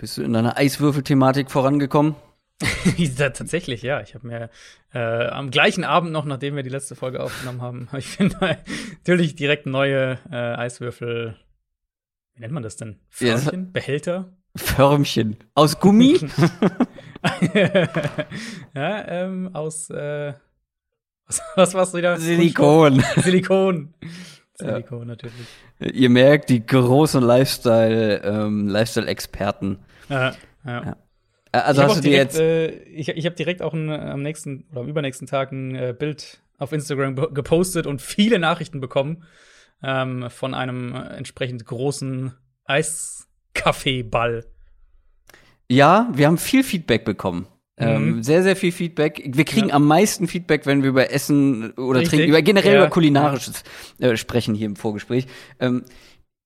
Bist du in deiner Eiswürfelthematik vorangekommen? Tatsächlich, ja. Ich habe mir äh, am gleichen Abend noch, nachdem wir die letzte Folge aufgenommen haben, habe ich mir natürlich direkt neue äh, Eiswürfel. Wie nennt man das denn? Förmchen? Ja, Behälter? Förmchen. Aus Gummi? ja, ähm, aus äh, was, was war's wieder? Silikon. Silikon. Silikon, ja. natürlich. Ihr merkt, die großen Lifestyle, ähm, Lifestyle-Experten. Ja, ja. Äh, also ich hast du dir direkt, jetzt. Äh, ich ich habe direkt auch ein, am nächsten oder am übernächsten Tag ein äh, Bild auf Instagram gepostet und viele Nachrichten bekommen ähm, von einem entsprechend großen Eiskaffeeball. Ja, wir haben viel Feedback bekommen. Ähm, mhm. sehr, sehr viel Feedback. Wir kriegen ja. am meisten Feedback, wenn wir über Essen oder Richtig. Trinken, über generell ja. über Kulinarisches äh, sprechen hier im Vorgespräch. Ähm,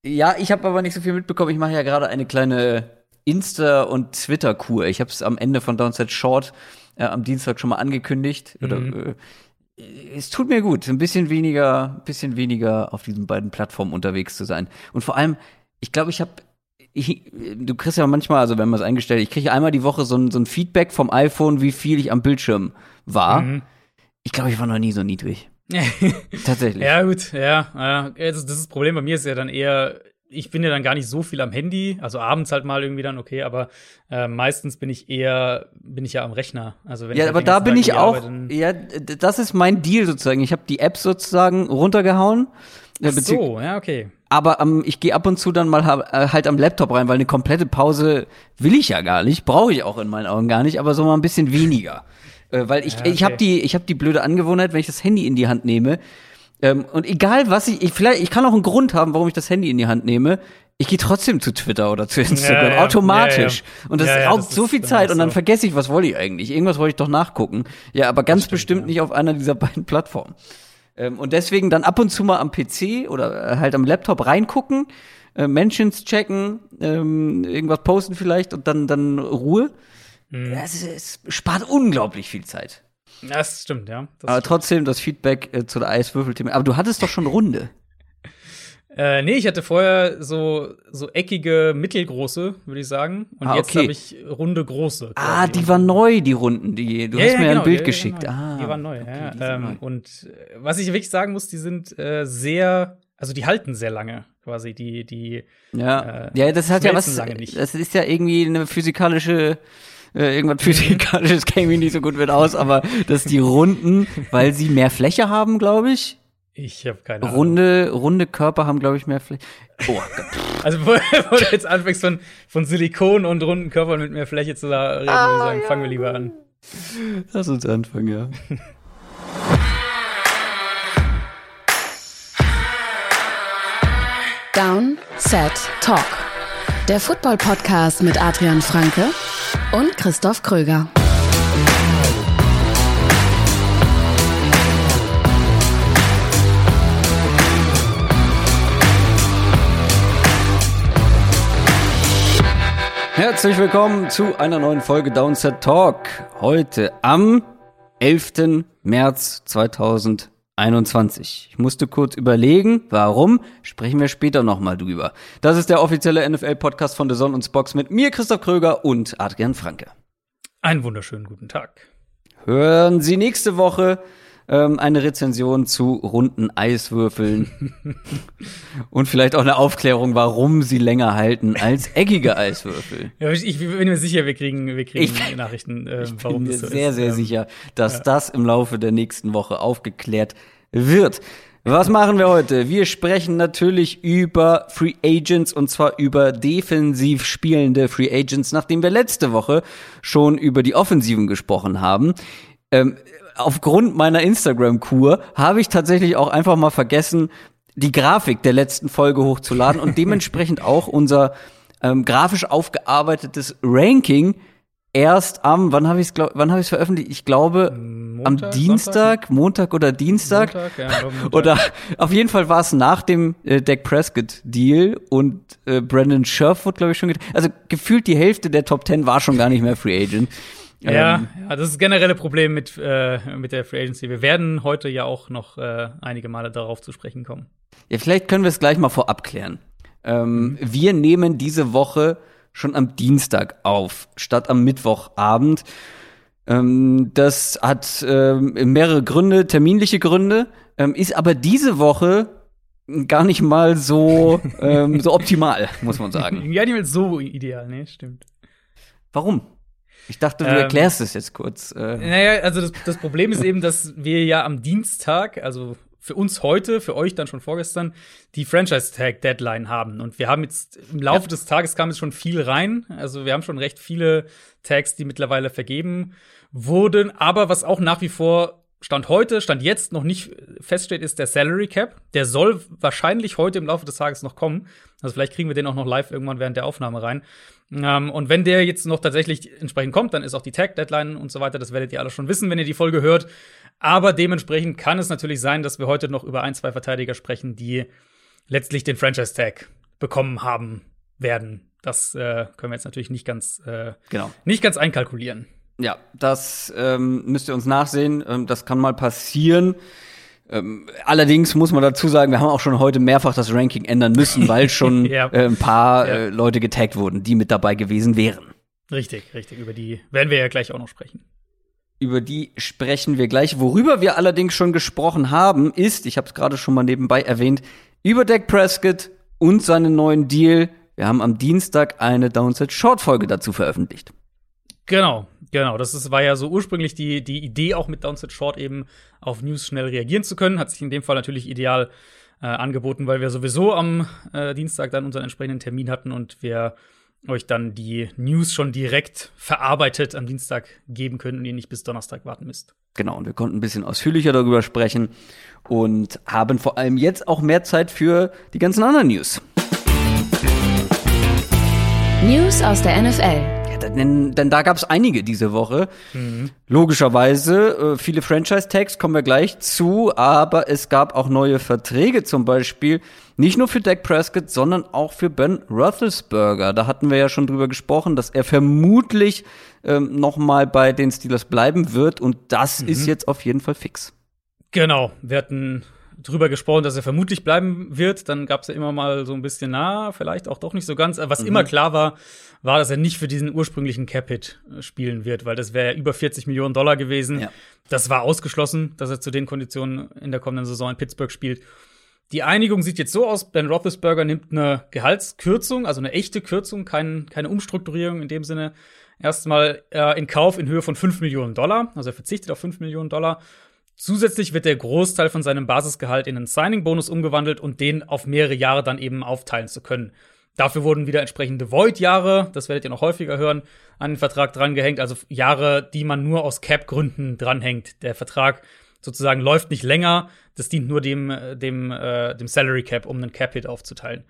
ja, ich habe aber nicht so viel mitbekommen. Ich mache ja gerade eine kleine Insta- und Twitter-Kur. Ich habe es am Ende von Downset Short äh, am Dienstag schon mal angekündigt. Mhm. Oder, äh, es tut mir gut, ein bisschen weniger, bisschen weniger auf diesen beiden Plattformen unterwegs zu sein. Und vor allem, ich glaube, ich habe ich, du kriegst ja manchmal, also wenn man es eingestellt, ich kriege einmal die Woche so ein, so ein Feedback vom iPhone, wie viel ich am Bildschirm war. Mhm. Ich glaube, ich war noch nie so niedrig. Tatsächlich. Ja, gut, ja. ja. Das, das, Problem bei mir ist ja dann eher, ich bin ja dann gar nicht so viel am Handy, also abends halt mal irgendwie dann okay, aber äh, meistens bin ich eher, bin ich ja am Rechner. Also wenn ja, ich aber da bin ich auch, arbeite, ja, das ist mein Deal sozusagen. Ich habe die App sozusagen runtergehauen. Ach so, ja, okay. Aber ähm, ich gehe ab und zu dann mal äh, halt am Laptop rein, weil eine komplette Pause will ich ja gar nicht, brauche ich auch in meinen Augen gar nicht, aber so mal ein bisschen weniger. Äh, weil ich, ja, okay. ich habe die, ich habe die blöde Angewohnheit, wenn ich das Handy in die Hand nehme, ähm, und egal was ich, ich, vielleicht, ich kann auch einen Grund haben, warum ich das Handy in die Hand nehme. Ich gehe trotzdem zu Twitter oder zu Instagram, ja, ja. automatisch. Ja, und das raubt das so viel Zeit und dann vergesse ich, was wollte ich eigentlich? Irgendwas wollte ich doch nachgucken. Ja, aber ganz stimmt, bestimmt nicht auf einer dieser beiden Plattformen. Ähm, und deswegen dann ab und zu mal am PC oder äh, halt am Laptop reingucken, äh, Mentions checken, ähm, irgendwas posten vielleicht und dann, dann Ruhe. Mhm. Es, spart unglaublich viel Zeit. Das stimmt, ja. Das aber stimmt. trotzdem das Feedback äh, zu der Eiswürfelthema. Aber du hattest doch schon Runde. Äh, nee, ich hatte vorher so, so eckige, mittelgroße, würde ich sagen. Und ah, jetzt habe ich runde, große. Ah, die war neu, die Runden. Die, du ja, hast ja, mir genau, ein Bild ja, geschickt. Genau. Ah, die waren neu, okay, ja. Ähm, neu. Und äh, was ich wirklich sagen muss, die sind äh, sehr, also die halten sehr lange, quasi. Die, die Ja, äh, ja das hat ja was. Das ist ja irgendwie eine physikalische äh, irgendwas. Physikalisches kenne ich nicht so gut mit aus, aber dass die Runden, weil sie mehr Fläche haben, glaube ich. Ich habe keine Ahnung. Runde, runde Körper haben, glaube ich, mehr Fläche. Oh Also, wo, wo, du jetzt anfängst von, von Silikon und runden Körpern mit mehr Fläche zu reden, ah, würde ich sagen, ja. fangen wir lieber an. Lass uns anfangen, ja. Down, Set, Talk. Der Football-Podcast mit Adrian Franke und Christoph Kröger. Herzlich willkommen zu einer neuen Folge Downset Talk. Heute am 11. März 2021. Ich musste kurz überlegen, warum, sprechen wir später nochmal drüber. Das ist der offizielle NFL-Podcast von The Son und Spox mit mir, Christoph Kröger und Adrian Franke. Einen wunderschönen guten Tag. Hören Sie nächste Woche ähm, eine Rezension zu runden Eiswürfeln und vielleicht auch eine Aufklärung, warum sie länger halten als eckige Eiswürfel. Ja, ich, ich, bin mir sicher, wir kriegen, wir kriegen ich, Nachrichten, äh, warum ich bin das so sehr, ist. sehr ähm, sicher, dass ja. das im Laufe der nächsten Woche aufgeklärt wird. Was machen wir heute? Wir sprechen natürlich über Free Agents und zwar über defensiv spielende Free Agents, nachdem wir letzte Woche schon über die Offensiven gesprochen haben. Ähm, aufgrund meiner Instagram-Kur habe ich tatsächlich auch einfach mal vergessen, die Grafik der letzten Folge hochzuladen und dementsprechend auch unser ähm, grafisch aufgearbeitetes Ranking erst am, wann habe ich es wann habe ich veröffentlicht? Ich glaube Montag, am Dienstag, Sonntag? Montag oder Dienstag. Montag, ja, Montag. Oder auf jeden Fall war es nach dem äh, Dak Prescott Deal und äh, Brandon Scherf wurde glaube ich schon also gefühlt die Hälfte der Top 10 war schon gar nicht mehr Free Agent. Ja, ähm, ja, das ist das generelle Problem mit, äh, mit der Free Agency. Wir werden heute ja auch noch äh, einige Male darauf zu sprechen kommen. Ja, vielleicht können wir es gleich mal vorab klären. Ähm, mhm. Wir nehmen diese Woche schon am Dienstag auf, statt am Mittwochabend. Ähm, das hat ähm, mehrere Gründe, terminliche Gründe, ähm, ist aber diese Woche gar nicht mal so, ähm, so optimal, muss man sagen. Ja, nicht mal so ideal, ne, stimmt. Warum? Ich dachte, du Ähm, erklärst es jetzt kurz. Äh, Naja, also das, das Problem ist eben, dass wir ja am Dienstag, also für uns heute, für euch dann schon vorgestern, die Franchise-Tag-Deadline haben. Und wir haben jetzt im Laufe Ja. des Tages kam jetzt schon viel rein. Also wir haben schon recht viele Tags, die mittlerweile vergeben wurden. Aber was auch nach wie vor Stand heute, Stand jetzt noch nicht feststeht, ist der Salary Cap. Der soll wahrscheinlich heute im Laufe des Tages noch kommen. Also vielleicht kriegen wir den auch noch live irgendwann während der Aufnahme rein. Ähm, und wenn der jetzt noch tatsächlich entsprechend kommt, dann ist auch die Tag-Deadline und so weiter. Das werdet ihr alle schon wissen, wenn ihr die Folge hört. Aber dementsprechend kann es natürlich sein, dass wir heute noch über ein, zwei Verteidiger sprechen, die letztlich den Franchise-Tag bekommen haben werden. Das äh, können wir jetzt natürlich nicht ganz, äh, genau. nicht ganz einkalkulieren. Ja, das ähm, müsst ihr uns nachsehen. Ähm, das kann mal passieren. Ähm, allerdings muss man dazu sagen, wir haben auch schon heute mehrfach das Ranking ändern müssen, weil schon Ja. äh, ein paar Ja. äh, Leute getaggt wurden, die mit dabei gewesen wären. Richtig, richtig. Über die werden wir ja gleich auch noch sprechen. Über die sprechen wir gleich. Worüber wir allerdings schon gesprochen haben, ist, ich habe es gerade schon mal nebenbei erwähnt, über Dak Prescott und seinen neuen Deal. Wir haben am Dienstag eine Downset Short Folge dazu veröffentlicht. Genau, genau. Das ist, war ja so ursprünglich die, die Idee, auch mit Downset Short eben auf News schnell reagieren zu können. Hat sich in dem Fall natürlich ideal äh, angeboten, weil wir sowieso am äh, Dienstag dann unseren entsprechenden Termin hatten und wir euch dann die News schon direkt verarbeitet am Dienstag geben können und ihr nicht bis Donnerstag warten müsst. Genau, und wir konnten ein bisschen ausführlicher darüber sprechen und haben vor allem jetzt auch mehr Zeit für die ganzen anderen News. News aus der NFL. Denn, denn da gab es einige diese Woche. Logischerweise, äh, viele Franchise-Tags kommen wir gleich zu, aber es gab auch neue Verträge zum Beispiel, nicht nur für Dak Prescott, sondern auch für Ben Roethlisberger. Da hatten wir ja schon drüber gesprochen, dass er vermutlich ähm, noch mal bei den Steelers bleiben wird und das ist jetzt auf jeden Fall fix. Genau, wir hatten drüber gesprochen, dass er vermutlich bleiben wird. Dann gab es ja immer mal so ein bisschen, na, vielleicht auch doch nicht so ganz. Aber Was immer klar war, war, dass er nicht für diesen ursprünglichen Cap-Hit äh, spielen wird, weil das wäre über 40 Millionen Dollar gewesen. Ja. Das war ausgeschlossen, dass er zu den Konditionen in der kommenden Saison in Pittsburgh spielt. Die Einigung sieht jetzt so aus, Ben Roethlisberger nimmt eine Gehaltskürzung, also eine echte Kürzung, kein, keine Umstrukturierung in dem Sinne, erstmal äh, in Kauf in Höhe von 5 Millionen Dollar. Also er verzichtet auf 5 Millionen Dollar. Zusätzlich wird der Großteil von seinem Basisgehalt in einen Signing-Bonus umgewandelt und den auf mehrere Jahre dann eben aufteilen zu können. Dafür wurden wieder entsprechende Void-Jahre, das werdet ihr noch häufiger hören, an den Vertrag drangehängt, also Jahre, die man nur aus Cap-Gründen dranhängt. Der Vertrag sozusagen läuft nicht länger, das dient nur dem, äh, dem, äh, dem Salary Cap, um einen Cap-Hit aufzuteilen.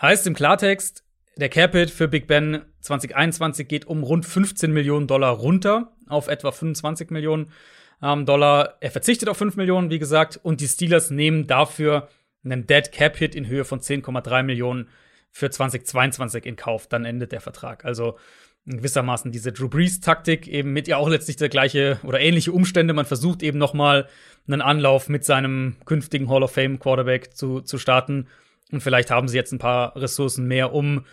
Heißt im Klartext, der Cap-Hit für Big Ben 2021 geht um rund 15 Millionen Dollar runter auf etwa 25 Millionen ähm, Dollar. Er verzichtet auf 5 Millionen, wie gesagt, und die Steelers nehmen dafür einen Dead Cap-Hit in Höhe von 10,3 Millionen für 2022 in Kauf. Dann endet der Vertrag. Also gewissermaßen diese Drew Brees-Taktik eben mit ja auch letztlich der gleiche oder ähnliche Umstände. Man versucht eben noch mal einen Anlauf mit seinem künftigen Hall of Fame Quarterback zu, zu starten. Und vielleicht haben sie jetzt ein paar Ressourcen mehr, um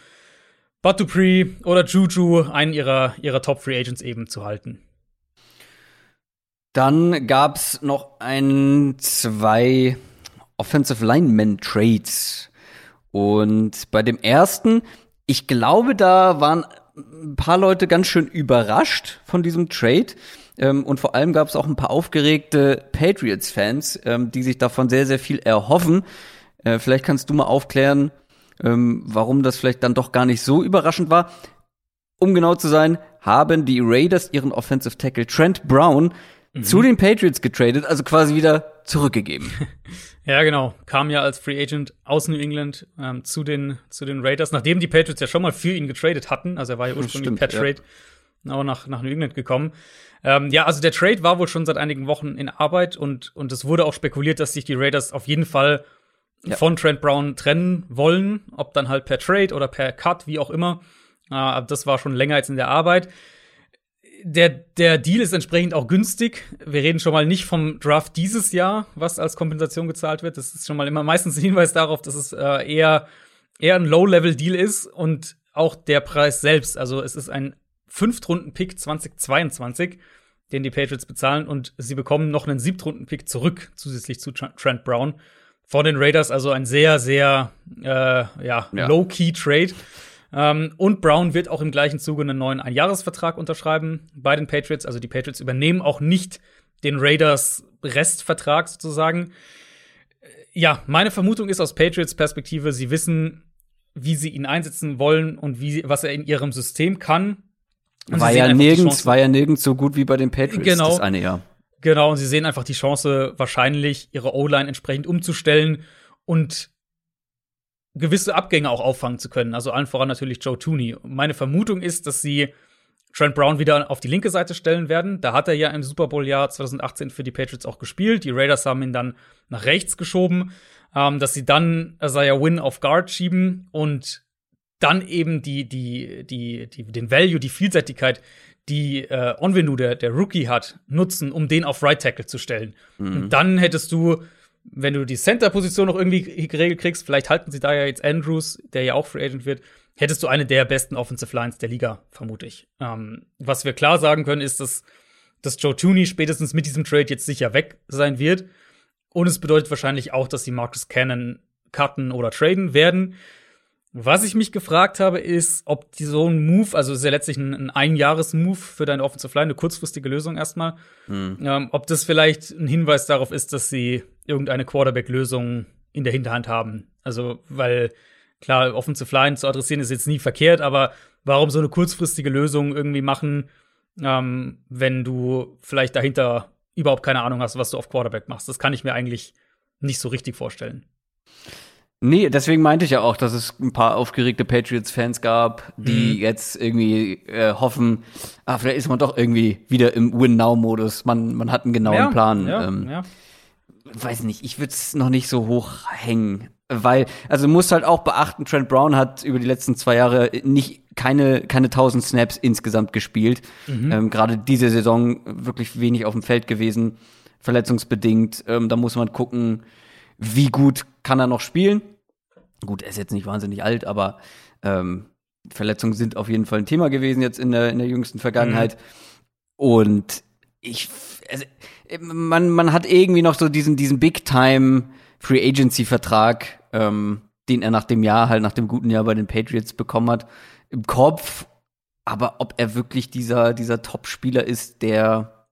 Bud Dupree oder Juju, einen ihrer, ihrer Top Free Agents eben zu halten. Dann gab's noch ein, zwei Offensive Lineman Trades. Und bei dem ersten, ich glaube, da waren ein paar Leute ganz schön überrascht von diesem Trade. Ähm, und vor allem gab es auch ein paar aufgeregte Patriots-Fans, ähm, die sich davon sehr, sehr viel erhoffen. Äh, vielleicht kannst du mal aufklären, ähm, warum das vielleicht dann doch gar nicht so überraschend war. Um genau zu sein, haben die Raiders ihren Offensive Tackle Trent Brown zu den Patriots getradet, also quasi wieder zurückgegeben. Ja, genau. Kam ja als Free Agent aus New England ähm, zu, den, zu den Raiders, nachdem die Patriots ja schon mal für ihn getradet hatten. Also er war ja ursprünglich per ja. Trade auch nach, nach New England gekommen. Ähm, ja, also der Trade war wohl schon seit einigen Wochen in Arbeit und, und es wurde auch spekuliert, dass sich die Raiders auf jeden Fall Ja. von Trent Brown trennen wollen, ob dann halt per Trade oder per Cut, wie auch immer. Äh, das war schon länger jetzt in der Arbeit. Der, der Deal ist entsprechend auch günstig. Wir reden schon mal nicht vom Draft dieses Jahr, was als Kompensation gezahlt wird. Das ist schon mal immer meistens ein Hinweis darauf, dass es äh, eher, eher ein Low-Level-Deal ist. Und auch der Preis selbst. Also es ist ein Fünftrunden-Pick 2022, den die Patriots bezahlen und sie bekommen noch einen Siebtrunden-Pick zurück, zusätzlich zu Trent Brown von den Raiders. Also ein sehr, sehr äh, ja, ja. Low-Key-Trade. Ähm, und Brown wird auch im gleichen Zuge einen neuen Einjahresvertrag unterschreiben bei den Patriots. Also die Patriots übernehmen auch nicht den Raiders Restvertrag sozusagen. Ja, meine Vermutung ist aus Patriots Perspektive, sie wissen, wie sie ihn einsetzen wollen und wie, was er in ihrem System kann. war ja nirgends, war ja nirgends so gut wie bei den Patriots genau, das eine Jahr. Genau, und sie sehen einfach die Chance, wahrscheinlich ihre O-Line entsprechend umzustellen und gewisse Abgänge auch auffangen zu können. Also allen voran natürlich Joe Tooney. Meine Vermutung ist, dass sie Trent Brown wieder auf die linke Seite stellen werden. Da hat er ja im Super Bowl-Jahr 2018 für die Patriots auch gespielt. Die Raiders haben ihn dann nach rechts geschoben, ähm, dass sie dann Isaiah Win auf Guard schieben und dann eben die, die, die, die, den Value, die Vielseitigkeit, die äh, Onvenu, der, der Rookie hat, nutzen, um den auf Right Tackle zu stellen. Mhm. Und dann hättest du wenn du die Center-Position noch irgendwie geregelt kriegst, vielleicht halten sie da ja jetzt Andrews, der ja auch Free Agent wird, hättest du eine der besten Offensive Lines der Liga, vermute ich. Ähm, was wir klar sagen können, ist, dass, dass Joe Tooney spätestens mit diesem Trade jetzt sicher weg sein wird. Und es bedeutet wahrscheinlich auch, dass sie Marcus Cannon cutten oder traden werden. Was ich mich gefragt habe, ist, ob die so ein Move, also ist ja letztlich ein, ein Einjahres-Move für deine Offensive Line, eine kurzfristige Lösung erstmal, mhm. ähm, ob das vielleicht ein Hinweis darauf ist, dass sie irgendeine Quarterback-Lösung in der Hinterhand haben. Also, weil klar, Offensive Line zu adressieren ist jetzt nie verkehrt, aber warum so eine kurzfristige Lösung irgendwie machen, ähm, wenn du vielleicht dahinter überhaupt keine Ahnung hast, was du auf Quarterback machst? Das kann ich mir eigentlich nicht so richtig vorstellen. Nee, deswegen meinte ich ja auch, dass es ein paar aufgeregte Patriots-Fans gab, die mhm. jetzt irgendwie äh, hoffen, ah, vielleicht ist man doch irgendwie wieder im Win-Now-Modus. Man, man hat einen genauen ja, Plan. Ja, ähm, ja. Weiß nicht, ich würde es noch nicht so hoch hängen. Weil, also du musst halt auch beachten, Trent Brown hat über die letzten zwei Jahre nicht keine, keine 1000 Snaps insgesamt gespielt. Mhm. Ähm, Gerade diese Saison wirklich wenig auf dem Feld gewesen, verletzungsbedingt. Ähm, da muss man gucken, wie gut kann er noch spielen. Gut, er ist jetzt nicht wahnsinnig alt, aber ähm, Verletzungen sind auf jeden Fall ein Thema gewesen jetzt in der, in der jüngsten Vergangenheit. Mhm. Und ich, also, man, man hat irgendwie noch so diesen, diesen Big-Time Free Agency-Vertrag, ähm, den er nach dem Jahr, halt nach dem guten Jahr bei den Patriots bekommen hat, im Kopf. Aber ob er wirklich dieser, dieser Top-Spieler ist, der,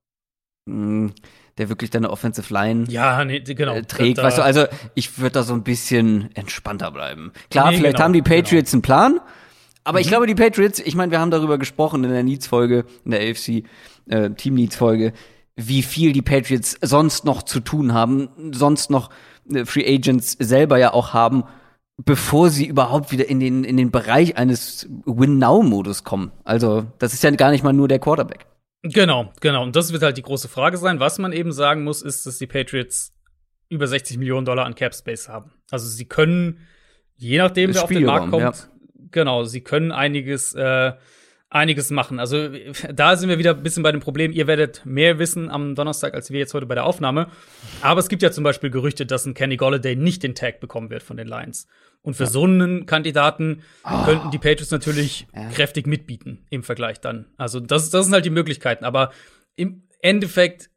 mh, hm, der wirklich deine Offensive Line ja, nee, genau. äh, trägt. Weißt du, also ich würde da so ein bisschen entspannter bleiben. Klar, nee, vielleicht genau, haben die Patriots genau. einen Plan, aber mhm. ich glaube, die Patriots, ich meine, wir haben darüber gesprochen in der Needs-Folge, in der AFC äh, Team-Needs-Folge, wie viel die Patriots sonst noch zu tun haben, sonst noch äh, Free Agents selber ja auch haben, bevor sie überhaupt wieder in den, in den Bereich eines Win-Now-Modus kommen. Also, das ist ja gar nicht mal nur der Quarterback. Genau, genau. Und das wird halt die große Frage sein. Was man eben sagen muss, ist, dass die Patriots über 60 Millionen Dollar an Cap Space haben. Also sie können, je nachdem, wer auf den Markt kommt, ja. genau, sie können einiges, äh, einiges machen. Also da sind wir wieder ein bisschen bei dem Problem. Ihr werdet mehr wissen am Donnerstag, als wir jetzt heute bei der Aufnahme. Aber es gibt ja zum Beispiel Gerüchte, dass ein Kenny Golladay nicht den Tag bekommen wird von den Lions. Und für ja. so einen Kandidaten oh. könnten die Patriots natürlich ja. kräftig mitbieten im Vergleich dann. Also das, das sind halt die Möglichkeiten. Aber im Endeffekt,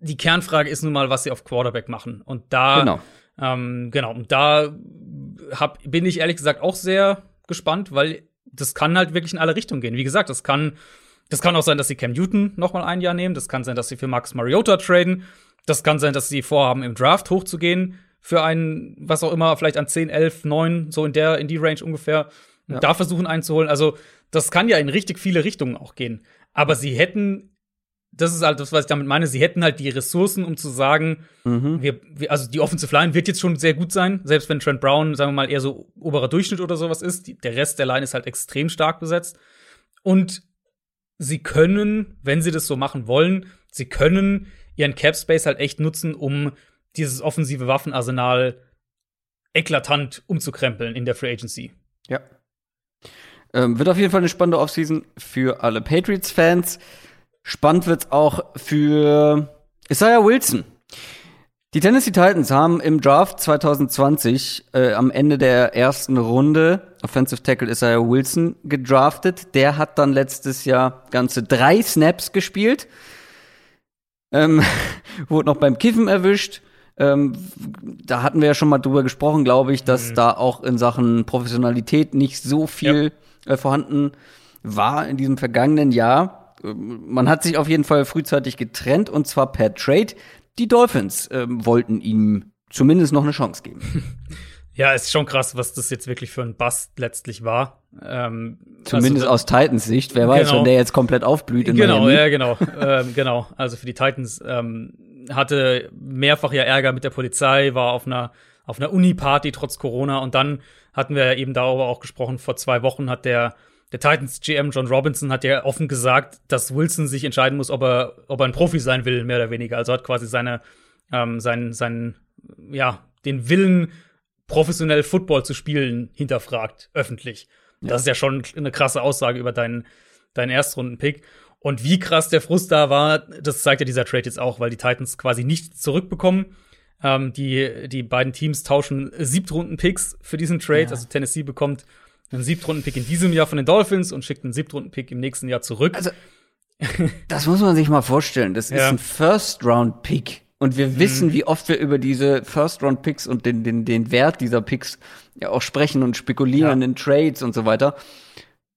die Kernfrage ist nun mal, was sie auf Quarterback machen. Und da, genau, ähm, genau und da hab, bin ich ehrlich gesagt auch sehr gespannt, weil das kann halt wirklich in alle Richtungen gehen. Wie gesagt, das kann, das kann auch sein, dass sie Cam Newton noch mal ein Jahr nehmen. Das kann sein, dass sie für Marcus Mariota traden. Das kann sein, dass sie vorhaben, im Draft hochzugehen für einen, was auch immer, vielleicht an 10, 11, 9, so in der, in die Range ungefähr, ja. da versuchen einzuholen. Also, das kann ja in richtig viele Richtungen auch gehen. Aber sie hätten, das ist halt das, was ich damit meine, sie hätten halt die Ressourcen, um zu sagen, mhm. wir, wir, also die Offensive Line wird jetzt schon sehr gut sein, selbst wenn Trent Brown, sagen wir mal, eher so oberer Durchschnitt oder sowas ist. Die, der Rest der Line ist halt extrem stark besetzt. Und sie können, wenn sie das so machen wollen, sie können ihren Cap Space halt echt nutzen, um dieses offensive Waffenarsenal eklatant umzukrempeln in der Free Agency. Ja. Ähm, wird auf jeden Fall eine spannende Offseason für alle Patriots-Fans. Spannend wird's auch für Isaiah Wilson. Die Tennessee Titans haben im Draft 2020 äh, am Ende der ersten Runde Offensive Tackle Isaiah Wilson gedraftet. Der hat dann letztes Jahr ganze drei Snaps gespielt. Ähm, wurde noch beim Kiffen erwischt. Ähm, da hatten wir ja schon mal drüber gesprochen, glaube ich, dass mhm. da auch in Sachen Professionalität nicht so viel ja. äh, vorhanden war in diesem vergangenen Jahr. Man hat sich auf jeden Fall frühzeitig getrennt und zwar per Trade. Die Dolphins äh, wollten ihm zumindest noch eine Chance geben. Ja, ist schon krass, was das jetzt wirklich für ein Bust letztlich war. Ähm, Zumindest also, aus Titans Sicht. Wer weiß, genau. wenn der jetzt komplett aufblüht in Genau, Miami. ja, genau. ähm, genau. Also für die Titans ähm, hatte mehrfach ja Ärger mit der Polizei, war auf einer auf einer Uni-Party trotz Corona und dann hatten wir ja eben darüber auch gesprochen. Vor zwei Wochen hat der der Titans GM John Robinson hat ja offen gesagt, dass Wilson sich entscheiden muss, ob er, ob er ein Profi sein will, mehr oder weniger. Also hat quasi seine, ähm, seinen, seinen, ja, den Willen, professionell Football zu spielen, hinterfragt, öffentlich. Ja. Das ist ja schon eine krasse Aussage über deinen, deinen Erstrunden-Pick. Und wie krass der Frust da war, das zeigt ja dieser Trade jetzt auch, weil die Titans quasi nichts zurückbekommen. Ähm, die, die beiden Teams tauschen Siebtrunden-Picks für diesen Trade. Ja. Also Tennessee bekommt einen Siebtrunden-Pick in diesem Jahr von den Dolphins und schickt einen Siebtrunden-Pick im nächsten Jahr zurück. Also, das muss man sich mal vorstellen. Das ja. ist ein First-Round-Pick. Und wir mhm. wissen, wie oft wir über diese First-Round-Picks und den, den, den Wert dieser Picks ja auch sprechen und spekulieren ja. in Trades und so weiter.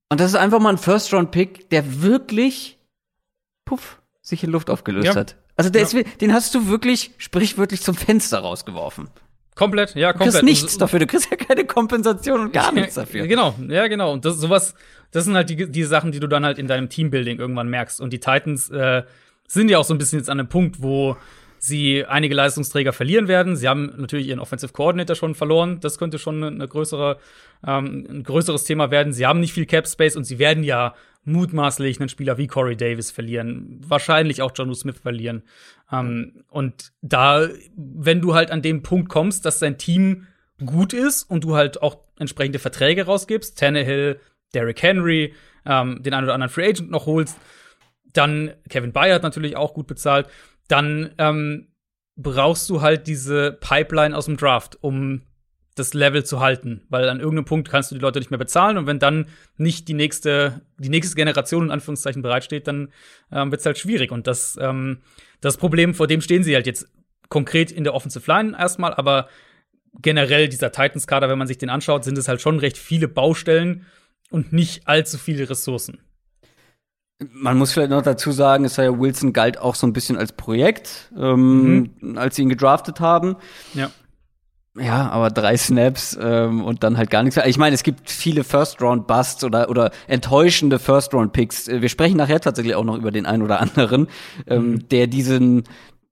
Und das ist einfach mal ein First-Round-Pick, der wirklich, puff, sich in Luft aufgelöst ja. hat. Also der ist, den hast du wirklich sprichwörtlich zum Fenster rausgeworfen. Komplett, ja, komplett. Du kriegst nichts und, dafür, du kriegst ja keine Kompensation und gar nichts dafür. Genau, ja, genau. Und das sowas, das sind halt die, die Sachen, die du dann halt in deinem Teambuilding irgendwann merkst. Und die Titans äh, sind ja auch so ein bisschen jetzt an einem Punkt, wo sie einige Leistungsträger verlieren werden. Sie haben natürlich ihren Offensive Coordinator schon verloren. Das könnte schon eine größere, ähm, ein größeres Thema werden. Sie haben nicht viel Cap Space und sie werden ja mutmaßlich einen Spieler wie Corey Davis verlieren, wahrscheinlich auch John Smith verlieren. Ähm, und da, wenn du halt an dem Punkt kommst, dass dein Team gut ist und du halt auch entsprechende Verträge rausgibst, Tannehill, Derrick Henry, ähm, den einen oder anderen Free Agent noch holst, dann Kevin Bayard natürlich auch gut bezahlt, dann ähm, brauchst du halt diese Pipeline aus dem Draft, um das Level zu halten, weil an irgendeinem Punkt kannst du die Leute nicht mehr bezahlen und wenn dann nicht die nächste, die nächste Generation in Anführungszeichen bereitsteht, dann ähm, wird es halt schwierig und das, ähm, das Problem, vor dem stehen sie halt jetzt konkret in der Offensive Line erstmal, aber generell dieser Titans-Kader, wenn man sich den anschaut, sind es halt schon recht viele Baustellen und nicht allzu viele Ressourcen. Man muss vielleicht noch dazu sagen, Isaiah Wilson galt auch so ein bisschen als Projekt, ähm, mhm. als sie ihn gedraftet haben. Ja. Ja, aber drei Snaps ähm, und dann halt gar nichts. Ich meine, es gibt viele First-Round-Busts oder, oder enttäuschende First-Round-Picks. Wir sprechen nachher tatsächlich auch noch über den einen oder anderen, ähm, mhm. der diesen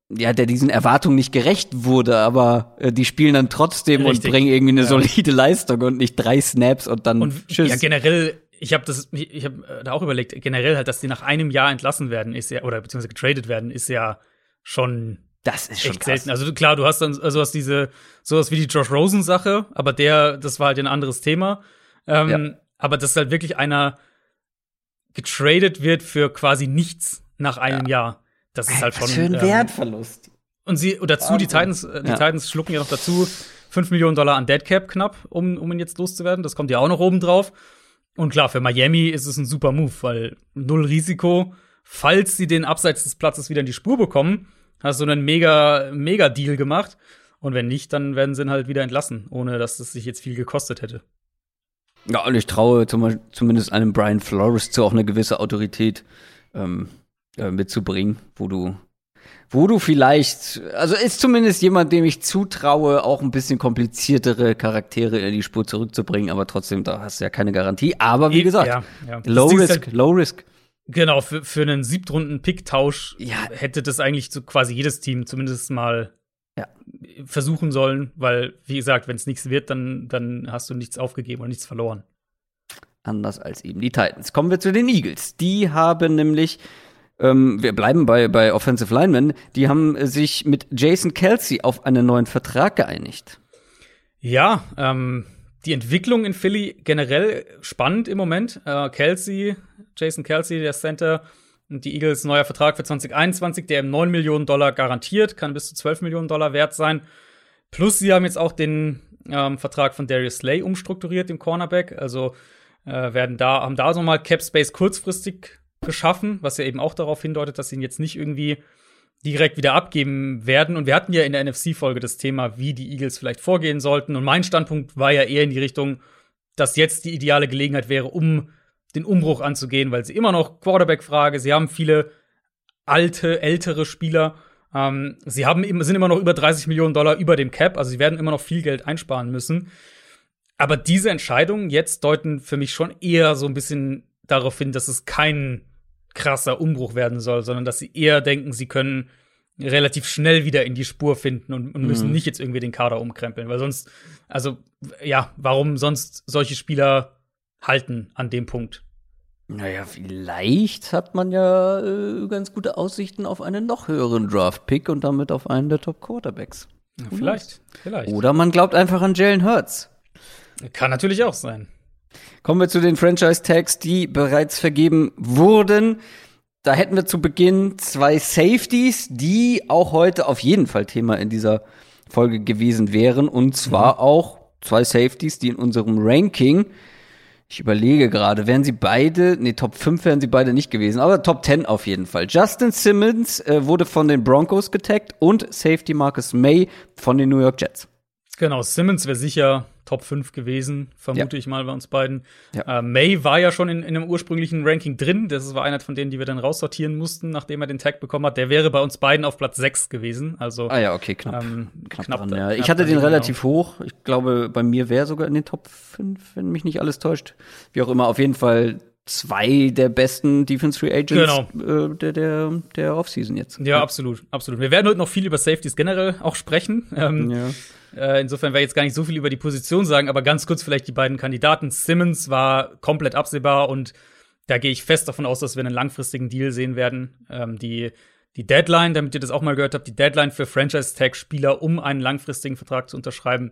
ja, der diesen Erwartungen nicht gerecht wurde, aber äh, die spielen dann trotzdem Richtig. und bringen irgendwie eine ja. solide Leistung und nicht drei Snaps und dann und, tschüss. Ja, generell ich habe das, ich habe äh, da auch überlegt, generell halt, dass die nach einem Jahr entlassen werden, ist ja, oder beziehungsweise getradet werden, ist ja schon das ist schon echt krass. selten. Also klar, du hast dann also hast diese sowas wie die Josh Rosen Sache, aber der, das war halt ein anderes Thema. Ähm, ja. Aber dass halt wirklich einer getradet wird für quasi nichts nach einem ja. Jahr, das ist halt schon. Ein ähm, Wertverlust. Und sie und dazu die Titans, äh, die ja. Titans schlucken ja noch dazu 5 Millionen Dollar an Dead Cap knapp, um, um ihn jetzt loszuwerden. Das kommt ja auch noch oben drauf. Und klar, für Miami ist es ein super Move, weil null Risiko. Falls sie den abseits des Platzes wieder in die Spur bekommen, hast du einen mega, mega Deal gemacht. Und wenn nicht, dann werden sie ihn halt wieder entlassen, ohne dass es sich jetzt viel gekostet hätte. Ja, und ich traue zum, zumindest einem Brian Flores zu, auch eine gewisse Autorität ähm, äh, mitzubringen, wo du wo du vielleicht, also ist zumindest jemand, dem ich zutraue, auch ein bisschen kompliziertere Charaktere in die Spur zurückzubringen, aber trotzdem, da hast du ja keine Garantie. Aber wie gesagt, ja, ja. low risk, halt, low risk. Genau, für, für einen Siebtrunden-Pick-Tausch ja. hätte das eigentlich so quasi jedes Team zumindest mal ja. versuchen sollen, weil, wie gesagt, wenn es nichts wird, dann, dann hast du nichts aufgegeben und nichts verloren. Anders als eben die Titans. Kommen wir zu den Eagles. Die haben nämlich ähm, wir bleiben bei, bei Offensive Linemen, die haben sich mit Jason Kelsey auf einen neuen Vertrag geeinigt. Ja, ähm, die Entwicklung in Philly generell spannend im Moment. Äh, Kelsey, Jason Kelsey, der Center, Und die Eagles neuer Vertrag für 2021, der im 9 Millionen Dollar garantiert, kann bis zu 12 Millionen Dollar wert sein. Plus sie haben jetzt auch den ähm, Vertrag von Darius Slay umstrukturiert, dem Cornerback. Also äh, werden da, haben da so mal Cap Space kurzfristig geschaffen, was ja eben auch darauf hindeutet, dass sie ihn jetzt nicht irgendwie direkt wieder abgeben werden. Und wir hatten ja in der NFC-Folge das Thema, wie die Eagles vielleicht vorgehen sollten. Und mein Standpunkt war ja eher in die Richtung, dass jetzt die ideale Gelegenheit wäre, um den Umbruch anzugehen, weil sie immer noch Quarterback-Frage, sie haben viele alte, ältere Spieler. Ähm, sie haben, sind immer noch über 30 Millionen Dollar über dem Cap, also sie werden immer noch viel Geld einsparen müssen. Aber diese Entscheidungen jetzt deuten für mich schon eher so ein bisschen darauf hin, dass es kein krasser Umbruch werden soll, sondern dass sie eher denken, sie können relativ schnell wieder in die Spur finden und, und müssen mhm. nicht jetzt irgendwie den Kader umkrempeln, weil sonst, also ja, warum sonst solche Spieler halten an dem Punkt? Naja, vielleicht hat man ja äh, ganz gute Aussichten auf einen noch höheren Draft-Pick und damit auf einen der Top-Quarterbacks. Ja, vielleicht, vielleicht. Oder man glaubt einfach an Jalen Hurts. Kann natürlich auch sein. Kommen wir zu den Franchise-Tags, die bereits vergeben wurden. Da hätten wir zu Beginn zwei Safeties, die auch heute auf jeden Fall Thema in dieser Folge gewesen wären. Und zwar mhm. auch zwei Safeties, die in unserem Ranking, ich überlege gerade, wären sie beide, nee, Top 5 wären sie beide nicht gewesen, aber Top 10 auf jeden Fall. Justin Simmons äh, wurde von den Broncos getaggt und Safety Marcus May von den New York Jets. Genau, Simmons wäre sicher Top 5 gewesen, vermute ja. ich mal bei uns beiden. Ja. Äh, May war ja schon in, in einem ursprünglichen Ranking drin. Das war einer von denen, die wir dann raussortieren mussten, nachdem er den Tag bekommen hat. Der wäre bei uns beiden auf Platz 6 gewesen. Also, ah ja, okay, knapp. Ähm, knapp, knapp, dran, ja. Ich hatte den relativ genau. hoch. Ich glaube, bei mir wäre sogar in den Top 5, wenn mich nicht alles täuscht. Wie auch immer, auf jeden Fall zwei der besten Defense Free Agents genau. äh, der, der, der Offseason jetzt. Ja, ja, absolut, absolut. Wir werden heute noch viel über Safeties generell auch sprechen. Ähm, ja. Äh, insofern werde ich jetzt gar nicht so viel über die Position sagen, aber ganz kurz vielleicht die beiden Kandidaten. Simmons war komplett absehbar und da gehe ich fest davon aus, dass wir einen langfristigen Deal sehen werden. Ähm, die, die Deadline, damit ihr das auch mal gehört habt, die Deadline für Franchise-Tag-Spieler, um einen langfristigen Vertrag zu unterschreiben,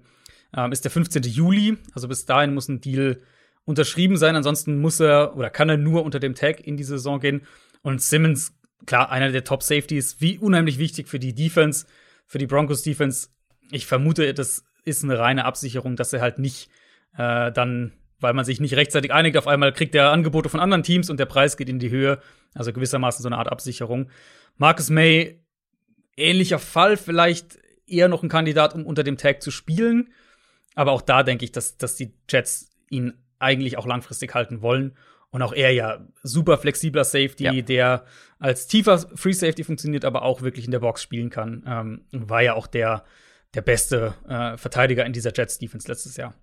ähm, ist der 15. Juli. Also bis dahin muss ein Deal unterschrieben sein. Ansonsten muss er oder kann er nur unter dem Tag in die Saison gehen. Und Simmons, klar, einer der Top-Safeties, wie unheimlich wichtig für die Defense, für die Broncos-Defense ich vermute, das ist eine reine Absicherung, dass er halt nicht äh, dann, weil man sich nicht rechtzeitig einigt, auf einmal kriegt er Angebote von anderen Teams und der Preis geht in die Höhe. Also gewissermaßen so eine Art Absicherung. Marcus May, ähnlicher Fall, vielleicht eher noch ein Kandidat, um unter dem Tag zu spielen. Aber auch da denke ich, dass, dass die Jets ihn eigentlich auch langfristig halten wollen. Und auch er ja super flexibler Safety, ja. der als tiefer Free Safety funktioniert, aber auch wirklich in der Box spielen kann. Ähm, war ja auch der der beste äh, Verteidiger in dieser Jets Defense letztes Jahr.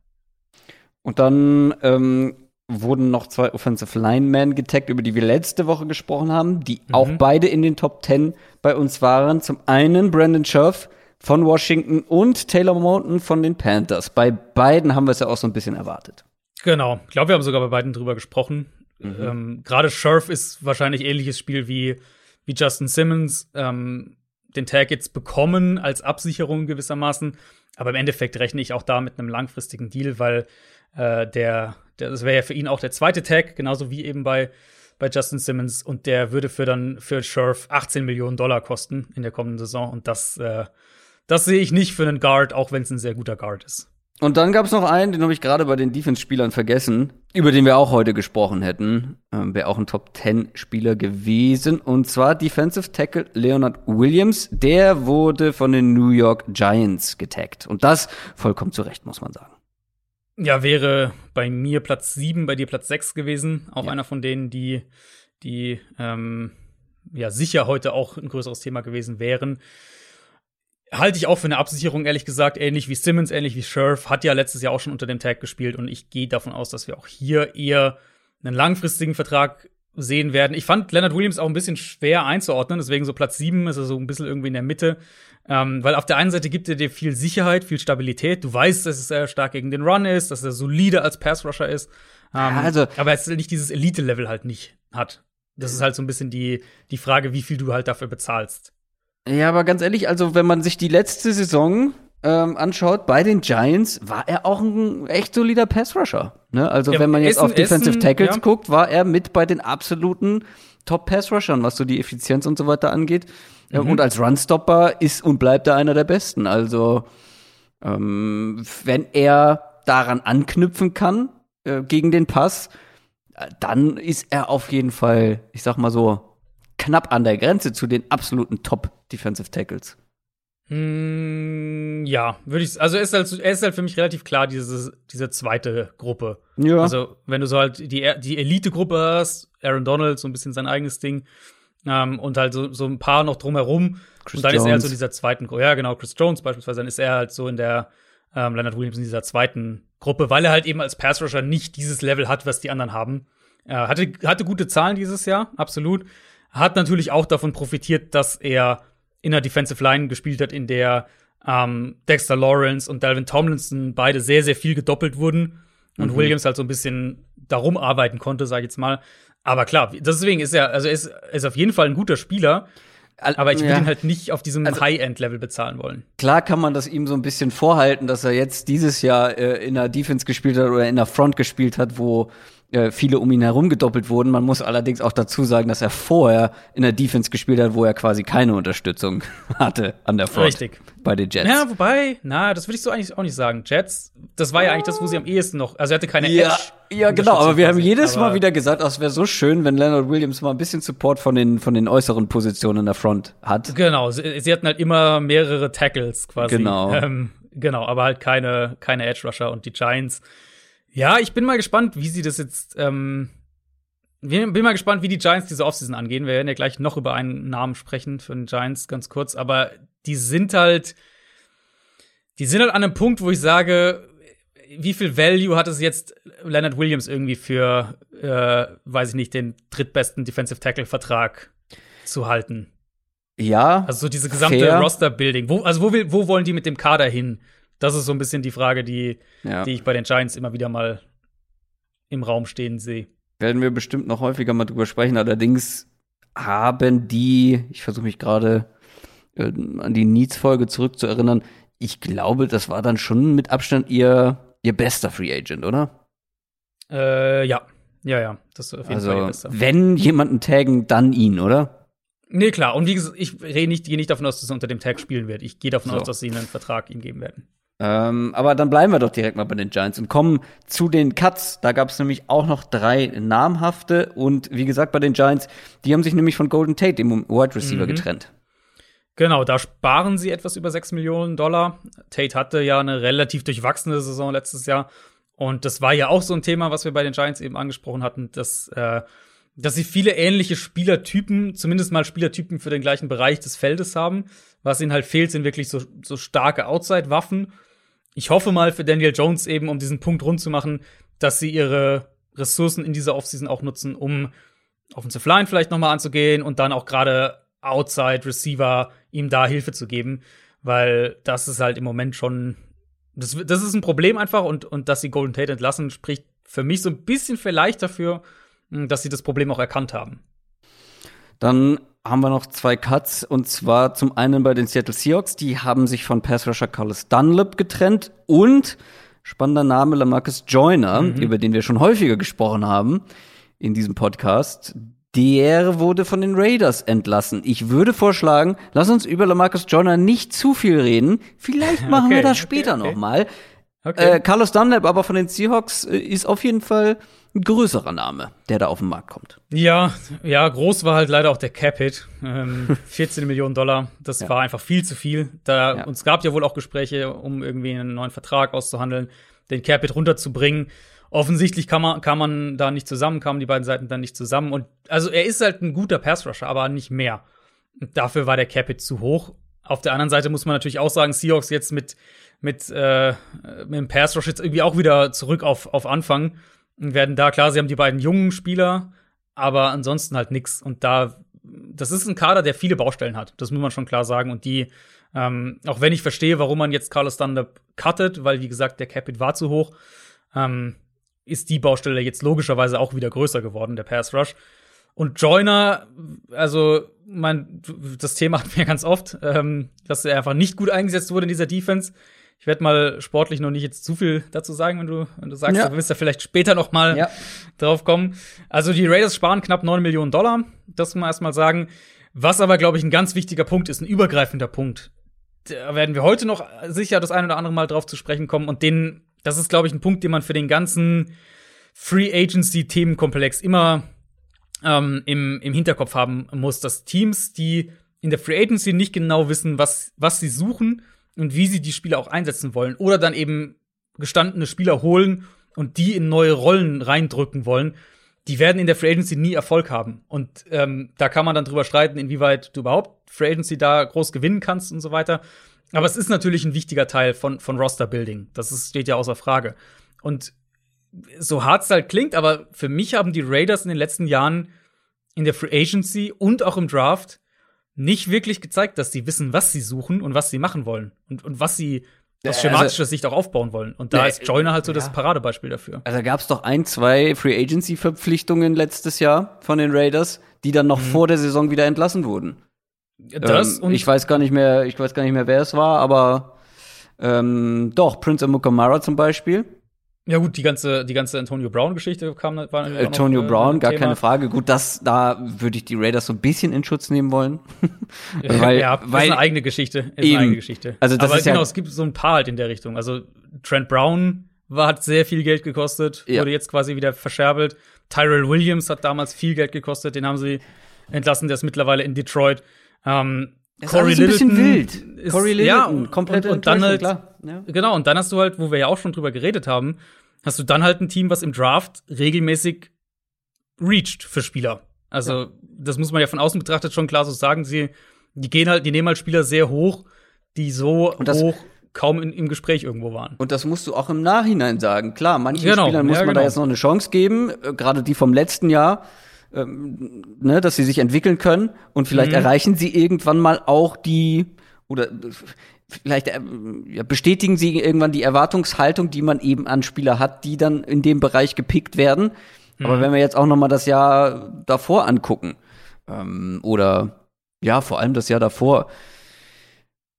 Und dann ähm, wurden noch zwei Offensive Linemen getaggt, über die wir letzte Woche gesprochen haben, die mhm. auch beide in den Top 10 bei uns waren. Zum einen Brandon Scherf von Washington und Taylor Mountain von den Panthers. Bei beiden haben wir es ja auch so ein bisschen erwartet. Genau. Ich glaube, wir haben sogar bei beiden drüber gesprochen. Mhm. Ähm, Gerade Scherf ist wahrscheinlich ähnliches Spiel wie, wie Justin Simmons. Ähm, den Tag jetzt bekommen als Absicherung gewissermaßen. Aber im Endeffekt rechne ich auch da mit einem langfristigen Deal, weil äh, der, der, das wäre ja für ihn auch der zweite Tag, genauso wie eben bei, bei Justin Simmons. Und der würde für dann für Scherf 18 Millionen Dollar kosten in der kommenden Saison. Und das, äh, das sehe ich nicht für einen Guard, auch wenn es ein sehr guter Guard ist. Und dann gab es noch einen, den habe ich gerade bei den Defense-Spielern vergessen, über den wir auch heute gesprochen hätten. Ähm, Wäre auch ein Top-10-Spieler gewesen. Und zwar Defensive Tackle Leonard Williams. Der wurde von den New York Giants getaggt. Und das vollkommen zu Recht, muss man sagen. Ja, wäre bei mir Platz 7, bei dir Platz 6 gewesen. Auch ja. einer von denen, die, die ähm, ja sicher heute auch ein größeres Thema gewesen wären halte ich auch für eine Absicherung, ehrlich gesagt, ähnlich wie Simmons, ähnlich wie Scherf, hat ja letztes Jahr auch schon unter dem Tag gespielt und ich gehe davon aus, dass wir auch hier eher einen langfristigen Vertrag sehen werden. Ich fand Leonard Williams auch ein bisschen schwer einzuordnen, deswegen so Platz 7 ist er so ein bisschen irgendwie in der Mitte. Ähm, weil auf der einen Seite gibt er dir viel Sicherheit, viel Stabilität. Du weißt, dass er stark gegen den Run ist, dass er solide als Pass-Rusher ist. Ähm, also, aber er nicht dieses Elite-Level halt nicht hat. Das ist halt so ein bisschen die, die Frage, wie viel du halt dafür bezahlst. Ja, aber ganz ehrlich, also wenn man sich die letzte Saison ähm, anschaut, bei den Giants war er auch ein echt solider Pass-Rusher. Ne? Also, Ja, wenn man jetzt Essen- auf Defensive Essen, Tackles ja. guckt, war er mit bei den absoluten Top-Pass-Rushern, was so die Effizienz und so weiter angeht. Mhm. Und als Runstopper ist und bleibt er einer der besten. Also, ähm, wenn er daran anknüpfen kann äh, gegen den Pass, dann ist er auf jeden Fall, ich sag mal so, knapp an der Grenze zu den absoluten Top-Defensive Tackles. Mm, ja, würde ich. Also er ist halt, er ist halt für mich relativ klar diese, diese zweite Gruppe. Ja. Also wenn du so halt die, die Elite-Gruppe hast, Aaron Donald, so ein bisschen sein eigenes Ding, ähm, und halt so, so ein paar noch drumherum. Chris und dann ist er halt Jones. so in dieser zweiten Gruppe. Ja, genau, Chris Jones beispielsweise, dann ist er halt so in der ähm, Leonard Williams in dieser zweiten Gruppe, weil er halt eben als Pass-Rusher nicht dieses Level hat, was die anderen haben. Äh, hatte, hatte gute Zahlen dieses Jahr, absolut. Hat natürlich auch davon profitiert, dass er in der Defensive Line gespielt hat, in der ähm, Dexter Lawrence und Dalvin Tomlinson beide sehr, sehr viel gedoppelt wurden und Williams halt so ein bisschen darum arbeiten konnte, sag ich jetzt mal. Aber klar, deswegen ist er, also er ist, ist auf jeden Fall ein guter Spieler, aber ich würde Ja. ihn halt nicht auf diesem High-End-Level bezahlen wollen. Klar kann man das ihm so ein bisschen vorhalten, dass er jetzt dieses Jahr äh, in der Defense gespielt hat oder in der Front gespielt hat, wo äh, viele um ihn herum gedoppelt wurden. Man muss allerdings auch dazu sagen, dass er vorher in der Defense gespielt hat, wo er quasi keine Unterstützung hatte an der Front. Richtig. Bei den Jets. Ja, wobei, na, das würde ich so eigentlich auch nicht sagen. Jets, das war ja eigentlich das, wo sie am ehesten noch, also er hatte keine Ja, Edge. ja, genau, aber wir haben jedes Mal wieder gesagt, es wäre so schön, wenn Leonard Williams mal ein bisschen Support von den, von den äußeren Positionen in der Front hat. Genau, sie, sie hatten halt immer mehrere Tackles quasi. Genau. Ähm, genau, aber halt keine, keine Edge Rusher und die Giants. Ja, ich bin mal gespannt, wie sie das jetzt. Ähm, bin mal gespannt, wie die Giants diese Offseason angehen. Wir werden ja gleich noch über einen Namen sprechen für den Giants, ganz kurz. Aber die sind halt, die sind halt an einem Punkt, wo ich sage, wie viel Value hat es jetzt Leonard Williams irgendwie für, äh, weiß ich nicht, den drittbesten Defensive Tackle Vertrag zu halten? Ja, Also so diese gesamte. Roster-Building. Wo, also wo, will, wo wollen die mit dem Kader hin? Das ist so ein bisschen die Frage, die, ja. die ich bei den Giants immer wieder mal im Raum stehen sehe. werden wir bestimmt noch häufiger mal drüber sprechen. Allerdings haben die, ich versuche mich gerade äh, an die Needs-Folge zurückzuerinnern, ich glaube, das war dann schon mit Abstand ihr, ihr bester Free Agent, oder? Äh, ja. Ja, ja. Das ist auf jeden Fall ihr Also, bester. wenn jemanden taggen, dann ihn, oder? Nee, klar. Und wie gesagt, ich rede nicht, gehe nicht davon aus, dass er unter dem Tag spielen wird. Ich gehe davon So. aus, dass sie einen Vertrag ihm geben werden. Ähm, aber dann bleiben wir doch direkt mal bei den Giants und kommen zu den Cuts. Da gab es nämlich auch noch drei namhafte und wie gesagt bei den Giants, die haben sich nämlich von Golden Tate, dem Wide Receiver, Mhm. getrennt. Genau, da sparen sie etwas über 6 Millionen Dollar. Tate hatte ja eine relativ durchwachsene Saison letztes Jahr. Und das war ja auch so ein Thema, was wir bei den Giants eben angesprochen hatten, dass, äh, dass sie viele ähnliche Spielertypen, zumindest mal Spielertypen für den gleichen Bereich des Feldes haben. Was ihnen halt fehlt, sind wirklich so, so starke Outside-Waffen. Ich hoffe mal für Daniel Jones eben, um diesen Punkt rund zu machen, dass sie ihre Ressourcen in dieser Offseason auch nutzen, um Offensive Line vielleicht noch mal anzugehen und dann auch gerade Outside Receiver ihm da Hilfe zu geben, weil das ist halt im Moment schon das, das ist ein Problem einfach und und dass sie Golden Tate entlassen spricht für mich so ein bisschen vielleicht dafür, dass sie das Problem auch erkannt haben. Dann haben wir noch zwei Cuts und zwar zum einen bei den Seattle Seahawks, die haben sich von Pass Rusher Carlos Dunlap getrennt und spannender Name Lamarcus Joyner, über den wir schon häufiger gesprochen haben in diesem Podcast. Der wurde von den Raiders entlassen. Ich würde vorschlagen, lass uns über Lamarcus Joyner nicht zu viel reden. Vielleicht machen wir Okay, das okay, später okay. noch mal. Okay. Äh, Carlos Dunlap aber von den Seahawks äh, ist auf jeden Fall ein größerer Name, der da auf den Markt kommt. Ja, ja, groß war halt leider auch der Cap-Hit. Ähm, 14 Millionen Dollar, das Ja. war einfach viel zu viel. Da, Ja. Und es gab ja wohl auch Gespräche, um irgendwie einen neuen Vertrag auszuhandeln, den Cap-Hit runterzubringen. Offensichtlich kam man, kam man da nicht zusammen, kamen die beiden Seiten dann nicht zusammen. Und also er ist halt ein guter Pass-Rusher, aber nicht mehr. Und dafür war der Cap-Hit zu hoch. Auf der anderen Seite muss man natürlich auch sagen, Seahawks jetzt mit, mit, äh, mit dem Pass-Rush jetzt irgendwie auch wieder zurück auf, auf Anfang und werden da, klar, sie haben die beiden jungen Spieler, aber ansonsten halt nix. Und da, das ist ein Kader, der viele Baustellen hat. Das muss man schon klar sagen. Und die, ähm, auch wenn ich verstehe, warum man jetzt Carlos Dunlap cuttet, weil, wie gesagt, der Capit war zu hoch, ähm, ist die Baustelle jetzt logischerweise auch wieder größer geworden, der Pass Rush. Und Joyner, also mein, das Thema hatten wir ganz oft, ähm, dass er einfach nicht gut eingesetzt wurde in dieser Defense. Ich werde mal sportlich noch nicht jetzt zu viel dazu sagen, wenn du, wenn du sagst, Ja. du wirst ja vielleicht später noch mal Ja. drauf kommen. Also die Raiders sparen knapp 9 Millionen Dollar, das muss man erstmal sagen. Was aber, glaube ich, ein ganz wichtiger Punkt ist, ein übergreifender Punkt. Da werden wir heute noch sicher das ein oder andere Mal drauf zu sprechen kommen. Und den, das ist, glaube ich, ein Punkt, den man für den ganzen Free Agency Themenkomplex immer ähm, im, im Hinterkopf haben muss, dass Teams, die in der Free Agency nicht genau wissen, was, was sie suchen und wie sie die Spieler auch einsetzen wollen, oder dann eben gestandene Spieler holen und die in neue Rollen reindrücken wollen, die werden in der Free Agency nie Erfolg haben. Und ähm, da kann man dann drüber streiten, inwieweit du überhaupt Free Agency da groß gewinnen kannst und so weiter. Aber es ist natürlich ein wichtiger Teil von, von Roster Building. Das ist, steht ja außer Frage. Und so hart es halt klingt, aber für mich haben die Raiders in den letzten Jahren in der Free Agency und auch im Draft nicht wirklich gezeigt, dass sie wissen, was sie suchen und was sie machen wollen und, und was sie aus also- schematischer Sicht auch aufbauen wollen. Und da Nee, ist Joyner halt so das ja. Paradebeispiel dafür. Also gab es doch ein, zwei Free Agency Verpflichtungen letztes Jahr von den Raiders, die dann noch vor der Saison wieder entlassen wurden. Das ähm, und ich weiß gar nicht mehr, ich weiß gar nicht mehr, wer es war, aber ähm, doch Prince Amukamara zum Beispiel, ja gut, die ganze die ganze Antonio Brown Geschichte kam war auch noch, Antonio äh, Brown, gar Thema. keine Frage. Gut, das da würde ich die Raiders so ein bisschen in Schutz nehmen wollen, weil, ja, das weil ist eine eigene Geschichte. Ist Eben. eine eigene Geschichte. Also das Aber ist ja- genau, es gibt so ein paar halt in der Richtung. Also Trent Brown war, hat sehr viel Geld gekostet, Ja. wurde jetzt quasi wieder verscherbelt. Tyrell Williams hat damals viel Geld gekostet, den haben sie entlassen, der ist mittlerweile in Detroit. Ähm, Das ist alles ein bisschen wild. Ist, Corey ja, Littleton, und, komplette und, und dann halt. Ja. genau, und dann hast du halt, wo wir ja auch schon drüber geredet haben, hast du dann halt ein Team, was im Draft regelmäßig reached für Spieler. Also, das muss man ja von außen betrachtet schon klar so sagen. Sie, die gehen halt, die nehmen halt Spieler sehr hoch, die so hoch kaum in, im Gespräch irgendwo waren. Und das musst du auch im Nachhinein sagen. Klar, manchen Genau, Spielern muss ja, man da genau. jetzt noch eine Chance geben, äh, gerade die vom letzten Jahr, ähm, ne, dass sie sich entwickeln können und vielleicht Mhm. erreichen sie irgendwann mal auch die oder äh, vielleicht äh, ja, bestätigen sie irgendwann die Erwartungshaltung, die man eben an Spieler hat, die dann in dem Bereich gepickt werden. Mhm. Aber wenn wir jetzt auch noch mal das Jahr davor angucken ähm, oder ja, vor allem das Jahr davor.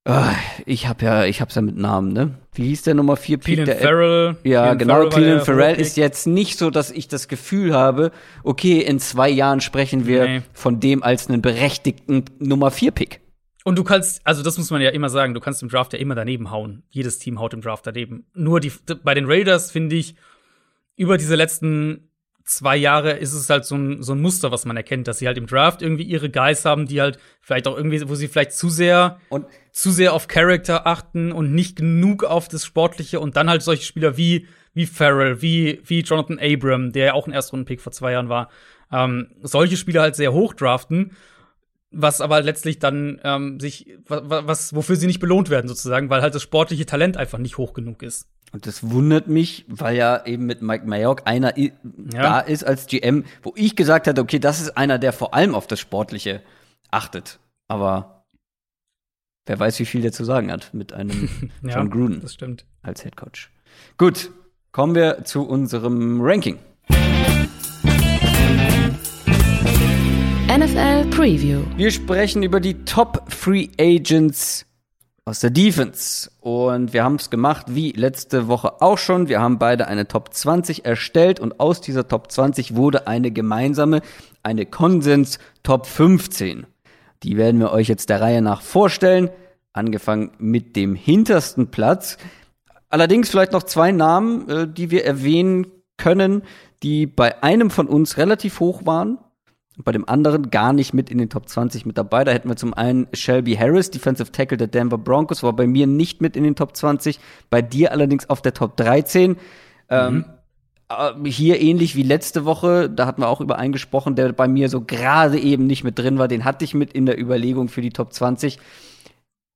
Ah, ich hab ja, ich hab's ja mit Namen, ne? Wie hieß der Nummer 4 Pick? Clean Der, Farrell. ja, Clean genau. Der Farrell ist jetzt nicht so, dass ich das Gefühl habe, okay, in zwei Jahren sprechen wir Nee. von dem als einen berechtigten Nummer 4 Pick. Und du kannst, also das muss man ja immer sagen, du kannst im Draft ja immer daneben hauen. Jedes Team haut im Draft daneben. Nur die, bei den Raiders finde ich, über diese letzten zwei Jahre ist es halt so ein, so ein Muster, was man erkennt, dass sie halt im Draft irgendwie ihre Guys haben, die halt vielleicht auch irgendwie, wo sie vielleicht zu sehr, Und zu sehr auf Character achten und nicht genug auf das Sportliche und dann halt solche Spieler wie, wie Farrell, wie, wie Jonathan Abram, der ja auch ein Erstrunden-Pick vor zwei Jahren war, ähm, solche Spieler halt sehr hoch draften was aber letztlich dann ähm, sich wa- wa- was wofür sie nicht belohnt werden sozusagen, weil halt das sportliche Talent einfach nicht hoch genug ist. Und das wundert mich, weil ja eben mit Mike Mayock einer i- da ist als GM, wo ich gesagt hatte, okay, das ist einer, der vor allem auf das Sportliche achtet. Aber wer weiß, wie viel der zu sagen hat mit einem John Gruden das stimmt. als Head Coach. Gut, kommen wir zu unserem Ranking. NFL Preview. Wir sprechen über die Top Free Agents aus der Defense. Und wir haben es gemacht wie letzte Woche auch schon. Wir haben beide eine Top 20 erstellt und aus dieser Top 20 wurde eine gemeinsame, eine Konsens Top 15. Die werden wir euch jetzt der Reihe nach vorstellen. Angefangen mit dem hintersten Platz. Allerdings vielleicht noch zwei Namen, äh, die wir erwähnen können, die bei einem von uns relativ hoch waren bei dem anderen gar nicht mit in den Top 20 mit dabei. Da hätten wir zum einen Shelby Harris, Defensive Tackle der Denver Broncos, war bei mir nicht mit in den Top 20, bei dir allerdings auf der Top 13. Ähm, äh, hier ähnlich wie letzte Woche, da hatten wir auch über einen gesprochen, der bei mir so gerade eben nicht mit drin war. Den hatte ich mit in der Überlegung für die Top 20.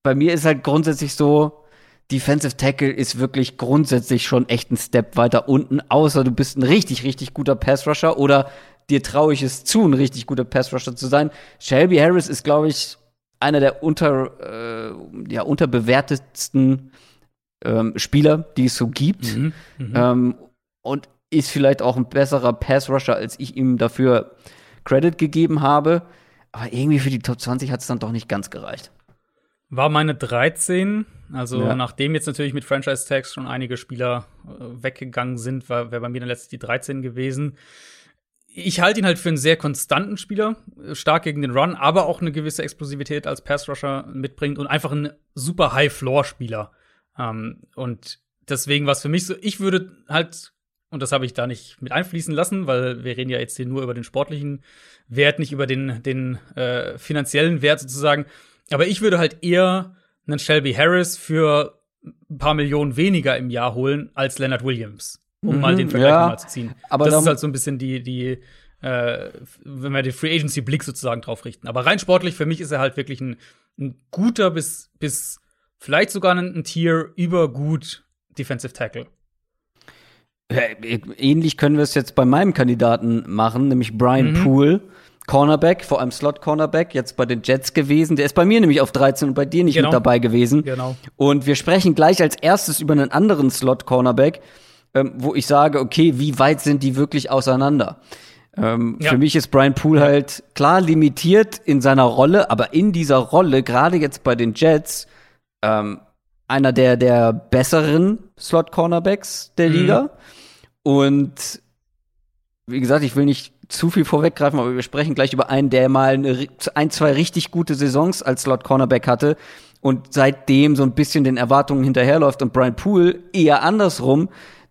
Bei mir ist halt grundsätzlich so, Defensive Tackle ist wirklich grundsätzlich schon echt ein Step weiter unten, außer du bist ein richtig, richtig guter Pass-Rusher oder dir traue ich es zu, ein richtig guter Pass-Rusher zu sein. Shelby Harris ist, glaube ich, einer der unter, äh, ja, unterbewertetsten ähm, Spieler, die es so gibt. Ähm, und ist vielleicht auch ein besserer Pass-Rusher, als ich ihm dafür Credit gegeben habe. Aber irgendwie für die Top 20 hat es dann doch nicht ganz gereicht. War meine 13. Also ja. nachdem jetzt natürlich mit Franchise Tags schon einige Spieler äh, weggegangen sind, war wäre bei mir dann letztlich die 13 gewesen. Ich halte ihn halt für einen sehr konstanten Spieler, stark gegen den Run, aber auch eine gewisse Explosivität als Pass Rusher mitbringt und einfach ein super High Floor Spieler. Ähm, und deswegen war es für mich so, ich würde halt und das habe ich da nicht mit einfließen lassen, weil wir reden ja jetzt hier nur über den sportlichen Wert, nicht über den, den äh, finanziellen Wert sozusagen. Aber ich würde halt eher einen Shelby Harris für ein paar Millionen weniger im Jahr holen als Leonard Williams, um mhm, mal den Vergleich ja, mal zu ziehen. Aber das ist halt so ein bisschen die, die äh, wenn wir den Free Agency Blick sozusagen drauf richten. Aber rein sportlich für mich ist er halt wirklich ein, ein guter bis, bis vielleicht sogar ein, ein Tier über gut Defensive Tackle. Ähnlich können wir es jetzt bei meinem Kandidaten machen, nämlich Brian mhm. Poole. Cornerback, vor allem Slot-Cornerback, jetzt bei den Jets gewesen. Der ist bei mir nämlich auf 13 und bei dir nicht genau. mit dabei gewesen. Genau. Und wir sprechen gleich als erstes über einen anderen Slot-Cornerback, ähm, wo ich sage, okay, wie weit sind die wirklich auseinander? Ähm, ja. Für mich ist Brian Poole halt klar limitiert in seiner Rolle, aber in dieser Rolle, gerade jetzt bei den Jets, ähm, einer der, der besseren Slot-Cornerbacks der mhm. Liga. Und wie gesagt, ich will nicht zu viel vorweggreifen, aber wir sprechen gleich über einen, der mal eine, ein, zwei richtig gute Saisons als Slot Cornerback hatte und seitdem so ein bisschen den Erwartungen hinterherläuft und Brian Poole eher andersrum,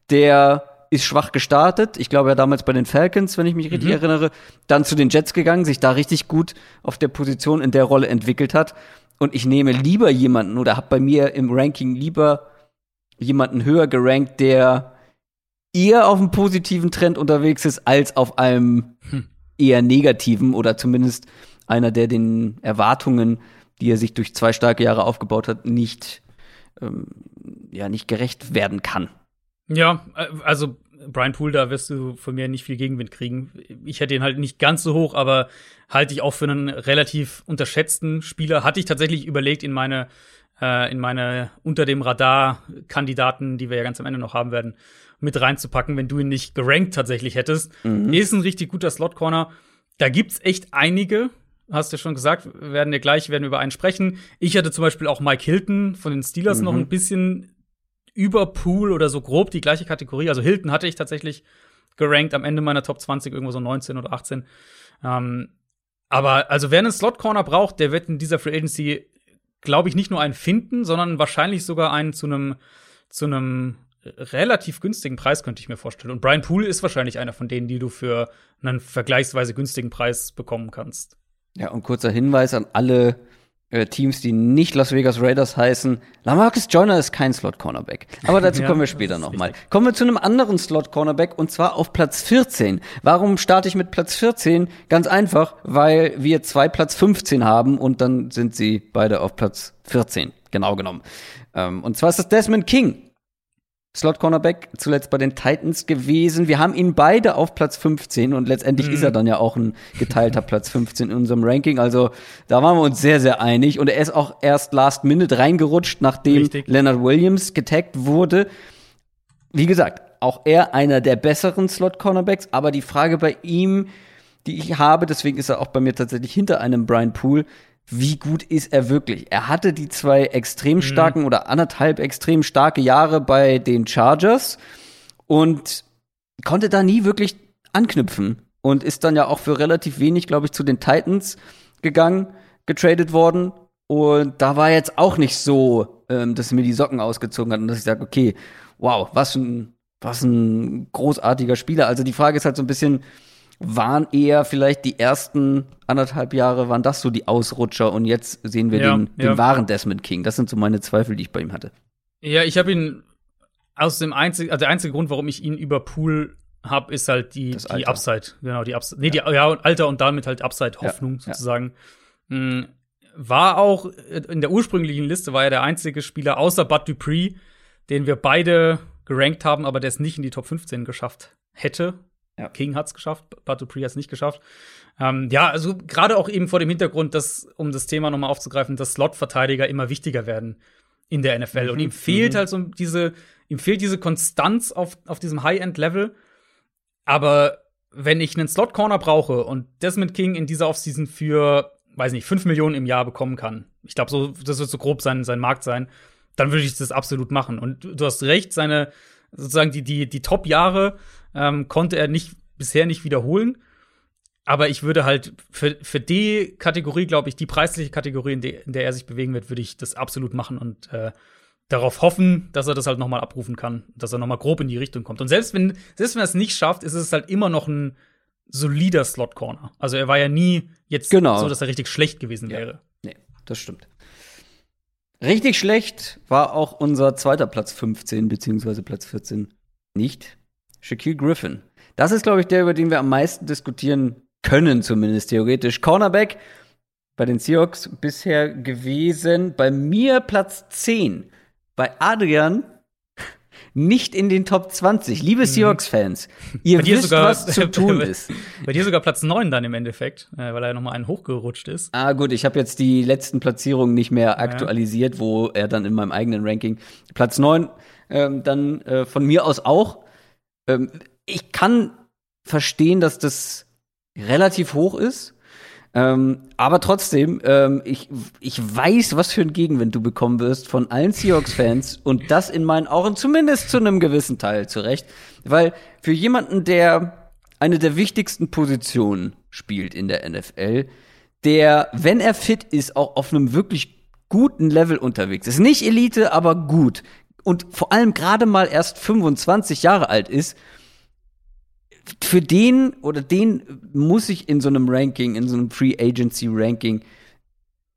der ist schwach gestartet. Ich glaube, er damals bei den Falcons, wenn ich mich richtig mhm. erinnere, dann zu den Jets gegangen, sich da richtig gut auf der Position in der Rolle entwickelt hat. Und ich nehme lieber jemanden oder habe bei mir im Ranking lieber jemanden höher gerankt, der eher auf einem positiven Trend unterwegs ist, als auf einem hm. eher negativen oder zumindest einer, der den Erwartungen, die er sich durch zwei starke Jahre aufgebaut hat, nicht, ähm, ja, nicht gerecht werden kann. Ja, äh, also Brian Poole, da wirst du von mir nicht viel Gegenwind kriegen. Ich hätte ihn halt nicht ganz so hoch, aber halte ich auch für einen relativ unterschätzten Spieler. Hatte ich tatsächlich überlegt, in meine, äh, in meine unter dem Radar Kandidaten, die wir ja ganz am Ende noch haben werden, mit reinzupacken, wenn du ihn nicht gerankt tatsächlich hättest. Mhm. Ist ein richtig guter Slot-Corner. Da gibt's echt einige, hast du schon gesagt, werden wir gleich werden wir über einen sprechen. Ich hatte zum Beispiel auch Mike Hilton von den Steelers mhm. noch ein bisschen über Pool oder so grob die gleiche Kategorie. Also Hilton hatte ich tatsächlich gerankt am Ende meiner Top 20, irgendwo so 19 oder 18. Ähm, aber also wer einen Slot Corner braucht, der wird in dieser Free Agency, glaube ich, nicht nur einen finden, sondern wahrscheinlich sogar einen zu einem zu einem relativ günstigen Preis, könnte ich mir vorstellen. Und Brian Poole ist wahrscheinlich einer von denen, die du für einen vergleichsweise günstigen Preis bekommen kannst. Ja, und kurzer Hinweis an alle äh, Teams, die nicht Las Vegas Raiders heißen. Lamarcus Joyner ist kein Slot-Cornerback. Aber dazu ja, kommen wir später nochmal. Kommen wir zu einem anderen Slot-Cornerback und zwar auf Platz 14. Warum starte ich mit Platz 14? Ganz einfach, weil wir zwei Platz 15 haben und dann sind sie beide auf Platz 14, genau genommen. Ähm, und zwar ist das Desmond King. Slot Cornerback zuletzt bei den Titans gewesen. Wir haben ihn beide auf Platz 15 und letztendlich mhm. ist er dann ja auch ein geteilter Platz 15 in unserem Ranking. Also da waren wir uns sehr, sehr einig. Und er ist auch erst last minute reingerutscht, nachdem Richtig. Leonard Williams getaggt wurde. Wie gesagt, auch er einer der besseren Slot Cornerbacks, aber die Frage bei ihm, die ich habe, deswegen ist er auch bei mir tatsächlich hinter einem Brian Poole, wie gut ist er wirklich? Er hatte die zwei extrem mhm. starken mhm. oder anderthalb extrem starke Jahre bei den Chargers und konnte da nie wirklich anknüpfen und ist dann ja auch für relativ wenig, glaube ich, zu den Titans gegangen, getradet worden. Und da war jetzt auch nicht so, ähm, dass mir die Socken ausgezogen hat und dass ich sage, okay, wow, was ein, was ein großartiger Spieler. Also die Frage ist halt so ein bisschen, waren eher vielleicht die ersten anderthalb Jahre, waren das so die Ausrutscher und jetzt sehen wir ja, den, den ja. wahren Desmond King. Das sind so meine Zweifel, die ich bei ihm hatte. Ja, ich habe ihn aus dem einzigen, also der einzige Grund, warum ich ihn über Pool habe, ist halt die, die Upside. Genau, die Upside. Nee, ja. die ja, Alter und damit halt Upside-Hoffnung sozusagen. Mhm. War auch in der ursprünglichen Liste war er der einzige Spieler außer Bud Dupree, den wir beide gerankt haben, aber der es nicht in die Top 15 geschafft hätte. Ja. King hat's geschafft, Batu Pri hat's nicht geschafft. Ähm, ja, also gerade auch eben vor dem Hintergrund, dass, um das Thema nochmal aufzugreifen, dass Slot-Verteidiger immer wichtiger werden in der NFL. Mhm. Und ihm fehlt mhm. halt so diese, ihm fehlt diese Konstanz auf, auf diesem High-End-Level. Aber wenn ich einen Slot-Corner brauche und Desmond King in dieser Offseason für, weiß nicht, 5 Millionen im Jahr bekommen kann, ich glaube, so, das wird so grob sein, sein Markt sein, dann würde ich das absolut machen. Und du hast recht, seine, sozusagen die, die, die Top-Jahre ähm, konnte er nicht, bisher nicht wiederholen. Aber ich würde halt für, für die Kategorie, glaube ich, die preisliche Kategorie, in, de, in der er sich bewegen wird, würde ich das absolut machen und äh, darauf hoffen, dass er das halt noch mal abrufen kann, dass er noch mal grob in die Richtung kommt. Und selbst wenn selbst wenn er es nicht schafft, ist es halt immer noch ein solider Slot Corner. Also er war ja nie jetzt Genau. so, dass er richtig schlecht gewesen Ja. wäre. Nee, das stimmt. Richtig schlecht war auch unser zweiter Platz 15 beziehungsweise Platz 14 nicht. Shaquille Griffin. Das ist, glaube ich, der, über den wir am meisten diskutieren können, zumindest theoretisch. Cornerback bei den Seahawks bisher gewesen. Bei mir Platz 10. Bei Adrian nicht in den Top 20. Liebe Seahawks-Fans, ihr Mhm. Bei dir wisst, sogar- was zu tun ist. Bei dir sogar Platz 9 dann im Endeffekt, äh, weil er noch mal einen hochgerutscht ist. Ah, gut, ich habe jetzt die letzten Platzierungen nicht mehr aktualisiert, wo er dann in meinem eigenen Ranking Platz 9 ähm, dann äh, von mir aus auch. Ähm, ich kann verstehen, dass das relativ hoch ist. Ähm, aber trotzdem, ähm, ich, ich weiß, was für einen Gegenwind du bekommen wirst von allen Seahawks-Fans und das in meinen Augen zumindest zu einem gewissen Teil zurecht. Weil für jemanden, der eine der wichtigsten Positionen spielt in der NFL, der, wenn er fit ist, auch auf einem wirklich guten Level unterwegs ist. Nicht Elite, aber gut. Und vor allem gerade mal erst 25 Jahre alt ist, für den oder den muss ich in so einem Ranking, in so einem Free Agency Ranking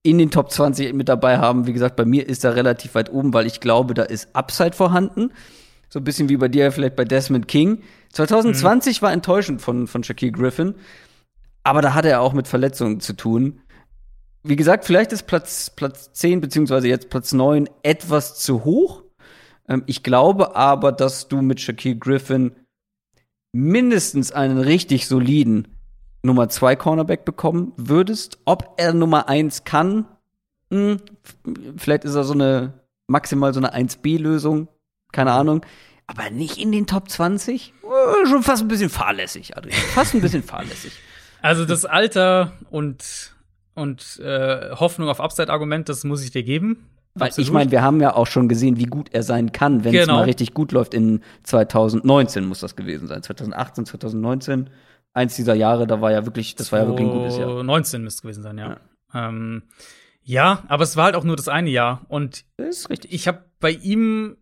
in den Top 20 mit dabei haben. Wie gesagt, bei mir ist er relativ weit oben, weil ich glaube, da ist Upside vorhanden. So ein bisschen wie bei dir vielleicht bei Desmond King. 2020 war enttäuschend von, von Shaquille Griffin, aber da hatte er auch mit Verletzungen zu tun. Wie gesagt, vielleicht ist Platz, Platz 10 beziehungsweise jetzt Platz 9 etwas zu hoch. Ähm, ich glaube aber, dass du mit Shaquille Griffin mindestens einen richtig soliden Nummer 2 Cornerback bekommen würdest. Ob er Nummer 1 kann, hm, vielleicht ist er so eine maximal so eine 1B-Lösung, keine Ahnung. Aber nicht in den Top 20? Äh, Schon fast ein bisschen fahrlässig, Adrian. Fast ein bisschen fahrlässig. Also das Alter und und äh, Hoffnung auf Upside-Argument, das muss ich dir geben. Weil Absolut. ich meine, wir haben ja auch schon gesehen, wie gut er sein kann, wenn es Genau. mal richtig gut läuft. In 2019 muss das gewesen sein. 2018, 2019. Eins dieser Jahre, da war ja wirklich, das war ja wirklich ein gutes Jahr. 19 müsste es gewesen sein, ja. Ja. Ähm, ja, aber es war halt auch nur das eine Jahr. Und Das ist richtig. ich habe bei ihm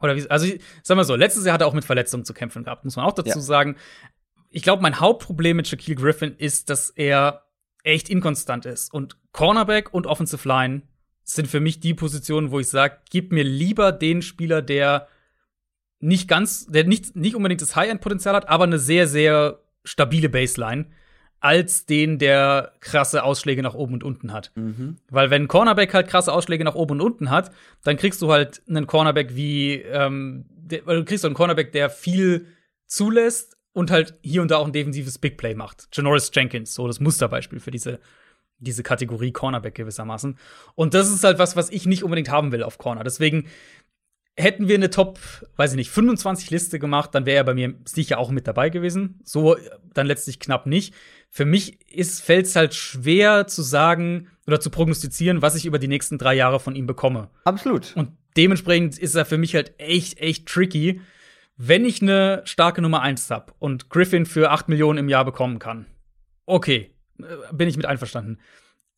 oder wie, also ich- sag mal so, letztes Jahr hat er auch mit Verletzungen zu kämpfen gehabt, muss man auch dazu Ja. sagen. Ich glaube, mein Hauptproblem mit Shaquille Griffin ist, dass er echt inkonstant ist. Und Cornerback und Offensive Line sind für mich die Positionen, wo ich sage, gib mir lieber den Spieler, der nicht ganz, der nicht, nicht unbedingt das High-End-Potenzial hat, aber eine sehr, sehr stabile Baseline, als den, der krasse Ausschläge nach oben und unten hat. Mhm. Weil wenn ein Cornerback halt krasse Ausschläge nach oben und unten hat, dann kriegst du halt einen Cornerback wie, ähm, der, du kriegst einen Cornerback, der viel zulässt und halt hier und da auch ein defensives Big Play macht. Janoris Jenkins, so das Musterbeispiel für diese, diese Kategorie Cornerback gewissermaßen. Und das ist halt was, was ich nicht unbedingt haben will auf Corner. Deswegen hätten wir eine Top, weiß ich nicht, 25 Liste gemacht, dann wäre er bei mir sicher auch mit dabei gewesen. So dann letztlich knapp nicht. Für mich ist fällt's halt schwer zu sagen oder zu prognostizieren, was ich über die nächsten drei Jahre von ihm bekomme. Absolut. Und dementsprechend ist er für mich halt echt, echt tricky. Wenn ich eine starke Nummer 1 hab und Griffin für 8 Millionen im Jahr bekommen kann, okay, bin ich mit einverstanden.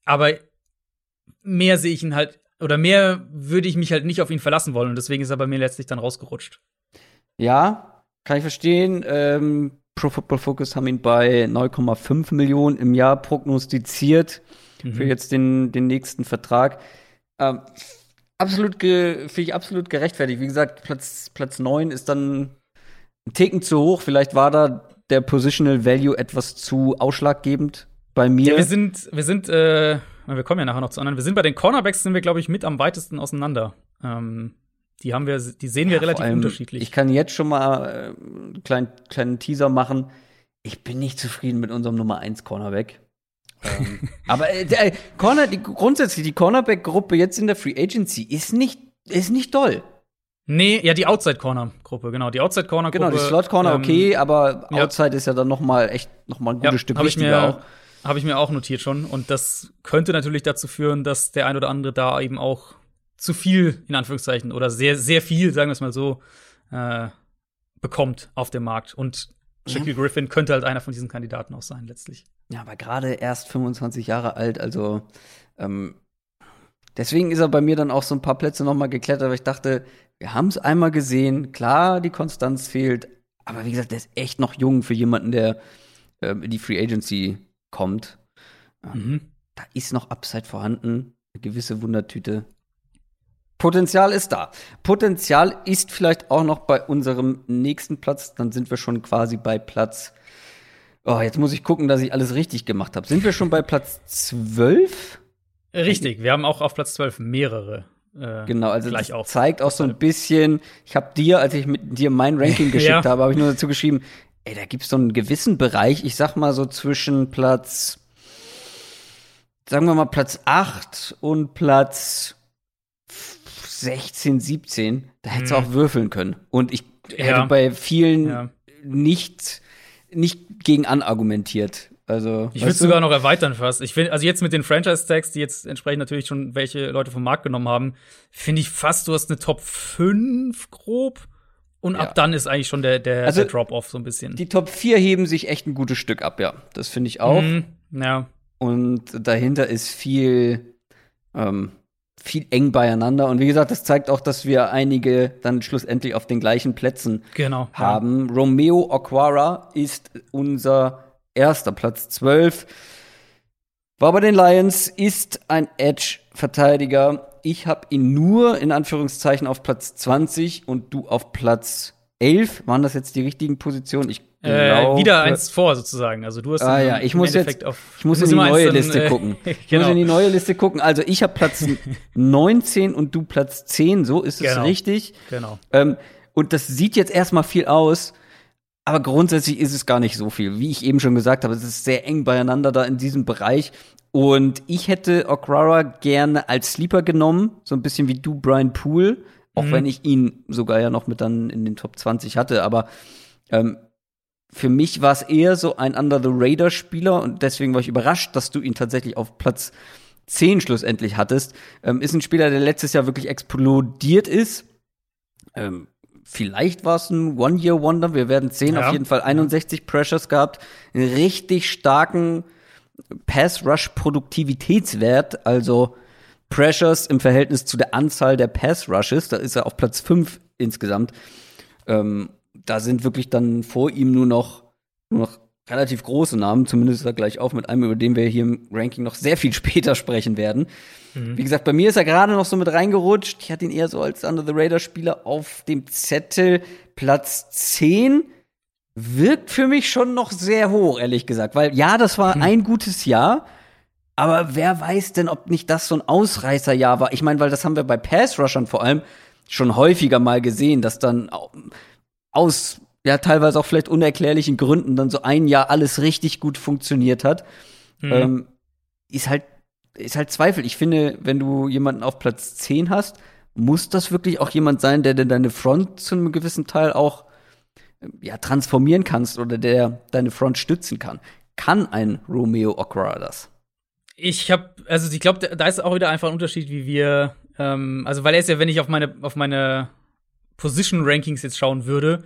Aber mehr sehe ich ihn halt, oder mehr würde ich mich halt nicht auf ihn verlassen wollen. Und deswegen ist er bei mir letztlich dann rausgerutscht. Ja, kann ich verstehen. Ähm, Pro Football Focus haben ihn bei 9,5 Millionen im Jahr prognostiziert für jetzt den, den nächsten Vertrag. Ähm, absolut, finde ich absolut gerechtfertigt. Wie gesagt, Platz, Platz 9 ist dann ein Ticken zu hoch. Vielleicht war da der Positional Value etwas zu ausschlaggebend bei mir. Ja, wir sind, wir sind, äh, wir kommen ja nachher noch zu anderen. Wir sind bei den Cornerbacks sind wir, glaube ich, mit am weitesten auseinander. Ähm, die haben wir, die sehen wir Ja, relativ allem, unterschiedlich. Ich kann jetzt schon mal äh, einen kleinen, kleinen Teaser machen. Ich bin nicht zufrieden mit unserem Nummer 1 Cornerback. ähm, aber äh, äh, Corner, die, grundsätzlich die Cornerback-Gruppe jetzt in der Free Agency ist nicht, ist nicht doll. Nee, ja, die Outside Corner Gruppe, genau, die Outside Corner Gruppe. Genau, die Slot Corner ähm, okay, aber ja. Outside ist ja dann noch mal echt noch mal ein gutes Ja, Stück hab ich wichtiger mir, auch. Habe ich mir auch notiert schon. Und das könnte natürlich dazu führen, dass der ein oder andere da eben auch zu viel, in Anführungszeichen, oder sehr, sehr viel, sagen wir es mal so, äh, bekommt auf dem Markt. Und Shaquille Griffin könnte halt einer von diesen Kandidaten auch sein, letztlich. Ja, aber gerade erst 25 Jahre alt, also ähm, deswegen ist er bei mir dann auch so ein paar Plätze noch mal geklettert, weil ich dachte, wir haben es einmal gesehen, klar, die Konstanz fehlt, aber wie gesagt, der ist echt noch jung für jemanden, der ähm, in die Free Agency kommt. Mhm. Da ist noch Upside vorhanden, eine gewisse Wundertüte. Potenzial ist da. Potenzial ist vielleicht auch noch bei unserem nächsten Platz. Dann sind wir schon quasi bei Platz. Oh, jetzt muss ich gucken, dass ich alles richtig gemacht habe. Sind wir schon bei Platz 12? Richtig, wir haben auch auf Platz 12 mehrere. Äh, Genau, also gleich das zeigt auch so ein bisschen, ich habe dir, als ich mit dir mein Ranking geschickt Ja. habe, habe ich nur dazu geschrieben, ey, da gibt's so einen gewissen Bereich, ich sag mal so zwischen Platz, sagen wir mal Platz 8 und Platz 16, 17, da hättest du Hm. auch würfeln können. Und ich Ja. hätte bei vielen Ja. nicht, nicht gegen anargumentiert. Also, Ich würde sogar noch erweitern fast. Ich finde, also jetzt mit den Franchise-Tags, die jetzt entsprechend natürlich schon welche Leute vom Markt genommen haben, finde ich fast, du hast eine Top 5 grob. Und Ja. ab dann ist eigentlich schon der, der, Also, der Drop-Off so ein bisschen. Die Top 4 heben sich echt ein gutes Stück ab, ja. Das finde ich auch. Mhm, ja. Und dahinter ist viel, ähm, viel eng beieinander. Und wie gesagt, das zeigt auch, dass wir einige dann schlussendlich auf den gleichen Plätzen Genau. haben. Romeo Okwara ist unser erster Platz 12. War bei den Lions, ist ein Edge-Verteidiger. Ich habe ihn nur in Anführungszeichen auf Platz 20 und du auf Platz 11. Waren das jetzt die richtigen Positionen? Ich Äh, glaube- wieder eins vor sozusagen. Also du hast Ah ja, ich muss Endeffekt jetzt, auf, ich muss in die neue dann, Liste äh, gucken. Ich muss genau. in die neue Liste gucken. Also ich habe Platz 19 und du Platz 10, so ist es Genau. richtig. genau. Ähm, und das sieht jetzt erstmal viel aus, aber grundsätzlich ist es gar nicht so viel. Wie ich eben schon gesagt habe, es ist sehr eng beieinander da in diesem Bereich. Und ich hätte Okwara gerne als Sleeper genommen, so ein bisschen wie du Brian Poole, auch Mhm. wenn ich ihn sogar ja noch mit dann in den Top 20 hatte. Aber ähm, für mich war es eher so ein Under the Radar Spieler und deswegen war ich überrascht, dass du ihn tatsächlich auf Platz 10 schlussendlich hattest. Ähm, ist ein Spieler, der letztes Jahr wirklich explodiert ist. Ähm, vielleicht war es ein One-Year-Wonder. Wir werden sehen. Ja. Auf jeden Fall 61 Pressures gehabt. Einen richtig starken Pass-Rush-Produktivitätswert. Also Pressures im Verhältnis zu der Anzahl der Pass-Rushes. Da ist er auf Platz 5 insgesamt. Ähm, da sind wirklich dann vor ihm nur noch, nur noch relativ große Namen. Zumindest ist er gleich auf mit einem, über den wir hier im Ranking noch sehr viel später sprechen werden. Wie gesagt, bei mir ist er gerade noch so mit reingerutscht. Ich hatte ihn eher so als Under the Radar Spieler auf dem Zettel Platz 10. Wirkt für mich schon noch sehr hoch, ehrlich gesagt. Weil ja, das war ein gutes Jahr. Aber wer weiß denn, ob nicht das so ein Ausreißerjahr war? Ich meine, weil das haben wir bei Pass-Rushern vor allem schon häufiger mal gesehen, dass dann au- aus, ja, teilweise auch vielleicht unerklärlichen Gründen dann so ein Jahr alles richtig gut funktioniert hat. Mhm. Ähm, ist halt, ist halt Zweifel. Ich finde, wenn du jemanden auf Platz 10 hast, muss das wirklich auch jemand sein, der dir deine Front zu einem gewissen Teil auch ja, transformieren kannst oder der deine Front stützen kann. Kann ein Romeo Okra das? Ich habe, also ich glaube, da ist auch wieder einfach ein Unterschied, wie wir, ähm, also weil er ist ja, wenn ich auf meine, auf meine Position Rankings jetzt schauen würde,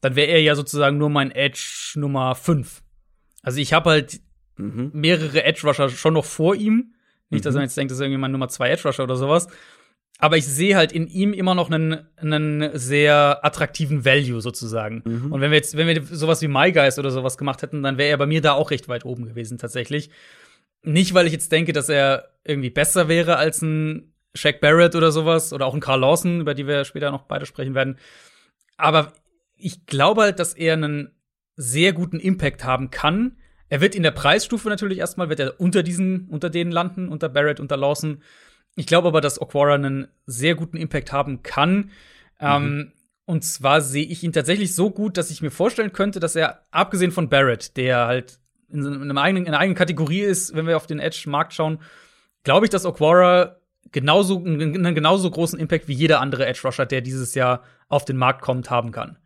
dann wäre er ja sozusagen nur mein Edge Nummer 5. Also ich habe halt Mhm. mehrere Edge Rusher schon noch vor ihm. Nicht, dass man jetzt denkt, das ist irgendwie mein Nummer 2 Edge Rusher oder sowas. Aber ich sehe halt in ihm immer noch einen, einen sehr attraktiven Value sozusagen. Und wenn wir jetzt, wenn wir sowas wie My Guys oder sowas gemacht hätten, dann wäre er bei mir da auch recht weit oben gewesen tatsächlich. Nicht, weil ich jetzt denke, dass er irgendwie besser wäre als ein Shaq Barrett oder sowas oder auch ein Carl Lawson, über die wir später noch beide sprechen werden. Aber ich glaube halt, dass er einen sehr guten Impact haben kann. Er wird in der Preisstufe natürlich erstmal, wird er unter diesen, unter denen landen, unter Barrett, unter Lawson. Ich glaube aber, dass Okwara einen sehr guten Impact haben kann. Ähm, und zwar sehe ich ihn tatsächlich so gut, dass ich mir vorstellen könnte, dass er, abgesehen von Barrett, der halt in, einem eigenen, in einer eigenen Kategorie ist, wenn wir auf den Edge-Markt schauen, glaube ich, dass Okwara genauso, einen genauso großen Impact wie jeder andere Edge Rusher, der dieses Jahr auf den Markt kommt, haben kann.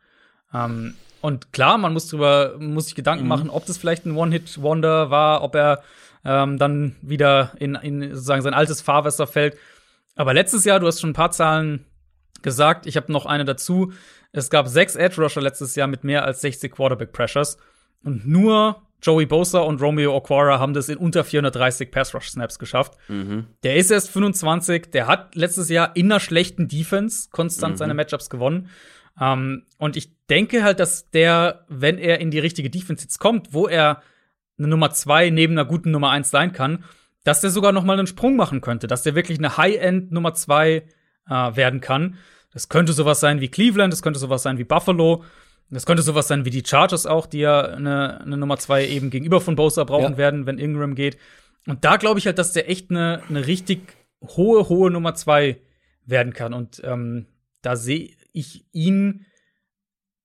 Ähm, und klar, man muss drüber, muss sich Gedanken mhm. machen, ob das vielleicht ein One-Hit-Wonder war, ob er ähm, dann wieder in, in sozusagen sein altes Fahrwasser fällt. Aber letztes Jahr, du hast schon ein paar Zahlen gesagt, ich habe noch eine dazu. Es gab sechs Edge Rusher letztes Jahr mit mehr als 60 Quarterback Pressures und nur Joey Bosa und Romeo Okwara haben das in unter 430 Pass Rush Snaps geschafft. Mhm. Der ist erst 25, der hat letztes Jahr in einer schlechten Defense konstant mhm. seine Matchups gewonnen. Um, ähm, und ich denke halt, dass der, wenn er in die richtige Defense jetzt kommt, wo er eine Nummer zwei neben einer guten Nummer eins sein kann, dass der sogar noch mal einen Sprung machen könnte, dass der wirklich eine High-End Nummer zwei äh, werden kann. Das könnte sowas sein wie Cleveland, das könnte sowas sein wie Buffalo, das könnte sowas sein wie die Chargers auch, die ja eine, eine Nummer zwei eben gegenüber von Bosa brauchen ja. werden, wenn Ingram geht. Und da glaube ich halt, dass der echt eine, eine richtig hohe, hohe Nummer zwei werden kann. Und ähm, da sehe ich ihn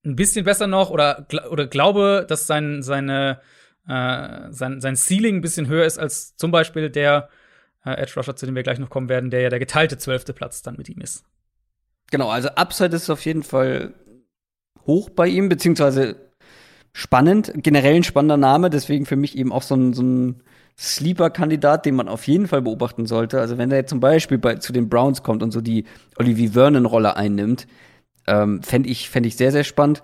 ein bisschen besser noch oder, oder glaube, dass sein, seine, äh, sein, sein Ceiling ein bisschen höher ist als zum Beispiel der äh, Edge Rusher, zu dem wir gleich noch kommen werden, der ja der geteilte zwölfte Platz dann mit ihm ist. Genau, also Upside ist auf jeden Fall hoch bei ihm, beziehungsweise spannend, generell ein spannender Name, deswegen für mich eben auch so ein, so ein Sleeper-Kandidat, den man auf jeden Fall beobachten sollte. Also wenn er zum Beispiel bei, zu den Browns kommt und so die Olivier Vernon-Rolle einnimmt, ähm, fände ich, fänd ich sehr, sehr spannend.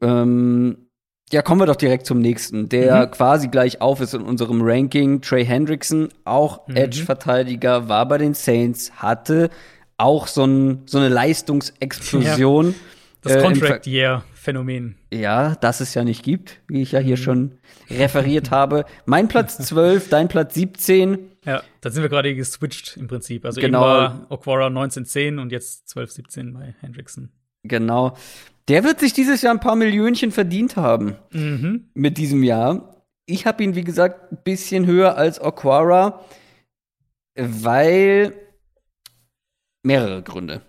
Ähm, ja, kommen wir doch direkt zum nächsten, der mhm. quasi gleich auf ist in unserem Ranking. Trey Hendrickson, auch mhm. Edge-Verteidiger, war bei den Saints, hatte auch so, ein, so eine Leistungsexplosion. Ja. Das äh, Contract Year Phänomen. Ja, das es ja nicht gibt, wie ich ja hier mhm. schon referiert habe. Mein Platz 12, dein Platz 17. Ja, da sind wir gerade geswitcht im Prinzip. Also genau. eben war Okwara 1910 und jetzt 1217 bei Hendrickson. Genau. Der wird sich dieses Jahr ein paar Millionchen verdient haben mhm. mit diesem Jahr. Ich habe ihn, wie gesagt, ein bisschen höher als Okwara, weil mehrere Gründe.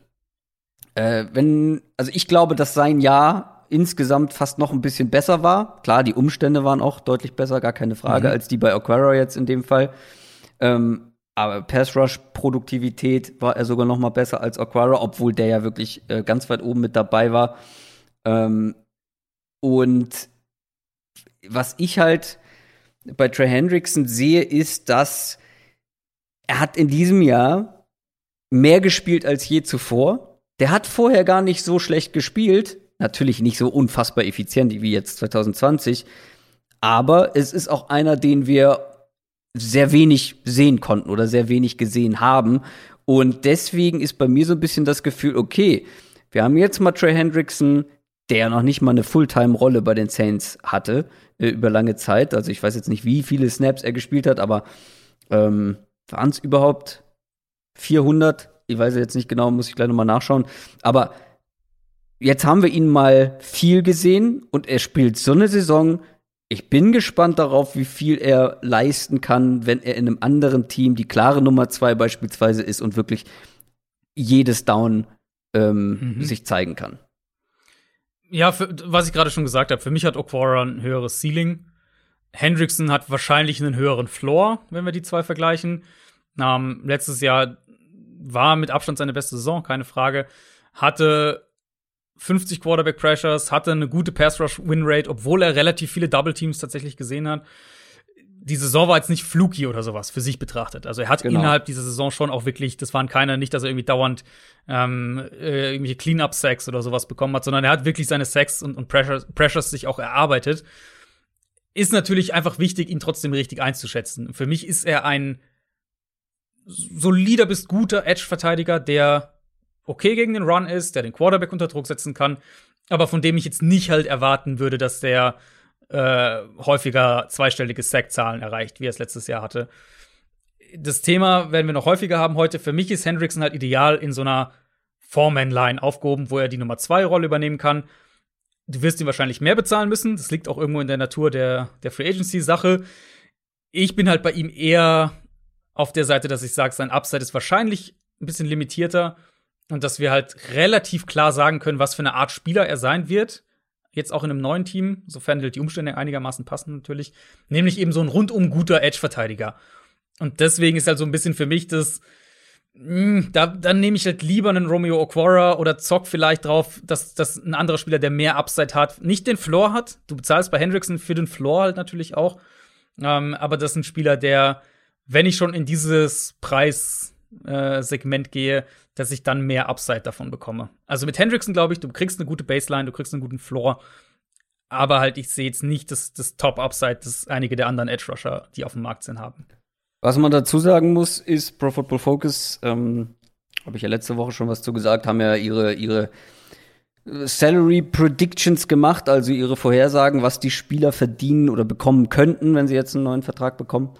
Äh, wenn, also ich glaube, dass sein Jahr insgesamt fast noch ein bisschen besser war. Klar, die Umstände waren auch deutlich besser, gar keine Frage, mhm. als die bei Aquara jetzt in dem Fall. Ähm, aber Pass Rush Produktivität war er sogar noch mal besser als Aquara, obwohl der ja wirklich äh, ganz weit oben mit dabei war. Ähm, und was ich halt bei Trey Hendrickson sehe, ist, dass er hat in diesem Jahr mehr gespielt als je zuvor. Der hat vorher gar nicht so schlecht gespielt. Natürlich nicht so unfassbar effizient wie jetzt 2020. Aber es ist auch einer, den wir sehr wenig sehen konnten oder sehr wenig gesehen haben. Und deswegen ist bei mir so ein bisschen das Gefühl, okay, wir haben jetzt mal Trey Hendrickson, der noch nicht mal eine Fulltime-Rolle bei den Saints hatte äh, über lange Zeit. Also ich weiß jetzt nicht, wie viele Snaps er gespielt hat, aber ähm, waren es überhaupt 400? Ich weiß jetzt nicht genau, muss ich gleich nochmal nachschauen. Aber jetzt haben wir ihn mal viel gesehen und er spielt so eine Saison. Ich bin gespannt darauf, wie viel er leisten kann, wenn er in einem anderen Team die klare Nummer zwei beispielsweise ist und wirklich jedes Down ähm, mhm. sich zeigen kann. Ja, für, was ich gerade schon gesagt habe, für mich hat Okwara ein höheres Ceiling. Hendrickson hat wahrscheinlich einen höheren Floor, wenn wir die zwei vergleichen. Ähm, letztes Jahr war mit Abstand seine beste Saison, keine Frage. Hatte 50 Quarterback Pressures, hatte eine gute Pass Rush Win Rate, obwohl er relativ viele Double Teams tatsächlich gesehen hat die Saison war jetzt nicht fluky oder sowas für sich betrachtet. Also er hat genau. innerhalb dieser Saison schon auch wirklich, das waren keine, nicht, dass er irgendwie dauernd ähm, äh, irgendwelche Clean-up-Sacks oder sowas bekommen hat, sondern er hat wirklich seine Sacks und, und Pressures, Pressures sich auch erarbeitet. Ist natürlich einfach wichtig, ihn trotzdem richtig einzuschätzen. Für mich ist er ein solider bis guter Edge-Verteidiger, der okay gegen den Run ist, der den Quarterback unter Druck setzen kann, aber von dem ich jetzt nicht halt erwarten würde, dass der äh, häufiger zweistellige Sackzahlen erreicht, wie er es letztes Jahr hatte. Das Thema werden wir noch häufiger haben heute. Für mich ist Hendrickson halt ideal in so einer Foreman-Line aufgehoben, wo er die Nummer zwei Rolle übernehmen kann. Du wirst ihn wahrscheinlich mehr bezahlen müssen. Das liegt auch irgendwo in der Natur der, der Free Agency-Sache. Ich bin halt bei ihm eher auf der Seite, dass ich sage, sein Upside ist wahrscheinlich ein bisschen limitierter und dass wir halt relativ klar sagen können, was für eine Art Spieler er sein wird jetzt auch in einem neuen Team, sofern die Umstände einigermaßen passen natürlich, nämlich eben so ein rundum guter Edge-Verteidiger. Und deswegen ist halt so ein bisschen für mich das, Hm, da, dann nehme ich halt lieber einen Romeo Okwara oder zock vielleicht drauf, dass, dass ein anderer Spieler, der mehr Upside hat, nicht den Floor hat. Du bezahlst bei Hendrickson für den Floor halt natürlich auch. Ähm, aber das ist ein Spieler, der, wenn ich schon in dieses Preissegment äh, gehe, dass ich dann mehr Upside davon bekomme. Also mit Hendrickson glaube ich, du kriegst eine gute Baseline, du kriegst einen guten Floor. Aber halt, ich sehe jetzt nicht das, das Top-Upside, das einige der anderen Edge-Rusher, die auf dem Markt sind, haben. Was man dazu sagen muss, ist Pro Football Focus, ähm, habe ich ja letzte Woche schon was zu gesagt, haben ja ihre, ihre Salary Predictions gemacht, also ihre Vorhersagen, was die Spieler verdienen oder bekommen könnten, wenn sie jetzt einen neuen Vertrag bekommen.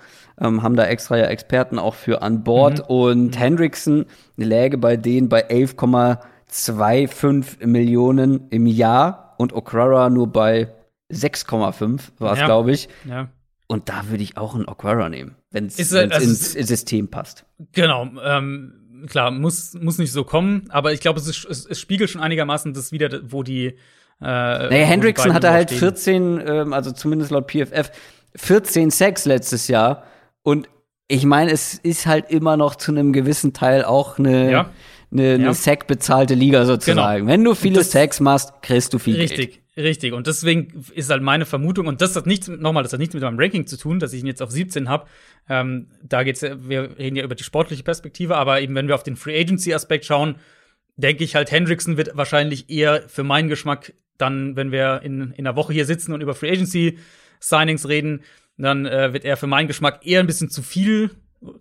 Ähm, haben da extra ja Experten auch für an Bord. Mhm. Und mhm. Hendrickson läge bei denen bei 11,25 Millionen im Jahr und Okrara nur bei 6,5 war es, ja. glaube ich. Ja. Und da würde ich auch einen Aquara nehmen, wenn es ins System passt. Genau. Ähm, klar, muss, muss nicht so kommen, aber ich glaube, es, es, es, spiegelt schon einigermaßen das wieder, wo die. Äh, naja, Hendrickson hatte halt 14, ähm, also zumindest laut PFF, 14 Sacks letztes Jahr. Und ich meine, es ist halt immer noch zu einem gewissen Teil auch eine. Ja eine, eine ja. Sack bezahlte Liga sozusagen. Genau. Wenn du viele Sacks machst, kriegst du viel richtig. Geld. Richtig, und deswegen ist halt meine Vermutung, und das hat nichts, nochmal, das hat nichts mit meinem Ranking zu tun, dass ich ihn jetzt auf 17 habe. Ähm, da geht's, wir reden ja über die sportliche Perspektive, aber eben wenn wir auf den Free Agency-Aspekt schauen, denke ich halt, Hendrickson wird wahrscheinlich eher für meinen Geschmack dann, wenn wir in, in einer Woche hier sitzen und über Free Agency-Signings reden, dann äh, wird er für meinen Geschmack eher ein bisschen zu viel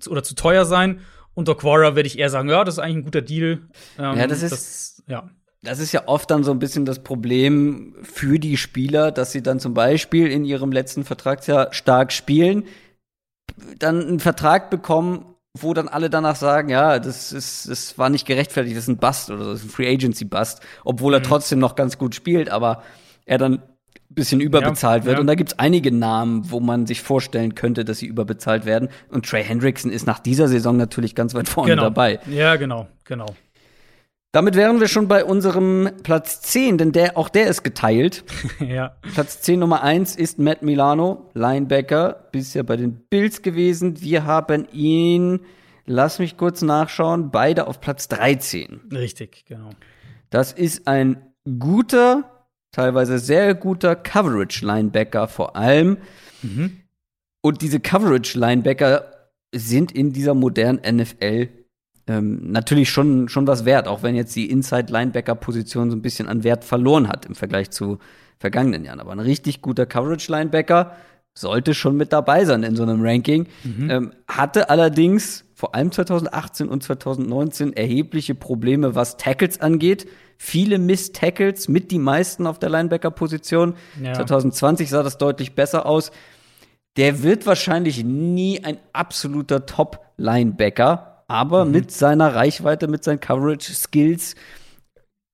oder zu teuer sein. Und Quora werde ich eher sagen, ja, das ist eigentlich ein guter Deal. Ähm, ja, das ist, das, ja das ist ja oft dann so ein bisschen das Problem für die Spieler, dass sie dann zum Beispiel in ihrem letzten Vertragsjahr stark spielen, dann einen Vertrag bekommen, wo dann alle danach sagen, ja, das ist, das war nicht gerechtfertigt, das ist ein Bust oder das ist ein Free Agency Bust, obwohl er mhm. trotzdem noch ganz gut spielt, aber er dann bisschen überbezahlt ja, wird. Ja. Und da gibt's einige Namen, wo man sich vorstellen könnte, dass sie überbezahlt werden. Und Trey Hendrickson ist nach dieser Saison natürlich ganz weit vorne genau. dabei. Ja, genau, genau. Damit wären wir schon bei unserem Platz 10, denn der, auch der ist geteilt. ja. Platz 10 Nummer 1 ist Matt Milano, Linebacker, bisher bei den Bills gewesen. Wir haben ihn, lass mich kurz nachschauen, beide auf Platz 13. Richtig, genau. Das ist ein guter, teilweise sehr guter Coverage-Linebacker vor allem. Mhm. Und diese Coverage-Linebacker sind in dieser modernen NFL ähm, natürlich schon, schon was wert, auch wenn jetzt die Inside-Linebacker-Position so ein bisschen an Wert verloren hat im Vergleich zu vergangenen Jahren. Aber ein richtig guter Coverage-Linebacker sollte schon mit dabei sein in so einem Ranking. Mhm. Ähm, hatte allerdings vor allem 2018 und 2019 erhebliche Probleme, was Tackles angeht. Viele Miss-Tackles, mit die meisten auf der Linebacker-Position. Ja. 2020 sah das deutlich besser aus. Der wird wahrscheinlich nie ein absoluter Top-Linebacker aber mhm. mit seiner Reichweite, mit seinen Coverage-Skills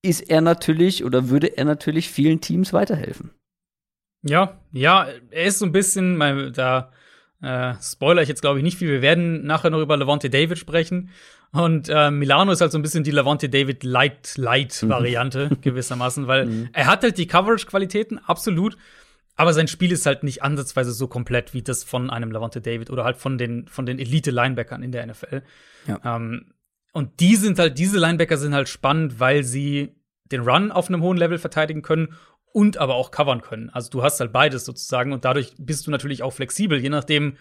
ist er natürlich oder würde er natürlich vielen Teams weiterhelfen. Ja, ja, er ist so ein bisschen, da äh, spoiler ich jetzt glaube ich nicht viel. Wir werden nachher noch über Levante David sprechen. Und äh, Milano ist halt so ein bisschen die Levante David Light Light Variante mhm. gewissermaßen, weil mhm. er hat halt die Coverage Qualitäten absolut, aber sein Spiel ist halt nicht ansatzweise so komplett wie das von einem Levante David oder halt von den, von den Elite-Linebackern in der NFL. Ja. Ähm, und die sind halt, diese Linebacker sind halt spannend, weil sie den Run auf einem hohen Level verteidigen können und aber auch covern können. Also du hast halt beides sozusagen und dadurch bist du natürlich auch flexibel, je nachdem,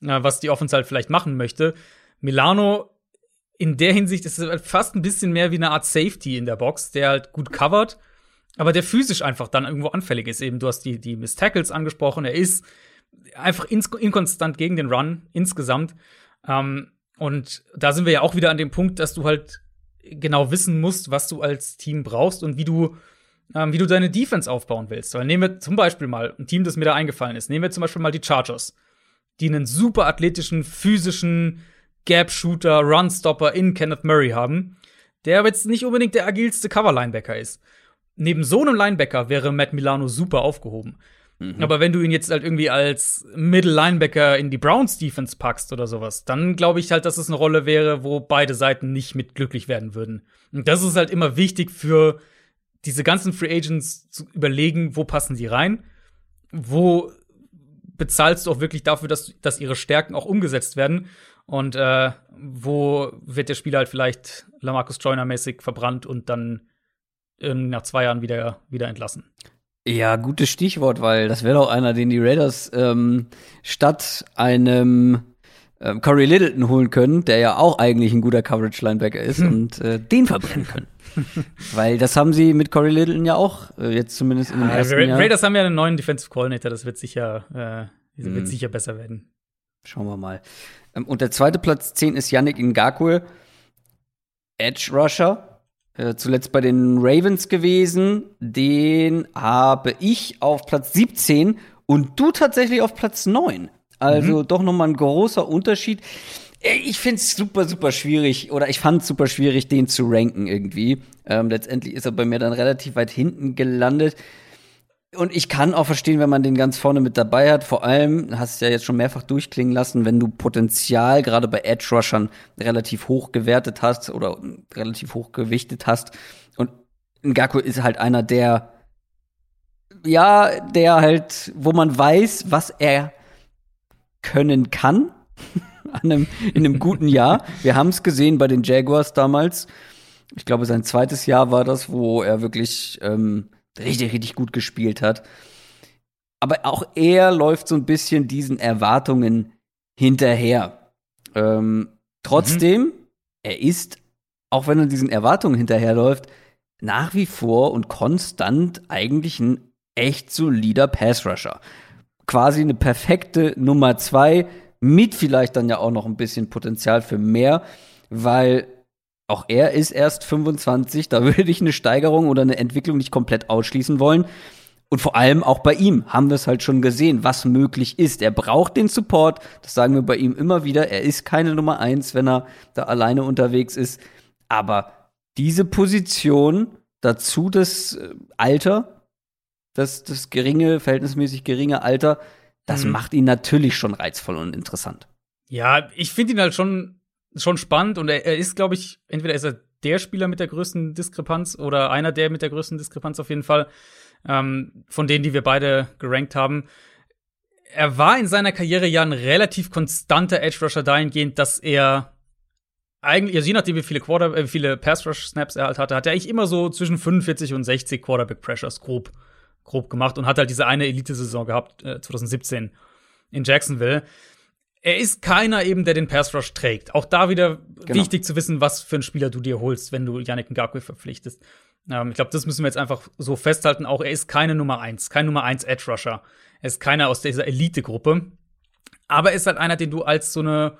äh, was die Offense halt vielleicht machen möchte. Milano in der Hinsicht ist es halt fast ein bisschen mehr wie eine Art Safety in der Box, der halt gut covert aber der physisch einfach dann irgendwo anfällig ist. Eben, du hast die, die Miss Tackles angesprochen. Er ist einfach inkonstant gegen den Run insgesamt. Ähm, und da sind wir ja auch wieder an dem Punkt, dass du halt genau wissen musst, was du als Team brauchst und wie du, ähm, wie du deine Defense aufbauen willst. Weil nehmen wir zum Beispiel mal ein Team, das mir da eingefallen ist. Nehmen wir zum Beispiel mal die Chargers, die einen super athletischen, physischen Gap-Shooter, Run-Stopper in Kenneth Murray haben, der aber jetzt nicht unbedingt der agilste Cover-Linebacker ist neben so einem Linebacker wäre Matt Milano super aufgehoben. Mhm. Aber wenn du ihn jetzt halt irgendwie als Middle Linebacker in die Browns Defense packst oder sowas, dann glaube ich halt, dass es eine Rolle wäre, wo beide Seiten nicht mit glücklich werden würden. Und das ist halt immer wichtig für diese ganzen Free Agents zu überlegen, wo passen sie rein, wo bezahlst du auch wirklich dafür, dass, dass ihre Stärken auch umgesetzt werden? Und äh, wo wird der Spieler halt vielleicht Lamarcus Joyner-mäßig verbrannt und dann nach zwei Jahren wieder, wieder entlassen? Ja, gutes Stichwort, weil das wäre doch einer, den die Raiders ähm, statt einem ähm, Corey Littleton holen können, der ja auch eigentlich ein guter Coverage-Linebacker ist hm. und äh, den verbrennen können. weil das haben sie mit Corey Littleton ja auch äh, jetzt zumindest in dem ja, ersten Ra Jahr. Raiders haben ja einen neuen Defensive Coordinator, das wird sicher, äh, wird hm. sicher besser werden. Schauen wir mal. Ähm, und der zweite Platz 10 ist Yannick Ngakwe, Edge Rusher äh, zuletzt bei den Ravens gewesen. Den habe ich auf Platz 17 und du tatsächlich auf Platz 9. Also mhm. doch noch mal ein großer Unterschied. Ich finde es super, super schwierig, oder ich fand es super schwierig, den zu ranken irgendwie. Ähm, letztendlich ist er bei mir dann relativ weit hinten gelandet. Und ich kann auch verstehen, wenn man den ganz vorne mit dabei hat. Vor allem, hast du ja jetzt schon mehrfach durchklingen lassen, wenn du Potenzial gerade bei Edge Rushern relativ hoch gewertet hast oder relativ hoch gewichtet hast. Und Ngaku ist halt einer, der, ja, der halt, wo man weiß, was er können kann. An einem, in einem guten Jahr. Wir haben es gesehen bei den Jaguars damals. Ich glaube, sein zweites Jahr war das, wo er wirklich ähm, richtig, richtig gut gespielt hat. Aber auch er läuft so ein bisschen diesen Erwartungen hinterher. Ähm, trotzdem, mhm. er ist, auch wenn er diesen Erwartungen hinterherläuft, nach wie vor und konstant eigentlich ein echt solider Pass-Rusher. Quasi eine perfekte Nummer zwei, mit vielleicht dann ja auch noch ein bisschen Potenzial für mehr, weil auch er ist erst 25, da würde ich eine Steigerung oder eine Entwicklung nicht komplett ausschließen wollen. Und vor allem auch bei ihm haben wir es halt schon gesehen, was möglich ist. Er braucht den Support, das sagen wir bei ihm immer wieder. Er ist keine Nummer eins, wenn er da alleine unterwegs ist. Aber diese Position, dazu das äh, Alter, das, das geringe, verhältnismäßig geringe Alter, das mhm. macht ihn natürlich schon reizvoll und interessant. Ja, ich finde ihn halt schon schon spannend und er, er ist, glaube ich, entweder ist er der Spieler mit der größten Diskrepanz oder einer der mit der größten Diskrepanz auf jeden Fall, ähm, von denen, die wir beide gerankt haben. Er war in seiner Karriere ja ein relativ konstanter Edge Rusher dahingehend, dass er eigentlich, also je nachdem, wie viele Quarter, äh, viele Pass Rush Snaps er halt hatte, hat er eigentlich immer so zwischen 45 und 60 Quarterback Pressures grob, grob gemacht und hat halt diese eine Elite-Saison gehabt, äh, 2017 in Jacksonville er ist keiner eben, der den Pass Rush trägt. Auch da wieder genau. wichtig zu wissen, was für einen Spieler du dir holst, wenn du Yannick Ngakwe verpflichtest. Ähm, ich glaube, das müssen wir jetzt einfach so festhalten. Auch er ist keine Nummer eins, kein Nummer eins Edge Rusher. Er ist keiner aus dieser Elite-Gruppe. Aber er ist halt einer, den du als so eine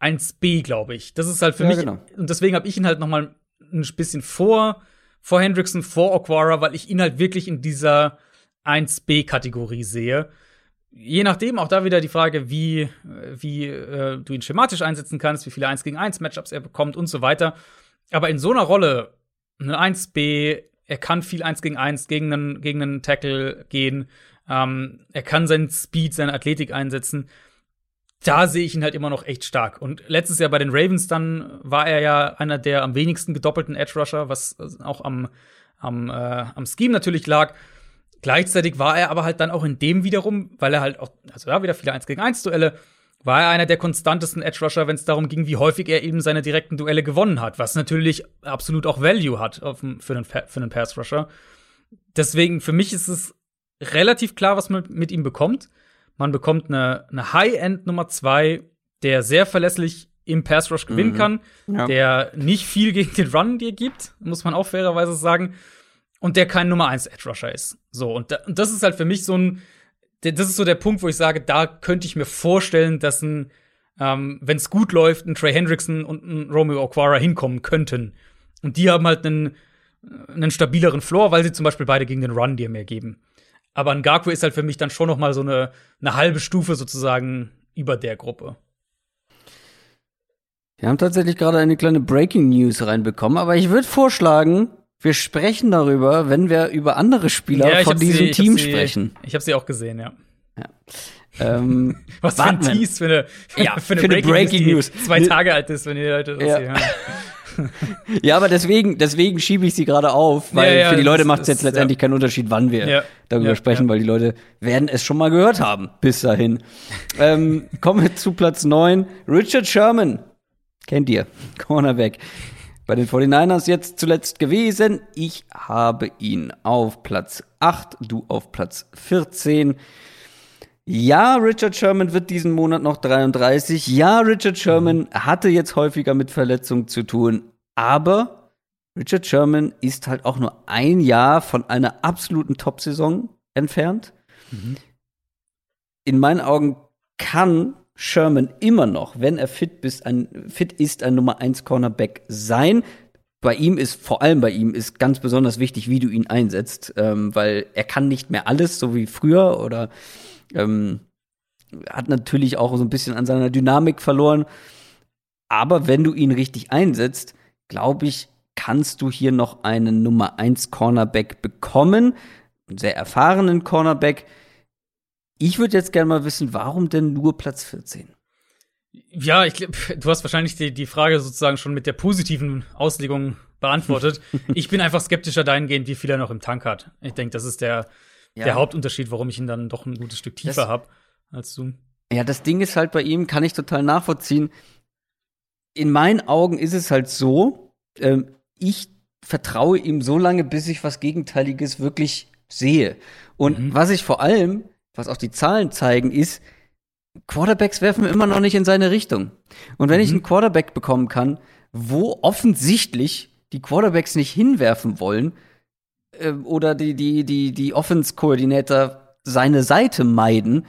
1B, glaube ich. Das ist halt für ja, mich. Genau. Und deswegen habe ich ihn halt noch mal ein bisschen vor, vor Hendrickson, vor Okwara, weil ich ihn halt wirklich in dieser 1B-Kategorie sehe je nachdem, auch da wieder die Frage, wie, wie äh, du ihn schematisch einsetzen kannst, wie viele 1 gegen 1 Matchups er bekommt und so weiter. Aber in so einer Rolle, eine 1B, er kann viel 1 gegen 1 gegen einen, gegen einen Tackle gehen, ähm, er kann seinen Speed, seine Athletik einsetzen. Da sehe ich ihn halt immer noch echt stark. Und letztes Jahr bei den Ravens dann war er ja einer der am wenigsten gedoppelten Edge Rusher, was auch am, am, äh, am Scheme natürlich lag. Gleichzeitig war er aber halt dann auch in dem wiederum, weil er halt auch, also da wieder viele 1 gegen 1 Duelle, war er einer der konstantesten Edge Rusher, wenn es darum ging, wie häufig er eben seine direkten Duelle gewonnen hat, was natürlich absolut auch Value hat auf, für, einen, für einen Pass Rusher. Deswegen, für mich ist es relativ klar, was man mit ihm bekommt. Man bekommt eine, eine High-End Nummer 2, der sehr verlässlich im Pass Rush gewinnen mhm. kann, ja. der nicht viel gegen den Run dir gibt, muss man auch fairerweise sagen und der kein Nummer 1 Edge Rusher ist. So, und, da, und das ist halt für mich so ein, das ist so der Punkt, wo ich sage, da könnte ich mir vorstellen, dass ein, ähm, wenn es gut läuft, ein Trey Hendrickson und ein Romeo Aquara hinkommen könnten. Und die haben halt einen, einen stabileren Floor, weil sie zum Beispiel beide gegen den Run dir mehr geben. Aber ein Gaku ist halt für mich dann schon noch mal so eine, eine halbe Stufe sozusagen über der Gruppe. Wir haben tatsächlich gerade eine kleine Breaking News reinbekommen, aber ich würde vorschlagen, wir sprechen darüber, wenn wir über andere Spieler ja, von diesem sie, Team sie, sprechen. Ich habe sie auch gesehen, ja. ja. Ähm, Was für ein Tease für eine, ja, für eine, für Breaking, Breaking, News, News. zwei Tage alt ist, wenn ihr Leute das ja. hören. ja, aber deswegen, deswegen schiebe ich sie gerade auf, weil Ja, ja, für die Leute macht es jetzt letztendlich keinen Unterschied, wann wir Ja. darüber Ja, sprechen, ja. weil die Leute werden es schon mal gehört haben bis dahin. ähm, kommen wir zu Platz 9. Richard Sherman. Kennt ihr? Cornerback. Bei den 49ers jetzt zuletzt gewesen. Ich habe ihn auf Platz 8, du auf Platz 14. Ja, Richard Sherman wird diesen Monat noch 33. Ja, Richard Sherman hatte jetzt häufiger mit Verletzungen zu tun. Aber Richard Sherman ist halt auch nur ein Jahr von einer absoluten Top-Saison entfernt. In meinen Augen kann Sherman immer noch, wenn er fit, bis ein, fit ist, ein Nummer 1 Cornerback sein. Bei ihm ist, vor allem bei ihm, ist ganz besonders wichtig, wie du ihn einsetzt, ähm, weil er kann nicht mehr alles, so wie früher, oder ähm, hat natürlich auch so ein bisschen an seiner Dynamik verloren. Aber wenn du ihn richtig einsetzt, glaube ich, kannst du hier noch einen Nummer 1 Cornerback bekommen, einen sehr erfahrenen Cornerback. Ich würde jetzt gerne mal wissen, warum denn nur Platz 14? Ja, ich glaub, du hast wahrscheinlich die, die Frage sozusagen schon mit der positiven Auslegung beantwortet. ich bin einfach skeptischer dahingehend, wie viel er noch im Tank hat. Ich denke, das ist der, Ja. der Hauptunterschied, warum ich ihn dann doch ein gutes Stück tiefer habe als du. Ja, das Ding ist halt bei ihm, kann ich total nachvollziehen. In meinen Augen ist es halt so, ähm, ich vertraue ihm so lange, bis ich was Gegenteiliges wirklich sehe. Und was ich vor allem, was auch die Zahlen zeigen, ist, Quarterbacks werfen immer noch nicht in seine Richtung. Und wenn ich einen Quarterback bekommen kann, wo offensichtlich die Quarterbacks nicht hinwerfen wollen, äh, oder die, die, die, die Offense-Koordinator seine Seite meiden,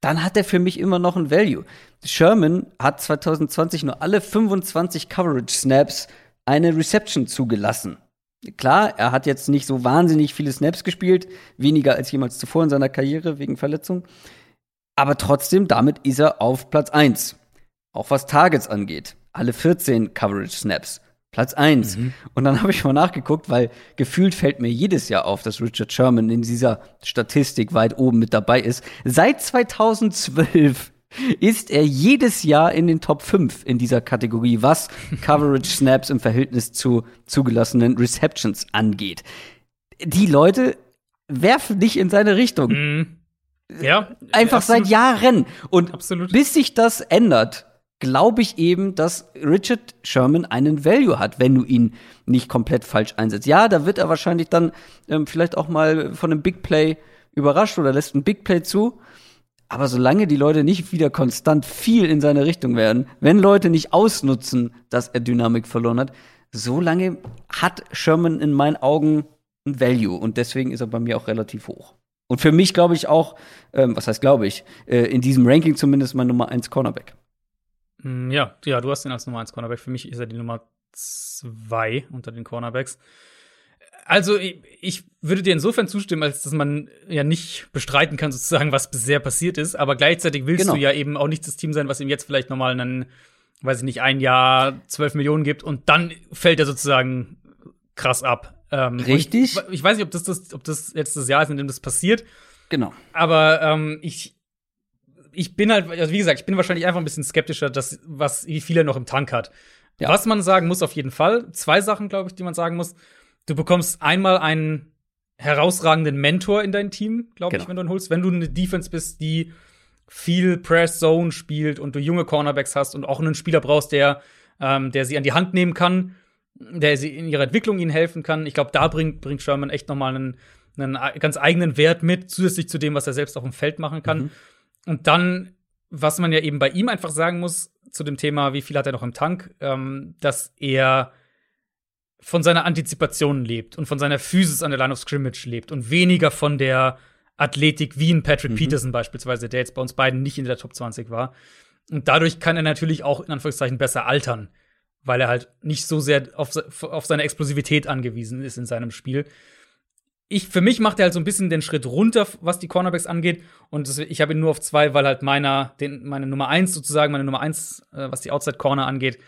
dann hat er für mich immer noch ein Value. Sherman hat 2020 nur alle 25 Coverage-Snaps eine Reception zugelassen. Klar, er hat jetzt nicht so wahnsinnig viele Snaps gespielt, weniger als jemals zuvor in seiner Karriere wegen Verletzung. Aber trotzdem, damit ist er auf Platz 1. Auch was Targets angeht. Alle 14 Coverage-Snaps. Platz 1. Und dann habe ich mal nachgeguckt, weil gefühlt fällt mir jedes Jahr auf, dass Richard Sherman in dieser Statistik weit oben mit dabei ist. Seit 2012 ist er jedes Jahr in den Top 5 in dieser Kategorie, was Coverage Snaps im Verhältnis zu zugelassenen Receptions angeht. Die Leute werfen nicht in seine Richtung. Mhm. Ja. Einfach absolut. seit Jahren. Und Absolut. bis sich das ändert, glaube ich eben, dass Richard Sherman einen Value hat, wenn du ihn nicht komplett falsch einsetzt. Ja, da wird er wahrscheinlich dann ähm, vielleicht auch mal von einem Big Play überrascht oder lässt ein Big Play zu. Aber solange die Leute nicht wieder konstant viel in seine Richtung werden, wenn Leute nicht ausnutzen, dass er Dynamik verloren hat, solange hat Sherman in meinen Augen ein Value und deswegen ist er bei mir auch relativ hoch. Und für mich glaube ich auch, ähm, was heißt glaube ich, äh, in diesem Ranking zumindest mein Nummer 1 Cornerback. Mm, Ja, ja, du hast ihn als Nummer 1 Cornerback. Für mich ist er die Nummer 2 unter den Cornerbacks. Also, ich, würde dir insofern zustimmen, als dass man ja nicht bestreiten kann, sozusagen, was bisher passiert ist. Aber gleichzeitig willst Genau. du ja eben auch nicht das Team sein, was ihm jetzt vielleicht nochmal einen, weiß ich nicht, ein Jahr 12 Millionen gibt und dann fällt er sozusagen krass ab. Ähm, Richtig. Ich, ich weiß nicht, ob das, das, ob das jetzt das Jahr ist, in dem das passiert. Genau. Aber ähm, ich, ich bin halt, also wie gesagt, ich bin wahrscheinlich einfach ein bisschen skeptischer, dass, was, wie viel er noch im Tank hat. Ja. Was man sagen muss, auf jeden Fall, zwei Sachen, glaube ich, die man sagen muss. Du bekommst einmal einen herausragenden Mentor in dein Team, glaube Genau. ich, wenn du ihn holst. Wenn du eine Defense bist, die viel Press Zone spielt und du junge Cornerbacks hast und auch einen Spieler brauchst, der, ähm, der sie an die Hand nehmen kann, der sie in ihrer Entwicklung ihnen helfen kann. Ich glaube, da bringt, bringt Sherman echt noch mal einen, einen ei- ganz eigenen Wert mit, zusätzlich zu dem, was er selbst auf dem Feld machen kann. Und dann, was man ja eben bei ihm einfach sagen muss, zu dem Thema, wie viel hat er noch im Tank, ähm, dass er von seiner Antizipation lebt und von seiner Physis an der Line of Scrimmage lebt und weniger von der Athletik wie ein Patrick Peterson beispielsweise, der jetzt bei uns beiden nicht in der Top 20 war. Und dadurch kann er natürlich auch in Anführungszeichen besser altern, weil er halt nicht so sehr auf, auf seine Explosivität angewiesen ist in seinem Spiel. Ich, für mich macht er halt so ein bisschen den Schritt runter, was die Cornerbacks angeht. Und das, ich habe ihn nur auf zwei, weil halt meiner, den, meine Nummer eins sozusagen, meine Nummer eins, äh, was die Outside Corner angeht,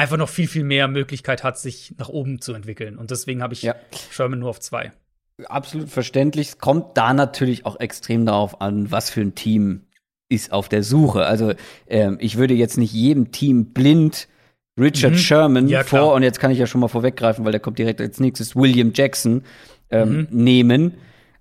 einfach noch viel, viel mehr Möglichkeit hat, sich nach oben zu entwickeln. Und deswegen habe ich Ja. Sherman nur auf zwei. Absolut verständlich. Es kommt da natürlich auch extrem darauf an, was für ein Team ist auf der Suche. Also ähm, ich würde jetzt nicht jedem Team blind Richard Mhm. Sherman Ja, vor, und jetzt kann ich ja schon mal vorweggreifen, weil der kommt direkt als nächstes, William Jackson ähm, Mhm. nehmen.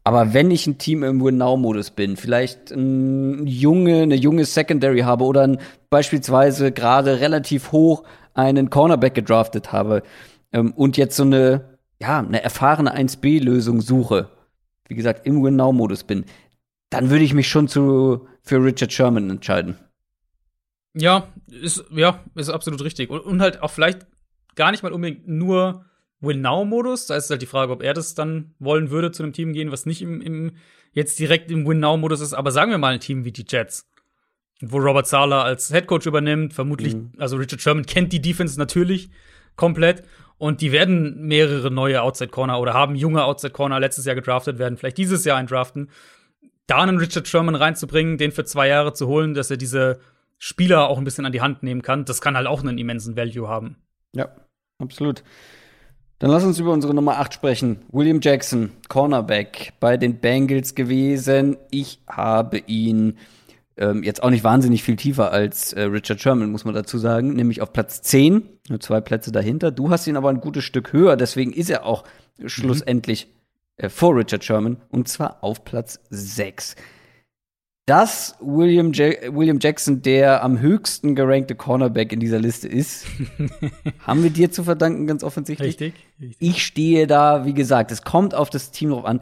Aber wenn ich ein Team im Win-Now-Modus bin, vielleicht ein junge, eine junge Secondary habe oder ein, beispielsweise gerade relativ hoch einen Cornerback gedraftet habe ähm, und jetzt so eine, ja, eine erfahrene 1B-Lösung suche, wie gesagt, im Win-Now-Modus bin, dann würde ich mich schon zu, für Richard Sherman entscheiden. Ja, ist, ja, ist absolut richtig. Und, und halt auch vielleicht gar nicht mal unbedingt nur Win-Now-Modus. Da ist halt die Frage, ob er das dann wollen würde, zu einem Team gehen, was nicht im, im jetzt direkt im Win-Now-Modus ist. Aber sagen wir mal ein Team wie die Jets, wo Robert Sala als Headcoach übernimmt. Vermutlich, also Richard Sherman kennt die Defense natürlich komplett. Und die werden mehrere neue Outside Corner oder haben junge Outside Corner letztes Jahr gedraftet, werden vielleicht dieses Jahr eindraften. Da einen Richard Sherman reinzubringen, den für zwei Jahre zu holen, dass er diese Spieler auch ein bisschen an die Hand nehmen kann, das kann halt auch einen immensen Value haben. Ja, absolut. Dann lass uns über unsere Nummer 8 sprechen. William Jackson, Cornerback bei den Bengals gewesen. Ich habe ihn ähm, jetzt auch nicht wahnsinnig viel tiefer als äh, Richard Sherman, muss man dazu sagen, nämlich auf Platz 10, nur zwei Plätze dahinter. Du hast ihn aber ein gutes Stück höher, deswegen ist er auch schlussendlich äh, vor Richard Sherman und zwar auf Platz 6. Dass William, ja William Jackson der am höchsten gerankte Cornerback in dieser Liste ist, haben wir dir zu verdanken, ganz offensichtlich. Richtig? Richtig. Ich stehe da, wie gesagt, es kommt auf das Team drauf an.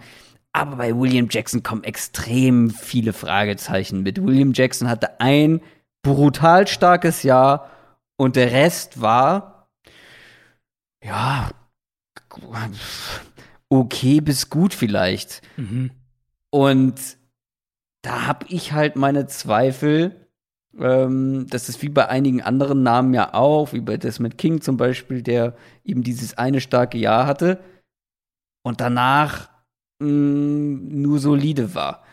Aber bei William Jackson kommen extrem viele Fragezeichen mit. William Jackson hatte ein brutal starkes Jahr und der Rest war, ja, okay bis gut vielleicht. Mhm. Und da habe ich halt meine Zweifel. Ähm, das ist wie bei einigen anderen Namen ja auch, wie bei Desmond King zum Beispiel, der eben dieses eine starke Jahr hatte und danach mh, nur solide war.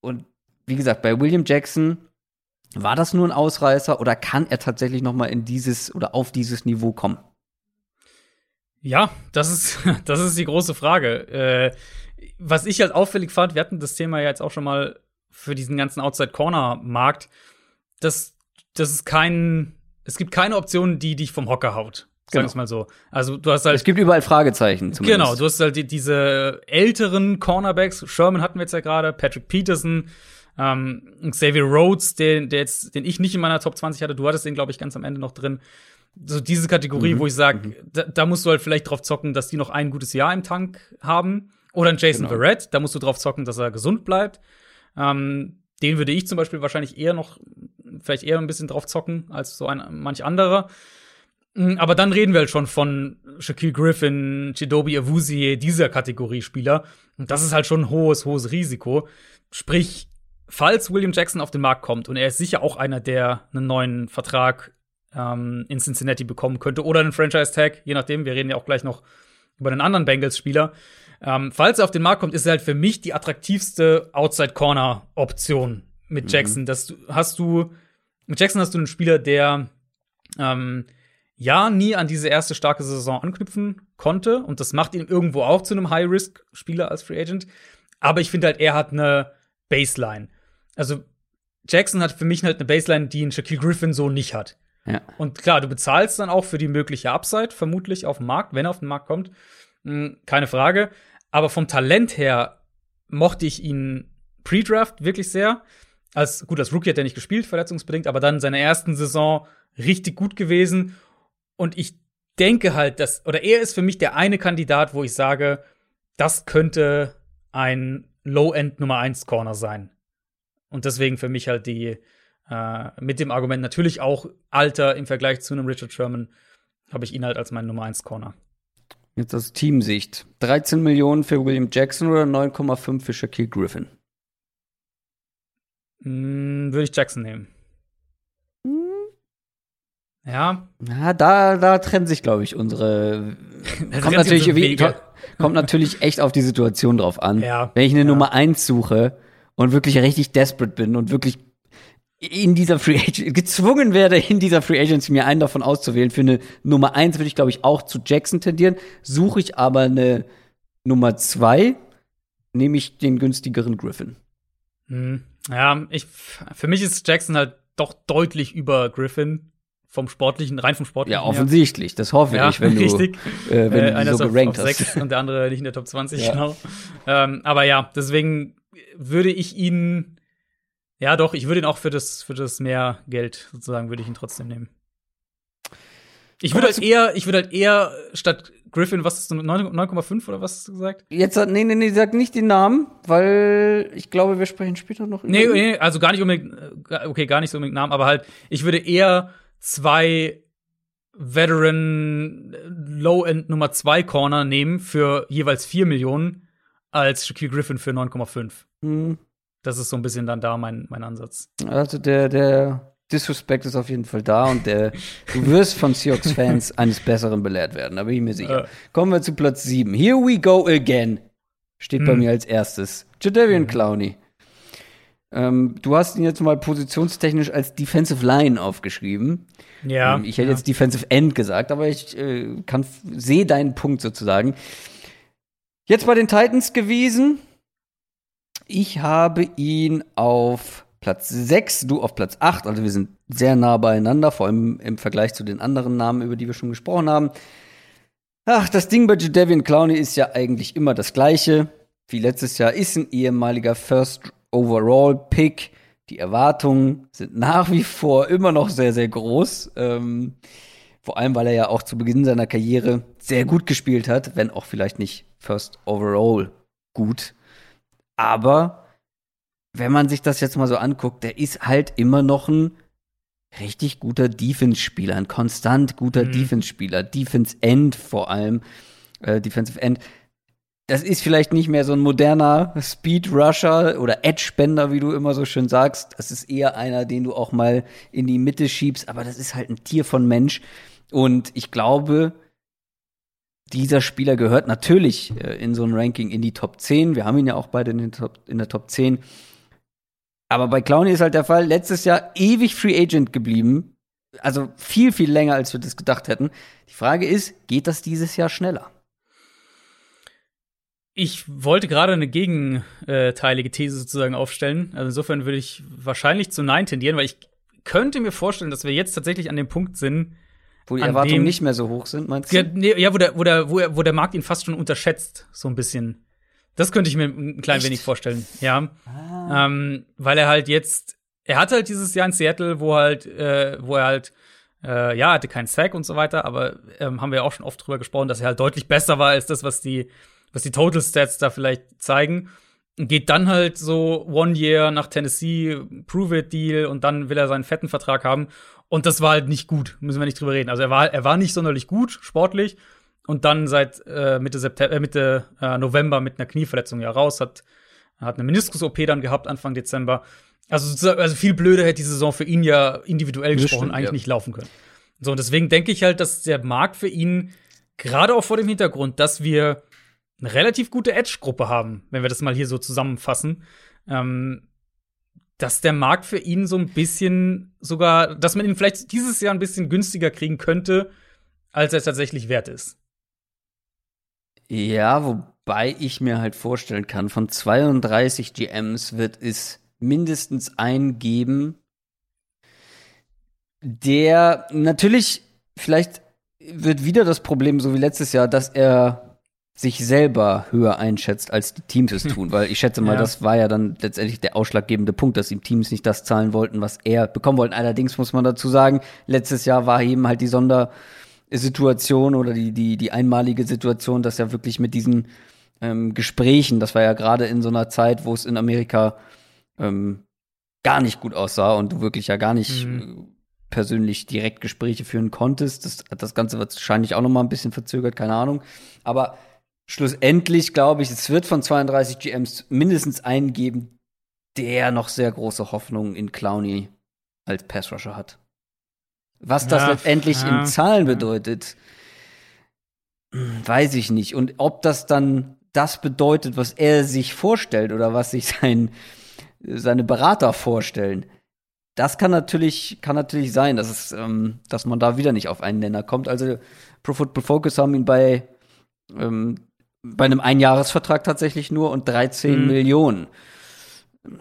Und wie gesagt, bei William Jackson war das nur ein Ausreißer oder kann er tatsächlich noch mal in dieses oder auf dieses Niveau kommen? Ja, das ist, das ist die große Frage. Äh, was ich halt auffällig fand, wir hatten das Thema ja jetzt auch schon mal für diesen ganzen Outside-Corner-Markt, dass das ist kein, es gibt keine Option, die dich vom Hocker haut. Genau. es mal so. Also du hast halt Es gibt überall Fragezeichen zumindest. Genau, du hast halt die, diese älteren Cornerbacks. Sherman hatten wir jetzt ja gerade, Patrick Peterson, ähm, Xavier Rhodes, den, der jetzt, den ich nicht in meiner Top 20 hatte. Du hattest den, glaube ich, ganz am Ende noch drin. So diese Kategorie, Mhm. wo ich sage, da, da musst du halt vielleicht drauf zocken, dass die noch ein gutes Jahr im Tank haben. Oder ein Jason Genau. Verrett, da musst du drauf zocken, dass er gesund bleibt. Ähm, den würde ich zum Beispiel wahrscheinlich eher noch, vielleicht eher ein bisschen drauf zocken als so ein manch anderer. Mm, Aber dann reden wir halt schon von Shaquille Griffin, Chidobe Awuzie, dieser Kategorie Spieler. Und das ist halt schon ein hohes, hohes Risiko. Sprich, falls William Jackson auf den Markt kommt, und er ist sicher auch einer, der einen neuen Vertrag ähm, in Cincinnati bekommen könnte oder einen Franchise-Tag, je nachdem, wir reden ja auch gleich noch über einen anderen Bengals-Spieler. Ähm, falls er auf den Markt kommt, ist er halt für mich die attraktivste Outside-Corner-Option mit Jackson. Das du- hast du, mit Jackson hast du einen Spieler, der ähm, ja nie an diese erste starke Saison anknüpfen konnte. Und das macht ihn irgendwo auch zu einem High-Risk-Spieler als Free Agent. Aber ich finde halt, er hat eine Baseline. Also Jackson hat für mich halt eine Baseline, die ein Shaquille Griffin so nicht hat. Ja. Und klar, du bezahlst dann auch für die mögliche Upside, vermutlich auf dem Markt, wenn er auf den Markt kommt. Hm, keine Frage. Aber vom Talent her mochte ich ihn pre-Draft wirklich sehr. Als, gut, als Rookie hat er nicht gespielt, verletzungsbedingt, aber dann in seiner ersten Saison richtig gut gewesen. Und ich denke halt, dass, oder er ist für mich der eine Kandidat, wo ich sage, das könnte ein Low-End Nummer 1 Corner sein. Und deswegen für mich halt die, äh, mit dem Argument natürlich auch Alter im Vergleich zu einem Richard Sherman, habe ich ihn halt als meinen Nummer 1 Corner. Jetzt aus Teamsicht. 13 Millionen für William Jackson oder 9,5 für Shaquille Griffin? Hm, Würde ich Jackson nehmen. Ja, Ja, da, da trennen sich, glaube ich, unsere. Kommt, natürlich, wie, kommt natürlich echt auf die Situation drauf an. Ja, Wenn ich eine ja. Nummer 1 suche und wirklich richtig desperate bin und wirklich in dieser Free Agent gezwungen werde, in dieser Free Agency mir einen davon auszuwählen, für eine Nummer 1 würde ich, glaube ich, auch zu Jackson tendieren. Suche ich aber eine Nummer 2, nehme ich den günstigeren Griffin. Hm. Ja, ich, für mich ist Jackson halt doch deutlich über Griffin vom sportlichen, rein vom sportlichen. Ja, offensichtlich. Her. Das hoffe ja, ich, wenn richtig. du, äh, wenn äh, du so auf, gerankt auf hast. Sechs und der andere nicht in der Top 20, Ja. genau. Ähm, aber ja, deswegen würde ich ihn, ja doch, ich würde ihn auch für das, für das mehr Geld sozusagen, würde ich ihn trotzdem nehmen. Ich würde halt eher, ich würde halt eher statt Griffin, was ist das, 9 9,5 oder was hast du gesagt? Jetzt, nee, nee, nee, sag nicht den Namen, weil ich glaube, wir sprechen später noch über Nee, nee, also gar nicht unbedingt, äh, okay, gar nicht so unbedingt Namen, aber halt, ich würde eher zwei Veteran äh, Low-End Nummer 2 Corner nehmen für jeweils 4 Millionen als Shaquille Griffin für 9,5. Hm. Das ist so ein bisschen dann da mein, mein Ansatz. Also der, der Disrespect ist auf jeden Fall da und der, du wirst von Seahawks-Fans eines Besseren belehrt werden, da bin ich mir sicher. Äh. Kommen wir zu Platz 7. Here we go again. Steht bei Hm. mir als erstes. Jadavian Clowney. Ähm, du hast ihn jetzt mal positionstechnisch als Defensive Line aufgeschrieben. Ja. Ähm, ich hätte ja. jetzt Defensive End gesagt, aber ich äh, kann sehe deinen Punkt sozusagen. Jetzt bei den Titans gewesen. Ich habe ihn auf Platz 6, du auf Platz 8, also wir sind sehr nah beieinander, vor allem im Vergleich zu den anderen Namen, über die wir schon gesprochen haben. Ach, das Ding bei Jadavian Clowney ist ja eigentlich immer das gleiche. Wie letztes Jahr ist ein ehemaliger First Overall Pick. Die Erwartungen sind nach wie vor immer noch sehr, sehr groß. Ähm, vor allem, weil er ja auch zu Beginn seiner Karriere sehr gut gespielt hat, wenn auch vielleicht nicht First Overall gut. Aber wenn man sich das jetzt mal so anguckt, der ist halt immer noch ein richtig guter Defense-Spieler, ein konstant guter Mhm. Defense-Spieler, Defense-End vor allem, äh, Defensive End. Das ist vielleicht nicht mehr so ein moderner Speed-Rusher oder Edge-Bender, wie du immer so schön sagst. Das ist eher einer, den du auch mal in die Mitte schiebst, aber das ist halt ein Tier von Mensch. Und ich glaube, dieser Spieler gehört natürlich äh, in so ein Ranking in die Top 10. Wir haben ihn ja auch beide in, Top, in der Top 10. Aber bei Clowney ist halt der Fall, letztes Jahr ewig Free Agent geblieben. Also viel, viel länger, als wir das gedacht hätten. Die Frage ist, geht das dieses Jahr schneller? Ich wollte gerade eine gegenteilige These sozusagen aufstellen. Also insofern würde ich wahrscheinlich zu Nein tendieren, weil ich könnte mir vorstellen, dass wir jetzt tatsächlich an dem Punkt sind, Wo die Erwartungen dem- nicht mehr so hoch sind, meinst ja, du? nee, ja wo, der, wo, der, wo, er, wo der Markt ihn fast schon unterschätzt, so ein bisschen. Das könnte ich mir ein klein Echt? wenig vorstellen, ja. Ähm, weil er halt jetzt, er hatte halt dieses Jahr in Seattle, wo halt, äh, wo er halt, äh, ja, hatte keinen Sack und so weiter, aber ähm, haben wir ja auch schon oft drüber gesprochen, dass er halt deutlich besser war als das, was die, was die Total Stats da vielleicht zeigen. Und geht dann halt so One Year nach Tennessee, Prove It Deal und dann will er seinen fetten Vertrag haben. Und das war halt nicht gut, müssen wir nicht drüber reden. Also er war, er war nicht sonderlich gut, sportlich. Und dann seit äh, Mitte, September, äh, Mitte äh, November mit einer Knieverletzung ja raus, hat, hat eine Meniskus-OP dann gehabt Anfang Dezember. Also, also viel blöder hätte die Saison für ihn ja individuell gesprochen stimmt, eigentlich ja. nicht laufen können. So, und deswegen denke ich halt, dass der Markt für ihn, gerade auch vor dem Hintergrund, dass wir eine relativ gute Edge-Gruppe haben, wenn wir das mal hier so zusammenfassen, ähm, dass der Markt für ihn so ein bisschen sogar, dass man ihn vielleicht dieses Jahr ein bisschen günstiger kriegen könnte, als er tatsächlich wert ist. Ja, wobei ich mir halt vorstellen kann, von 32 GMs wird es mindestens einen geben, der natürlich, vielleicht wird wieder das Problem, so wie letztes Jahr, dass er sich selber höher einschätzt, als die Teams es tun. Weil ich schätze mal, Ja. das war ja dann letztendlich der ausschlaggebende Punkt, dass ihm Teams nicht das zahlen wollten, was er bekommen wollten. Allerdings muss man dazu sagen, letztes Jahr war eben halt die Sondersituation oder die, die, die einmalige Situation, dass er wirklich mit diesen ähm, Gesprächen, das war ja gerade in so einer Zeit, wo es in Amerika ähm, gar nicht gut aussah und du wirklich ja gar nicht Mhm. äh, persönlich direkt Gespräche führen konntest. Das, das Ganze wird wahrscheinlich auch noch mal ein bisschen verzögert, keine Ahnung. Aber schlussendlich glaube ich, es wird von 32 GMs mindestens einen geben, der noch sehr große Hoffnung in Clowney als Passrusher hat. Was das Ja, letztendlich ja, in Zahlen bedeutet, weiß ich nicht. Und ob das dann das bedeutet, was er sich vorstellt oder was sich sein, seine Berater vorstellen, das kann natürlich, kann natürlich sein, dass, es, ähm, dass man da wieder nicht auf einen Nenner kommt. Also Pro Football Focus haben ihn bei, ähm, bei einem Einjahresvertrag tatsächlich nur und 13 Mhm. Millionen.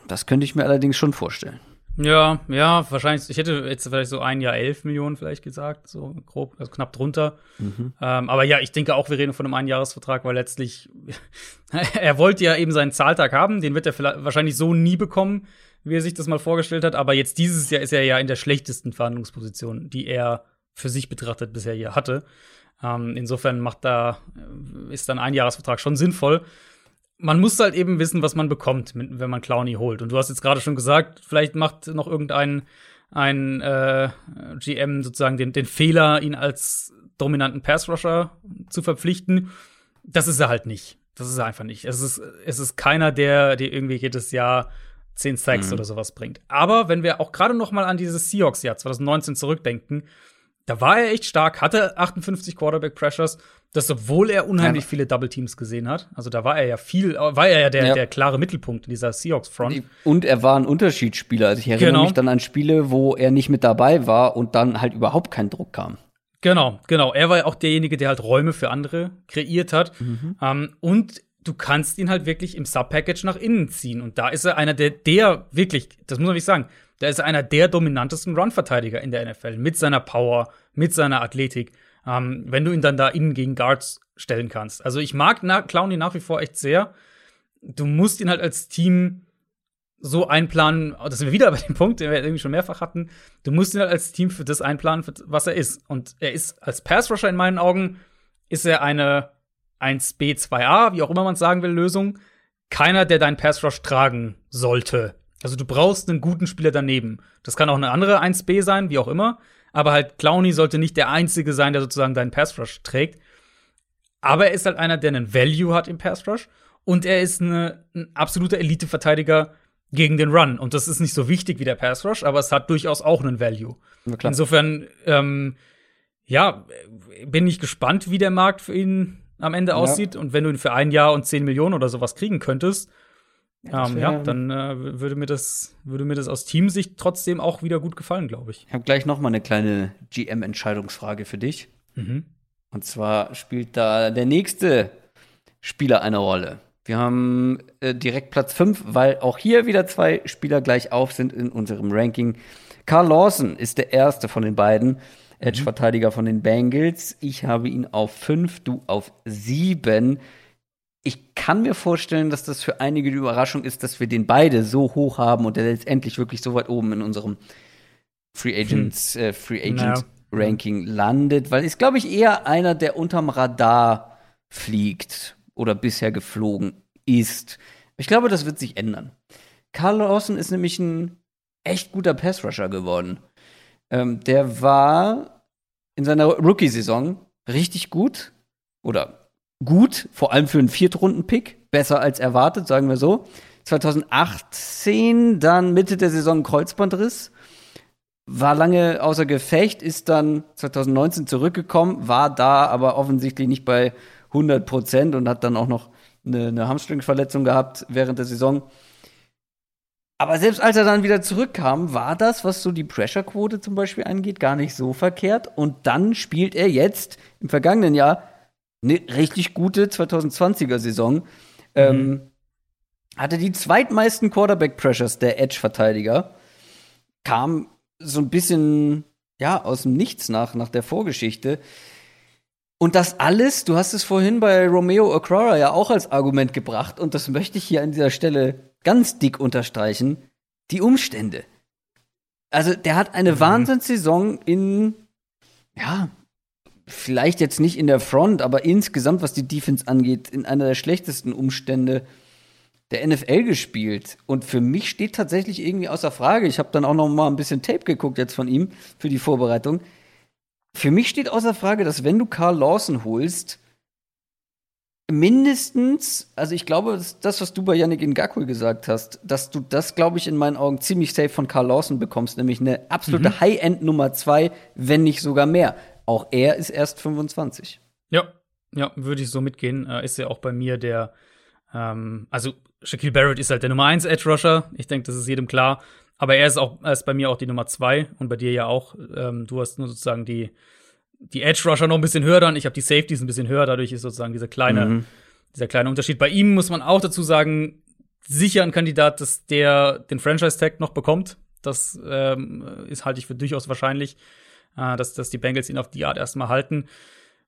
Das könnte ich mir allerdings schon vorstellen. Ja, ja, wahrscheinlich. Ich hätte jetzt vielleicht so ein Jahr elf Millionen vielleicht gesagt, so grob, also knapp drunter. Mhm. Ähm, aber ja, ich denke auch, wir reden von einem Einjahresvertrag, weil letztlich er wollte ja eben seinen Zahltag haben, den wird er wahrscheinlich so nie bekommen, wie er sich das mal vorgestellt hat. Aber jetzt dieses Jahr ist er ja in der schlechtesten Verhandlungsposition, die er für sich betrachtet bisher hier hatte. Ähm, insofern macht da ist dann ein Jahresvertrag schon sinnvoll man muss halt eben wissen, was man bekommt, wenn man Clowny holt. Und du hast jetzt gerade schon gesagt, vielleicht macht noch irgendein ein äh, GM sozusagen den, den Fehler, ihn als dominanten Pass-Rusher zu verpflichten. Das ist er halt nicht. Das ist er einfach nicht. Es ist, es ist keiner, der dir irgendwie jedes Jahr 10 Sacks mhm. oder sowas bringt. Aber wenn wir auch gerade noch mal an dieses Seahawks-Jahr 2019 zurückdenken, da war er echt stark, hatte 58 Quarterback Pressures, das obwohl er unheimlich ja. viele Double Teams gesehen hat. Also da war er ja viel, war er ja der, ja. der klare Mittelpunkt in dieser Seahawks Front. Und er war ein Unterschiedsspieler. Also ich erinnere genau. mich dann an Spiele, wo er nicht mit dabei war und dann halt überhaupt kein Druck kam. Genau, genau. Er war ja auch derjenige, der halt Räume für andere kreiert hat. Mhm. Um, und du kannst ihn halt wirklich im Sub-Package nach innen ziehen. Und da ist er einer der, der wirklich, das muss man nicht sagen, da ist er einer der dominantesten Run-Verteidiger in der NFL. Mit seiner Power, mit seiner Athletik. Ähm, wenn du ihn dann da innen gegen Guards stellen kannst. Also ich mag na Clowny nach wie vor echt sehr. Du musst ihn halt als Team so einplanen, das sind wir wieder bei dem Punkt, den wir irgendwie schon mehrfach hatten. Du musst ihn halt als Team für das einplanen, was er ist. Und er ist als Pass-Rusher in meinen Augen, ist er eine 1B, 2A, wie auch immer man es sagen will, Lösung. Keiner, der deinen Pass-Rush tragen sollte. Also du brauchst einen guten Spieler daneben. Das kann auch eine andere 1B sein, wie auch immer. Aber halt Clowny sollte nicht der Einzige sein, der sozusagen deinen Pass Rush trägt. Aber er ist halt einer, der einen Value hat im Pass Rush. Und er ist eine, ein absoluter Elite-Verteidiger gegen den Run. Und das ist nicht so wichtig wie der Pass Rush, aber es hat durchaus auch einen Value. Insofern, ähm, ja, bin ich gespannt, wie der Markt für ihn am Ende ja. aussieht. Und wenn du ihn für ein Jahr und 10 Millionen oder sowas kriegen könntest, ja, ähm, ja dann äh, würde, mir das, würde mir das aus Teamsicht trotzdem auch wieder gut gefallen, glaube ich. Ich habe gleich noch mal eine kleine GM-Entscheidungsfrage für dich. Mhm. Und zwar spielt da der nächste Spieler eine Rolle. Wir haben äh, direkt Platz 5, weil auch hier wieder zwei Spieler gleich auf sind in unserem Ranking. Carl Lawson ist der erste von den beiden. Edge-Verteidiger von den Bengals. Ich habe ihn auf 5, du auf 7 ich kann mir vorstellen, dass das für einige die Überraschung ist, dass wir den beide so hoch haben und der letztendlich wirklich so weit oben in unserem Free Agents, hm. äh, Free Agent no. Ranking landet, weil ist, glaube ich, eher einer, der unterm Radar fliegt oder bisher geflogen ist. Ich glaube, das wird sich ändern. Carl Lawson ist nämlich ein echt guter Pass-Rusher geworden. Ähm, der war in seiner Rookie-Saison richtig gut oder gut, vor allem für einen Viertrunden-Pick, besser als erwartet, sagen wir so. 2018 dann Mitte der Saison Kreuzbandriss, war lange außer Gefecht, ist dann 2019 zurückgekommen, war da aber offensichtlich nicht bei 100 Prozent und hat dann auch noch eine, eine Hamstring-Verletzung gehabt während der Saison. Aber selbst als er dann wieder zurückkam, war das, was so die Pressure-Quote zum Beispiel angeht, gar nicht so verkehrt. Und dann spielt er jetzt im vergangenen Jahr eine richtig gute 2020er Saison. Ähm, mhm. Ähm, hatte die zweitmeisten Quarterback-Pressures der Edge-Verteidiger. Kam so ein bisschen, ja, aus dem Nichts nach, nach der Vorgeschichte. Und das alles, du hast es vorhin bei Romeo Okrora ja auch als Argument gebracht, und das möchte ich hier an dieser Stelle ganz dick unterstreichen, die Umstände. Also, der hat eine mhm. Wahnsinnssaison in, ja, vielleicht jetzt nicht in der Front, aber insgesamt, was die Defense angeht, in einer der schlechtesten Umstände der NFL gespielt. Und für mich steht tatsächlich irgendwie außer Frage, ich habe dann auch noch mal ein bisschen Tape geguckt jetzt von ihm für die Vorbereitung. Für mich steht außer Frage, dass wenn du Carl Lawson holst, mindestens, also ich glaube, das, was du bei Yannick Ngakwe gesagt hast, dass du das, glaube ich, in meinen Augen ziemlich safe von Carl Lawson bekommst, nämlich eine absolute mhm. High-End Nummer zwei, wenn nicht sogar mehr. Auch er ist erst 25. Ja, ja, würde ich so mitgehen. Äh, ist ja auch bei mir der, ähm, also Shaquille Barrett ist halt der Nummer 1 Edge Rusher. Ich denke, das ist jedem klar. Aber er ist auch, er ist bei mir auch die Nummer 2 und bei dir ja auch. Ähm, du hast nur sozusagen die, die Edge Rusher noch ein bisschen höher dann. Ich habe die Safeties ein bisschen höher. Dadurch ist sozusagen dieser kleine, mhm. dieser kleine Unterschied. Bei ihm muss man auch dazu sagen, sicher ein Kandidat, dass der den Franchise Tag noch bekommt. Das ähm, ist halte ich für durchaus wahrscheinlich, äh, dass, dass die Bengals ihn auf die Art erstmal halten.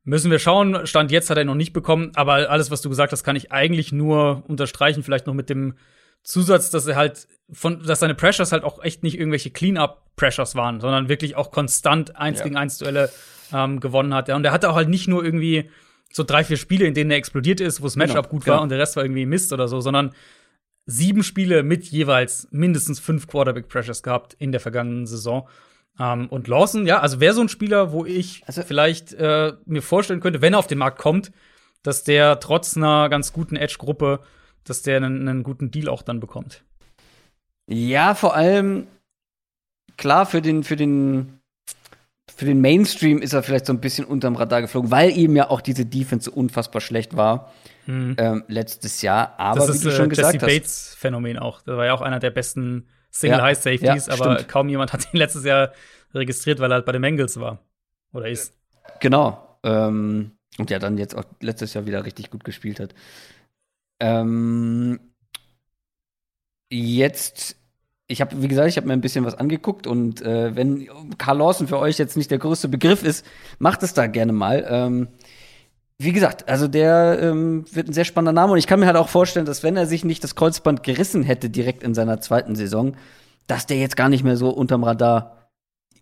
Müssen wir schauen. Stand jetzt hat er noch nicht bekommen, aber alles, was du gesagt hast, kann ich eigentlich nur unterstreichen. Vielleicht noch mit dem Zusatz, dass er halt von, dass seine Pressures halt auch echt nicht irgendwelche Clean-up-Pressures waren, sondern wirklich auch konstant eins ja. gegen eins Duelle ähm, gewonnen hat. Und er hatte auch halt nicht nur irgendwie so drei, vier Spiele, in denen er explodiert ist, wo das Matchup genau, gut war genau. und der Rest war irgendwie Mist oder so, sondern sieben Spiele mit jeweils mindestens fünf Quarterback-Pressures gehabt in der vergangenen Saison. Ähm, und Lawson, ja, also wäre so ein Spieler, wo ich also, vielleicht äh, mir vorstellen könnte, wenn er auf den Markt kommt, dass der trotz einer ganz guten Edge-Gruppe, dass der einen, einen, guten Deal auch dann bekommt. Ja, vor allem klar für den für den für den Mainstream ist er vielleicht so ein bisschen unterm Radar geflogen, weil eben ja auch diese Defense so unfassbar schlecht war hm. ähm, letztes Jahr. Aber das ist, wie du schon äh, gesagt Jesse Bates Phänomen auch. Das war ja auch einer der besten Single High Safeties, ja, aber stimmt. kaum jemand hat ihn letztes Jahr registriert, weil er halt bei den Bengals war oder ist. Genau. Ähm, und ja, dann jetzt auch letztes Jahr wieder richtig gut gespielt hat. Ähm, jetzt ich habe, wie gesagt, ich habe mir ein bisschen was angeguckt und äh, wenn Carl Lawson für euch jetzt nicht der größte Begriff ist, macht es da gerne mal. Ähm, wie gesagt, also der ähm, wird ein sehr spannender Name und ich kann mir halt auch vorstellen, dass wenn er sich nicht das Kreuzband gerissen hätte direkt in seiner zweiten Saison, dass der jetzt gar nicht mehr so unterm Radar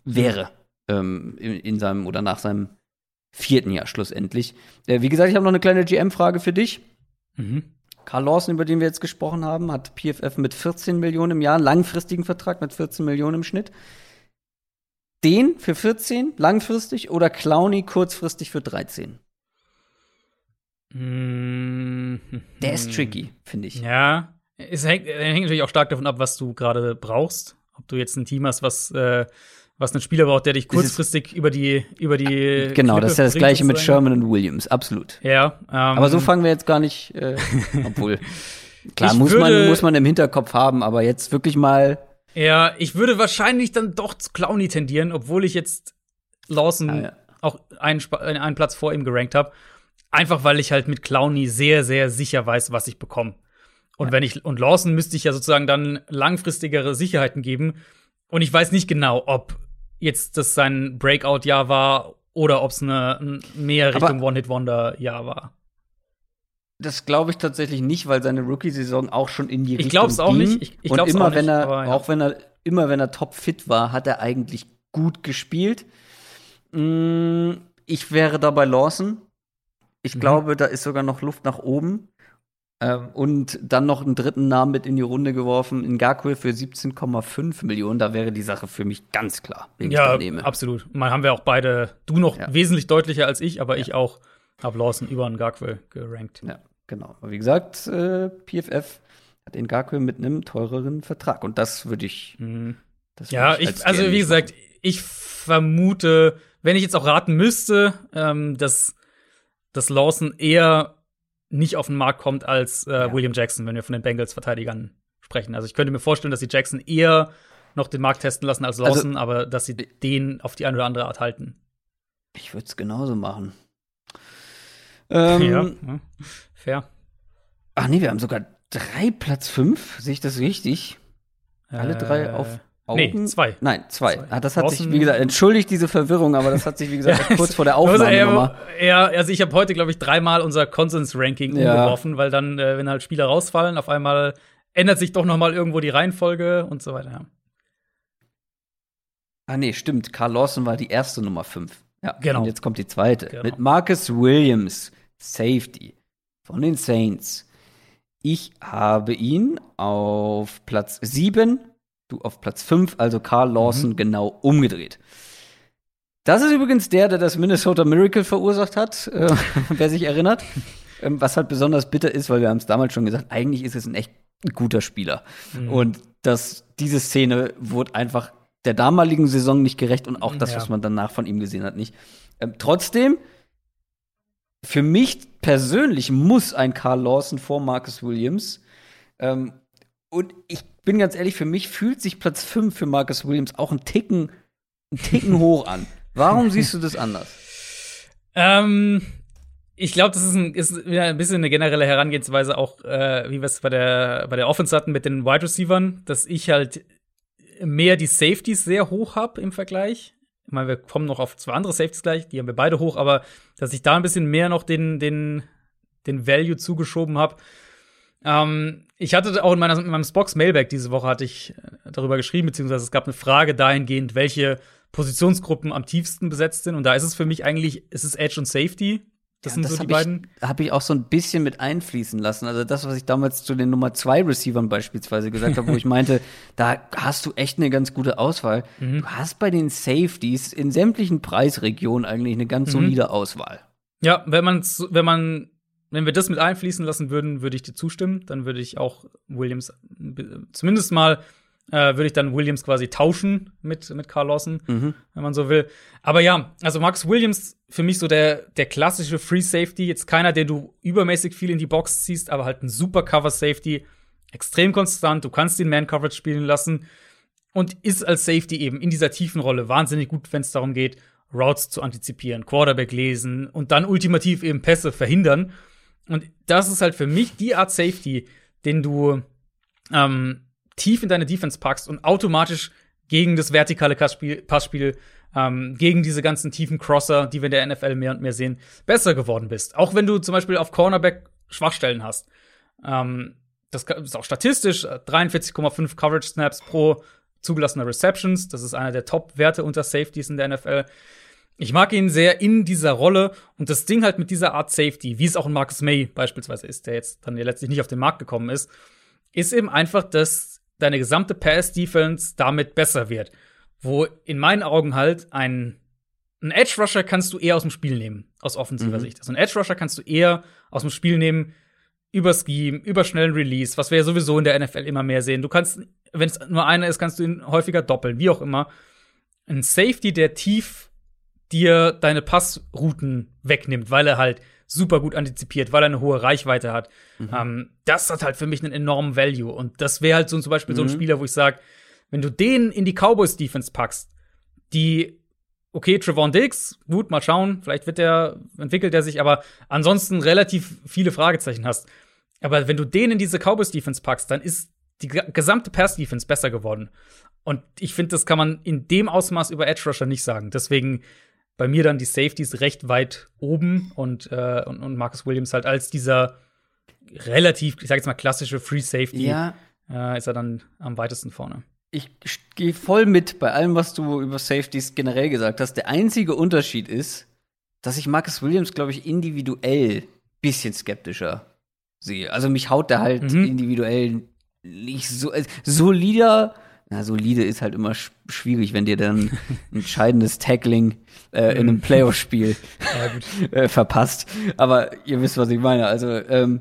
wäre ähm, in, in, seinem oder nach seinem vierten Jahr schlussendlich. Äh, wie gesagt, ich habe noch eine kleine GM-Frage für dich. Mhm. Carl Lawson, über den wir jetzt gesprochen haben, hat PFF mit 14 Millionen im Jahr, einen langfristigen Vertrag mit 14 Millionen im Schnitt. Den für 14 langfristig oder Clowny kurzfristig für 13? Mm Der ist tricky, finde ich. Ja, es hängt, hängt, natürlich auch stark davon ab, was du gerade brauchst. Ob du jetzt ein Team hast, was äh, was einen Spieler braucht, der dich kurzfristig über die über die genau, Klippe das ist ja das gleiche mit Sherman und Williams, absolut. Ja. Ähm, aber so fangen wir jetzt gar nicht, äh, obwohl klar muss man muss man im Hinterkopf haben, aber jetzt wirklich mal. Ja, ich würde wahrscheinlich dann doch zu Clowny tendieren, obwohl ich jetzt Lawson ah, ja. auch einen, einen Platz vor ihm gerankt habe, einfach weil ich halt mit Clowny sehr sehr sicher weiß, was ich bekomme. Und wenn ich und Lawson müsste ich ja sozusagen dann langfristigere Sicherheiten geben. Und ich weiß nicht genau, ob jetzt das sein Breakout-Jahr war oder ob es eine mehr Richtung One-Hit-Wonder-Jahr war. Das glaube ich tatsächlich nicht, weil seine Rookie-Saison auch schon in die ich Richtung Ich glaube es auch ging. nicht. Ich, ich und immer auch wenn er, aber, ja. auch wenn er, immer wenn er top fit war, hat er eigentlich gut gespielt. Mm, ich wäre da bei Lawson. Ich mhm. glaube, da ist sogar noch Luft nach oben. Ähm, und dann noch einen dritten Namen mit in die Runde geworfen, in Ngakwe für 17,5 Millionen. Da wäre die Sache für mich ganz klar, wen ja, ich da nehme. absolut. Mal haben wir auch beide, du noch ja. wesentlich deutlicher als ich, aber ja. ich auch habe Lawson über Ngakwe gerankt. Ja, genau. Aber wie gesagt, äh, PFF hat den Ngakwe mit einem teureren Vertrag. Und das würde ich. Mhm. Das ja, ich, ich also wie gesagt, ich vermute, wenn ich jetzt auch raten müsste, ähm, dass, dass Lawson eher nicht auf den Markt kommt als äh, ja. William Jackson, wenn wir von den Bengals-Verteidigern sprechen. Also ich könnte mir vorstellen, dass sie Jackson eher noch den Markt testen lassen als Lawson, also, aber dass sie den auf die eine oder andere Art halten. Ich würde es genauso machen. Ähm, ja, ja, fair. Ach nee, wir haben sogar drei Platz fünf. Sehe ich das richtig? Alle drei auf äh, Augen? Nee, zwei. Nein, zwei. zwei. Ah, das hat sich, wie gesagt, entschuldigt diese Verwirrung, aber das hat sich, wie gesagt, kurz vor der Aufnahme ja, ja, also ich habe heute, glaube ich, dreimal unser Konsens-Ranking ja. umgeworfen, weil dann, äh, wenn halt Spieler rausfallen, auf einmal ändert sich doch noch mal irgendwo die Reihenfolge und so weiter. Ja. Ah, nee, stimmt. Carl Lawson war die erste Nummer fünf. Ja, genau. Und jetzt kommt die zweite. Genau. Mit Marcus Williams, Safety von den Saints. Ich habe ihn auf Platz sieben du auf Platz 5, also Carl Lawson mhm. genau umgedreht. Das ist übrigens der, der das Minnesota Miracle verursacht hat, äh, wer sich erinnert. Ähm, was halt besonders bitter ist, weil wir haben es damals schon gesagt, eigentlich ist es ein echt guter Spieler. Mhm. Und dass diese Szene wurde einfach der damaligen Saison nicht gerecht und auch das, ja. was man danach von ihm gesehen hat, nicht. Ähm, trotzdem, für mich persönlich muss ein Carl Lawson vor Marcus Williams. Ähm, und ich bin ganz ehrlich, für mich fühlt sich Platz 5 für Marcus Williams auch ein Ticken, ein Ticken hoch an. Warum siehst du das anders? Ähm, ich glaube, das ist, ein, ist wieder ein bisschen eine generelle Herangehensweise, auch äh, wie wir es bei der, bei der Offense hatten mit den Wide Receivern, dass ich halt mehr die Safeties sehr hoch habe im Vergleich. Ich meine, wir kommen noch auf zwei andere Safeties gleich, die haben wir beide hoch, aber dass ich da ein bisschen mehr noch den, den, den Value zugeschoben habe. Ähm, ich hatte auch in, meiner, in meinem Spox Mailback diese Woche hatte ich äh, darüber geschrieben, beziehungsweise es gab eine Frage dahingehend, welche Positionsgruppen am tiefsten besetzt sind. Und da ist es für mich eigentlich, ist es Edge und Safety. Das ja, sind das so die beiden. Habe ich auch so ein bisschen mit einfließen lassen. Also das, was ich damals zu den Nummer zwei Receivern beispielsweise gesagt habe, wo ich meinte, da hast du echt eine ganz gute Auswahl. Mhm. Du hast bei den Safeties in sämtlichen Preisregionen eigentlich eine ganz mhm. solide Auswahl. Ja, wenn man wenn man wenn wir das mit einfließen lassen würden, würde ich dir zustimmen. Dann würde ich auch Williams zumindest mal äh, würde ich dann Williams quasi tauschen mit, mit Carl Lawson, mhm. wenn man so will. Aber ja, also Max Williams für mich so der, der klassische Free Safety. Jetzt keiner, der du übermäßig viel in die Box ziehst, aber halt ein super Cover Safety. Extrem konstant. Du kannst den Man Coverage spielen lassen und ist als Safety eben in dieser tiefen Rolle wahnsinnig gut, wenn es darum geht, Routes zu antizipieren, Quarterback lesen und dann ultimativ eben Pässe verhindern. Und das ist halt für mich die Art Safety, den du ähm, tief in deine Defense packst und automatisch gegen das vertikale Passspiel, Passspiel ähm, gegen diese ganzen tiefen Crosser, die wir in der NFL mehr und mehr sehen, besser geworden bist. Auch wenn du zum Beispiel auf Cornerback Schwachstellen hast. Ähm, das ist auch statistisch 43,5 äh, Coverage Snaps pro zugelassener Receptions. Das ist einer der Top-Werte unter Safeties in der NFL. Ich mag ihn sehr in dieser Rolle und das Ding halt mit dieser Art Safety, wie es auch in Marcus May beispielsweise ist, der jetzt dann ja letztlich nicht auf den Markt gekommen ist, ist eben einfach, dass deine gesamte Pass-Defense damit besser wird. Wo in meinen Augen halt ein, ein Edge-Rusher kannst du eher aus dem Spiel nehmen, aus offensiver mhm. Sicht. Also ein Edge-Rusher kannst du eher aus dem Spiel nehmen, über Scheme, über schnellen Release, was wir ja sowieso in der NFL immer mehr sehen. Du kannst, wenn es nur einer ist, kannst du ihn häufiger doppeln, wie auch immer. Ein Safety, der tief dir deine Passrouten wegnimmt, weil er halt super gut antizipiert, weil er eine hohe Reichweite hat. Mhm. Ähm, das hat halt für mich einen enormen Value. Und das wäre halt so zum Beispiel mhm. so ein mhm. Spieler, wo ich sage, wenn du den in die Cowboys-Defense packst, die, okay, Trevon Diggs, gut, mal schauen, vielleicht wird der, entwickelt er sich, aber ansonsten relativ viele Fragezeichen hast. Aber wenn du den in diese Cowboys-Defense packst, dann ist die gesamte Pass-Defense besser geworden. Und ich finde, das kann man in dem Ausmaß über Edge Rusher nicht sagen. Deswegen bei mir dann die Safeties recht weit oben und, äh, und, und Marcus Williams halt als dieser relativ, ich sag jetzt mal, klassische Free Safety ja. äh, ist er dann am weitesten vorne. Ich gehe voll mit bei allem, was du über Safeties generell gesagt hast. Der einzige Unterschied ist, dass ich Marcus Williams, glaube ich, individuell bisschen skeptischer sehe. Also mich haut der halt mhm. individuell nicht so äh, solider na, solide ist halt immer sch schwierig, wenn dir dann ein entscheidendes Tackling äh, in einem. Playoff-Spiel äh, verpasst. Aber ihr wisst, was ich meine. Also ähm,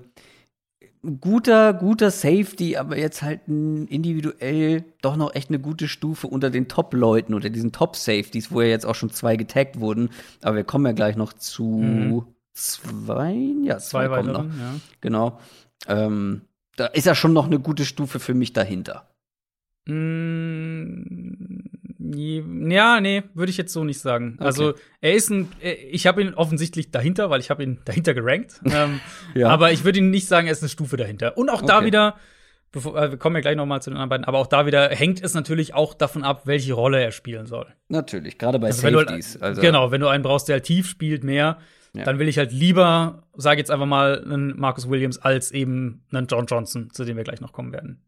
guter, guter Safety, aber jetzt halt individuell doch noch echt eine gute Stufe unter den Top-Leuten oder diesen Top-Safeties, wo ja jetzt auch schon zwei getaggt wurden. Aber wir kommen ja gleich noch zu mhm. zwei, ja, zwei, zwei weiteren, ja. Genau. Ähm, da ist ja schon noch eine gute Stufe für mich dahinter. Mm, ja, nee, würde ich jetzt so nicht sagen. Okay. Also, er ist ein, ich habe ihn offensichtlich dahinter, weil ich habe ihn dahinter gerankt. ähm, ja. Aber ich würde ihn nicht sagen, er ist eine Stufe dahinter. Und auch okay. da wieder, bevor, äh, wir kommen ja gleich noch mal zu den anderen beiden, aber auch da wieder hängt es natürlich auch davon ab, welche Rolle er spielen soll. Natürlich, gerade bei also, Safeties. Du, also. Genau, wenn du einen brauchst, der halt tief spielt, mehr, ja. dann will ich halt lieber, sage jetzt einfach mal, einen Marcus Williams als eben einen John Johnson, zu dem wir gleich noch kommen werden.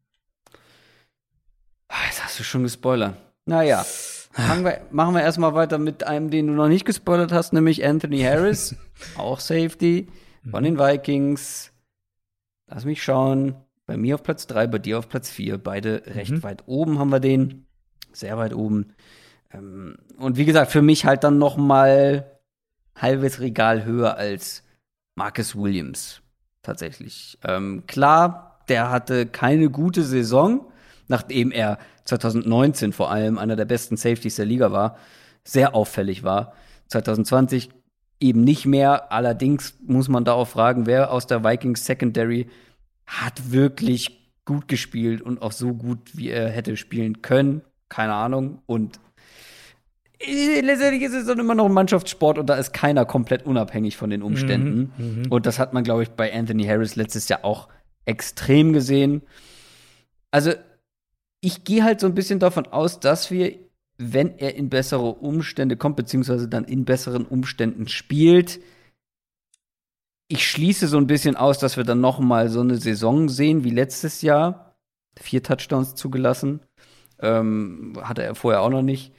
Ah, jetzt hast du schon gespoilert. Naja. Wir, machen wir erstmal weiter mit einem, den du noch nicht gespoilert hast, nämlich Anthony Harris. auch Safety von den Vikings. Lass mich schauen. Bei mir auf Platz 3, bei dir auf Platz 4. Beide recht mhm. weit oben haben wir den. Sehr weit oben. Ähm, und wie gesagt, für mich halt dann noch mal halbes Regal höher als Marcus Williams. Tatsächlich. Ähm, klar, der hatte keine gute Saison nachdem er 2019 vor allem einer der besten Safeties der Liga war, sehr auffällig war. 2020 eben nicht mehr. Allerdings muss man da auch fragen, wer aus der Vikings Secondary hat wirklich gut gespielt und auch so gut, wie er hätte spielen können. Keine Ahnung. Und letztendlich ist es dann immer noch ein Mannschaftssport und da ist keiner komplett unabhängig von den Umständen. Mhm, mhm. und das hat man, glaube ich, bei Anthony Harris letztes Jahr auch extrem gesehen. Also ich gehe halt so ein bisschen davon aus, dass wir, wenn er in bessere Umstände kommt, beziehungsweise dann in besseren Umständen spielt, ich schließe so ein bisschen aus, dass wir dann noch mal so eine Saison sehen wie letztes Jahr. Vier Touchdowns zugelassen. Ähm, hatte er vorher auch noch nicht.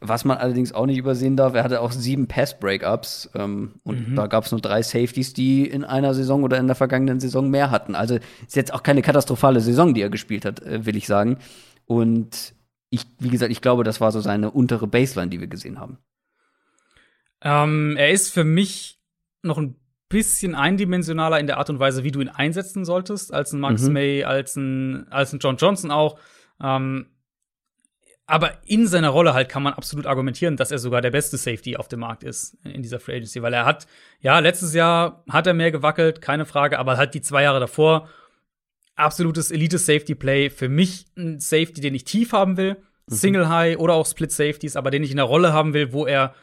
Was man allerdings auch nicht übersehen darf, er hatte auch sieben Pass-Breakups ähm, und mhm. da gab es nur drei Safeties, die in einer Saison oder in der vergangenen Saison mehr hatten. Also ist jetzt auch keine katastrophale Saison, die er gespielt hat, äh, will ich sagen. Und ich, wie gesagt, ich glaube, das war so seine untere Baseline, die wir gesehen haben. Ähm, er ist für mich noch ein bisschen eindimensionaler in der Art und Weise, wie du ihn einsetzen solltest, als ein Max mhm. May, als ein, als ein John Johnson auch. Ähm, aber in seiner Rolle halt kann man absolut argumentieren, dass er sogar der beste Safety auf dem Markt ist in dieser Free Agency, weil er hat, ja, letztes Jahr hat er mehr gewackelt, keine Frage, aber halt die zwei Jahre davor absolutes Elite Safety Play. Für mich ein Safety, den ich tief haben will, mhm. Single High oder auch Split Safeties, aber den ich in der Rolle haben will, wo er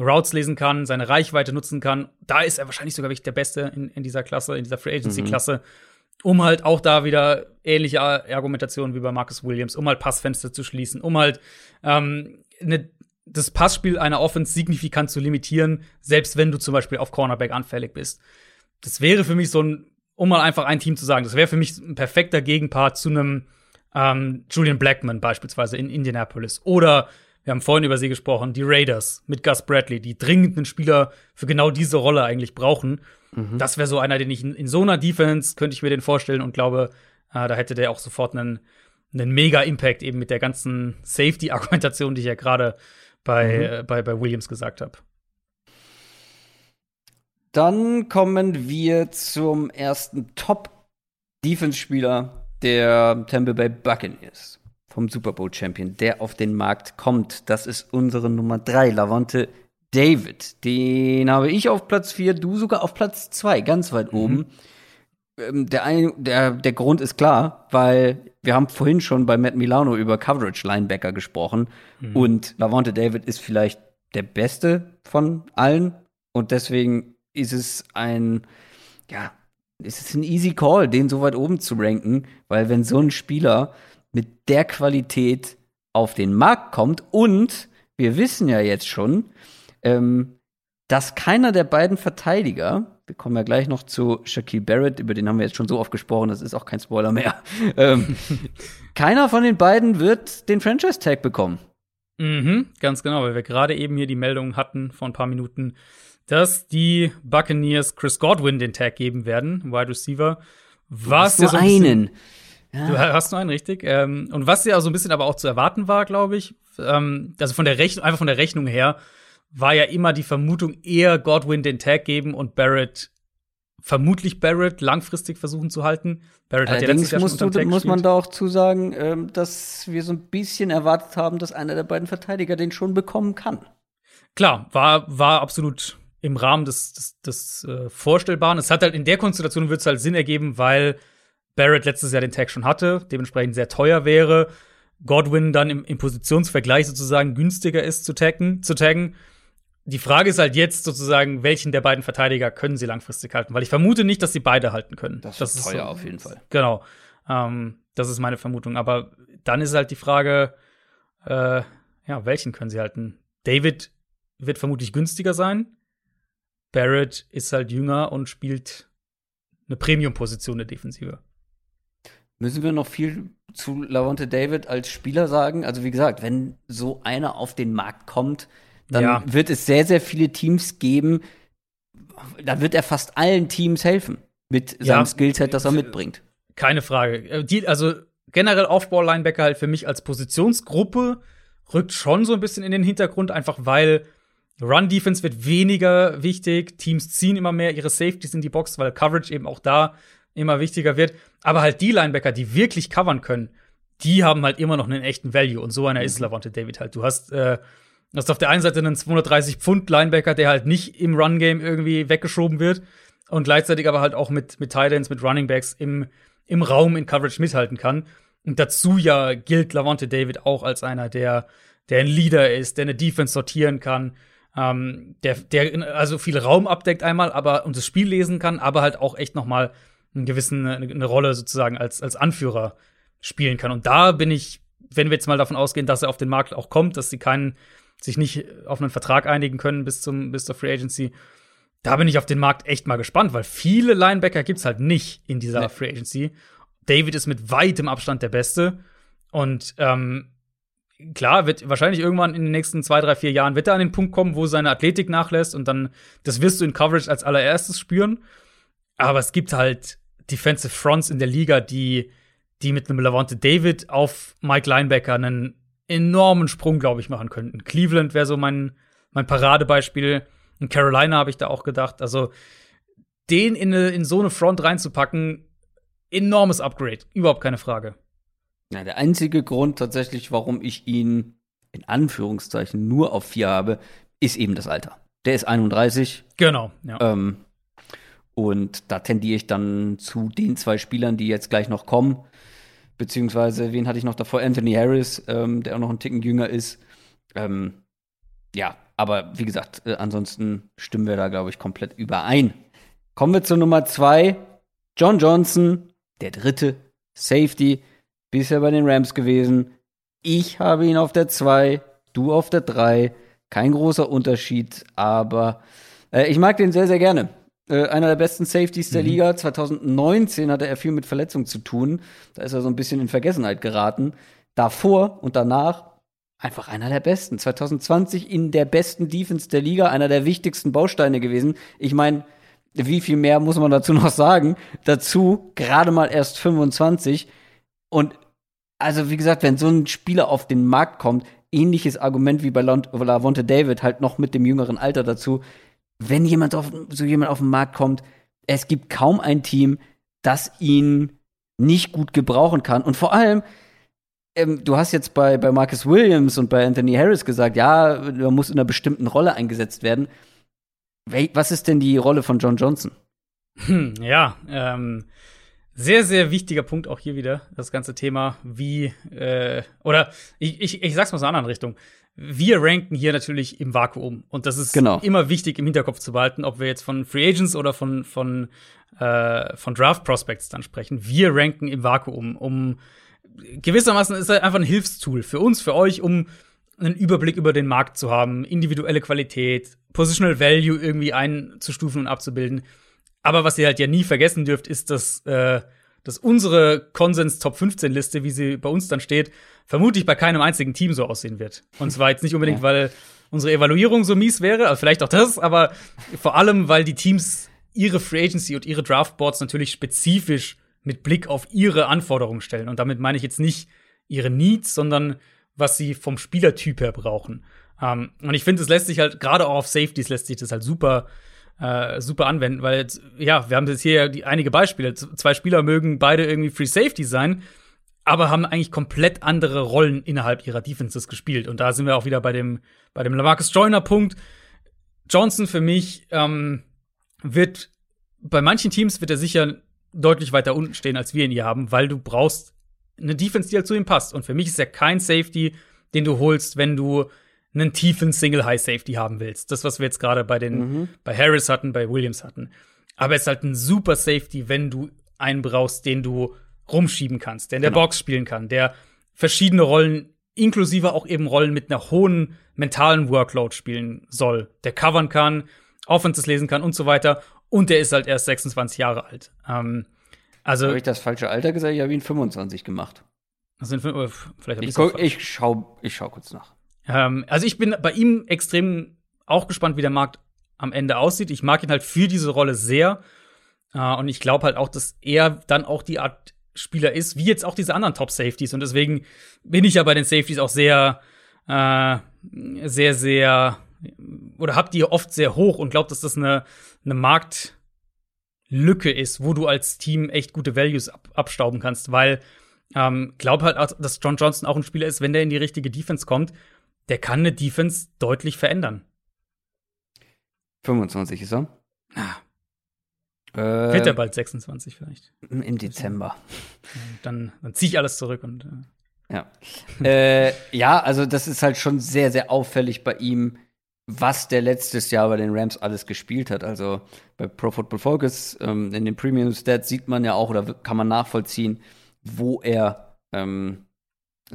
Routes lesen kann, seine Reichweite nutzen kann. Da ist er wahrscheinlich sogar wirklich der Beste in, in dieser Klasse, in dieser Free Agency Klasse. Mhm um halt auch da wieder ähnliche Argumentationen wie bei Marcus Williams, um halt Passfenster zu schließen, um halt ähm, ne, das Passspiel einer Offense signifikant zu limitieren, selbst wenn du zum Beispiel auf Cornerback anfällig bist. Das wäre für mich so ein, um mal einfach ein Team zu sagen, das wäre für mich ein perfekter Gegenpart zu einem ähm, Julian Blackman beispielsweise in Indianapolis oder wir haben vorhin über sie gesprochen, die Raiders mit Gus Bradley, die dringend einen Spieler für genau diese Rolle eigentlich brauchen. Mhm. Das wäre so einer, den ich in, in, so einer Defense könnte ich mir den vorstellen und glaube, äh, da hätte der auch sofort einen, einen mega Impact eben mit der ganzen Safety-Argumentation, die ich ja gerade bei, mhm. äh, bei, bei Williams gesagt habe. Dann kommen wir zum ersten Top-Defense-Spieler der Tampa Bay Buccaneers vom Super Bowl Champion, der auf den Markt kommt. Das ist unsere Nummer drei, Lavonte David. Den habe ich auf Platz vier, du sogar auf Platz zwei, ganz weit mhm. oben. Ähm, der, ein, der, der Grund ist klar, weil wir haben vorhin schon bei Matt Milano über Coverage Linebacker gesprochen mhm. und Lavonte David ist vielleicht der beste von allen und deswegen ist es ein, ja, ist es ein easy Call, den so weit oben zu ranken, weil wenn so ein Spieler mit der Qualität auf den Markt kommt. Und wir wissen ja jetzt schon, ähm, dass keiner der beiden Verteidiger, wir kommen ja gleich noch zu Shaquille Barrett, über den haben wir jetzt schon so oft gesprochen, das ist auch kein Spoiler mehr. ähm, keiner von den beiden wird den Franchise-Tag bekommen. Mhm, ganz genau, weil wir gerade eben hier die Meldung hatten vor ein paar Minuten, dass die Buccaneers Chris Godwin den Tag geben werden, Wide Receiver. Was nur so ein einen. Ja. Du hast nur einen, richtig. Ähm, und was ja so ein bisschen aber auch zu erwarten war, glaube ich, ähm, also von der Rechnung, einfach von der Rechnung her, war ja immer die Vermutung, eher Godwin den Tag geben und Barrett, vermutlich Barrett langfristig versuchen zu halten. Barrett hat ja letztes Jahr musst schon du, muss man da auch zusagen, ähm, dass wir so ein bisschen erwartet haben, dass einer der beiden Verteidiger den schon bekommen kann. Klar, war, war absolut im Rahmen des, des, des äh, Vorstellbaren. Es hat halt in der Konstellation wird es halt Sinn ergeben, weil Barrett letztes Jahr den Tag schon hatte, dementsprechend sehr teuer wäre. Godwin dann im, im Positionsvergleich sozusagen günstiger ist zu taggen, zu taggen. Die Frage ist halt jetzt sozusagen, welchen der beiden Verteidiger können sie langfristig halten? Weil ich vermute nicht, dass sie beide halten können. Das, das ist teuer so, auf jeden Fall. Genau. Ähm, das ist meine Vermutung. Aber dann ist halt die Frage, äh, ja, welchen können sie halten? David wird vermutlich günstiger sein. Barrett ist halt jünger und spielt eine Premium-Position der Defensive. Müssen wir noch viel zu Lavonte David als Spieler sagen? Also wie gesagt, wenn so einer auf den Markt kommt, dann ja. wird es sehr, sehr viele Teams geben. Da wird er fast allen Teams helfen mit seinem ja, Skillset, das er mitbringt. Keine Frage. Äh, die, also generell Aufbau-Linebacker halt für mich als Positionsgruppe rückt schon so ein bisschen in den Hintergrund, einfach weil Run-Defense wird weniger wichtig. Teams ziehen immer mehr ihre Safeties in die Box, weil Coverage eben auch da immer wichtiger wird. Aber halt die Linebacker, die wirklich covern können, die haben halt immer noch einen echten Value. Und so einer mhm. ist Lavonte David halt. Du hast, äh, hast auf der einen Seite einen 230 Pfund Linebacker, der halt nicht im Run Game irgendwie weggeschoben wird und gleichzeitig aber halt auch mit mit Titans, mit Running Backs im im Raum in Coverage mithalten kann. Und dazu ja gilt Lavonte David auch als einer, der der ein Leader ist, der eine Defense sortieren kann, ähm, der der also viel Raum abdeckt einmal, aber und das Spiel lesen kann, aber halt auch echt noch mal einen gewissen, eine Rolle sozusagen als, als Anführer spielen kann. Und da bin ich, wenn wir jetzt mal davon ausgehen, dass er auf den Markt auch kommt, dass sie keinen, sich nicht auf einen Vertrag einigen können bis zum, bis zur Free Agency, da bin ich auf den Markt echt mal gespannt, weil viele Linebacker gibt's halt nicht in dieser nee. Free Agency. David ist mit weitem Abstand der Beste. Und ähm, klar, wird wahrscheinlich irgendwann in den nächsten zwei, drei, vier Jahren wird er an den Punkt kommen, wo seine Athletik nachlässt und dann, das wirst du in Coverage als allererstes spüren. Aber es gibt halt Defensive Fronts in der Liga, die, die mit einem Lavonte David auf Mike Linebacker einen enormen Sprung, glaube ich, machen könnten. Cleveland wäre so mein, mein Paradebeispiel. In Carolina habe ich da auch gedacht. Also, den in, eine, in so eine Front reinzupacken, enormes Upgrade. Überhaupt keine Frage. Ja, der einzige Grund tatsächlich, warum ich ihn in Anführungszeichen nur auf vier habe, ist eben das Alter. Der ist 31. Genau, ja. Ähm, und da tendiere ich dann zu den zwei Spielern, die jetzt gleich noch kommen. Beziehungsweise, wen hatte ich noch davor? Anthony Harris, ähm, der auch noch einen Ticken jünger ist. Ähm, ja, aber wie gesagt, äh, ansonsten stimmen wir da, glaube ich, komplett überein. Kommen wir zur Nummer zwei. John Johnson, der dritte Safety bisher bei den Rams gewesen. Ich habe ihn auf der 2, du auf der 3. Kein großer Unterschied, aber äh, ich mag den sehr, sehr gerne. Äh, einer der besten Safeties der mhm. Liga. 2019 hatte er viel mit Verletzungen zu tun. Da ist er so ein bisschen in Vergessenheit geraten. Davor und danach einfach einer der besten. 2020 in der besten Defense der Liga, einer der wichtigsten Bausteine gewesen. Ich meine, wie viel mehr muss man dazu noch sagen? Dazu gerade mal erst 25 und also, wie gesagt, wenn so ein Spieler auf den Markt kommt, ähnliches Argument wie bei Lavonte David, halt noch mit dem jüngeren Alter dazu. Wenn jemand auf, so jemand auf den Markt kommt, es gibt kaum ein Team, das ihn nicht gut gebrauchen kann. Und vor allem, ähm, du hast jetzt bei, bei Marcus Williams und bei Anthony Harris gesagt, ja, man muss in einer bestimmten Rolle eingesetzt werden. Was ist denn die Rolle von John Johnson? Hm, ja, ähm, sehr, sehr wichtiger Punkt auch hier wieder, das ganze Thema, wie, äh, oder ich, ich, ich sag's mal in einer anderen Richtung. Wir ranken hier natürlich im Vakuum. Und das ist genau. immer wichtig im Hinterkopf zu behalten, ob wir jetzt von Free Agents oder von, von, äh, von Draft Prospects dann sprechen. Wir ranken im Vakuum, um gewissermaßen ist es einfach ein Hilfstool für uns, für euch, um einen Überblick über den Markt zu haben, individuelle Qualität, Positional Value irgendwie einzustufen und abzubilden. Aber was ihr halt ja nie vergessen dürft, ist, dass, äh, dass unsere Konsens-Top-15-Liste, wie sie bei uns dann steht, vermutlich bei keinem einzigen Team so aussehen wird. Und zwar jetzt nicht unbedingt, ja. weil unsere Evaluierung so mies wäre, also vielleicht auch das, aber vor allem, weil die Teams ihre Free Agency und ihre Draftboards natürlich spezifisch mit Blick auf ihre Anforderungen stellen. Und damit meine ich jetzt nicht ihre Needs, sondern was sie vom Spielertyp her brauchen. Um, ähm, und ich finde, es lässt sich halt, gerade auch auf Safeties lässt sich das halt super äh, super anwenden, weil jetzt, ja, wir haben jetzt hier die, einige Beispiele. Zwei Spieler mögen beide irgendwie Free Safety sein, aber haben eigentlich komplett andere Rollen innerhalb ihrer Defenses gespielt. Und da sind wir auch wieder bei dem, bei dem Lamarcus Joyner Punkt. Johnson für mich ähm, wird bei manchen Teams wird er sicher deutlich weiter unten stehen, als wir ihn hier haben, weil du brauchst eine Defense, die halt zu ihm passt. Und für mich ist er kein Safety, den du holst, wenn du einen tiefen Single High Safety haben willst. Das, was wir jetzt gerade bei den, mhm. bei Harris hatten, bei Williams hatten. Aber es ist halt ein super Safety, wenn du einen brauchst, den du rumschieben kannst, der in der genau. Box spielen kann, der verschiedene Rollen, inklusive auch eben Rollen mit einer hohen mentalen Workload spielen soll, der covern kann, Offenses lesen kann und so weiter. Und der ist halt erst 26 Jahre alt. Ähm, also habe ich das falsche Alter gesagt? Ich habe ihn 25 gemacht. Das sind fünf, vielleicht ich, guck, ich schau, ich schau kurz nach. Ähm, also ich bin bei ihm extrem auch gespannt, wie der Markt am Ende aussieht. Ich mag ihn halt für diese Rolle sehr. Äh, und ich glaube halt auch, dass er dann auch die Art Spieler ist, wie jetzt auch diese anderen Top-Safeties. Und deswegen bin ich ja bei den Safeties auch sehr, äh, sehr, sehr, oder hab die oft sehr hoch und glaube, dass das eine, eine Marktlücke ist, wo du als Team echt gute Values ab abstauben kannst, weil ähm, glaube halt, dass John Johnson auch ein Spieler ist, wenn der in die richtige Defense kommt der kann eine Defense deutlich verändern. 25 ist er. Ah. Äh, Wird er bald 26 vielleicht? Im Dezember. Dann, dann ziehe ich alles zurück und. Äh. Ja. äh, ja, also das ist halt schon sehr, sehr auffällig bei ihm, was der letztes Jahr bei den Rams alles gespielt hat. Also bei Pro Football Focus, ähm, in den Premium Stats sieht man ja auch oder kann man nachvollziehen, wo er ähm,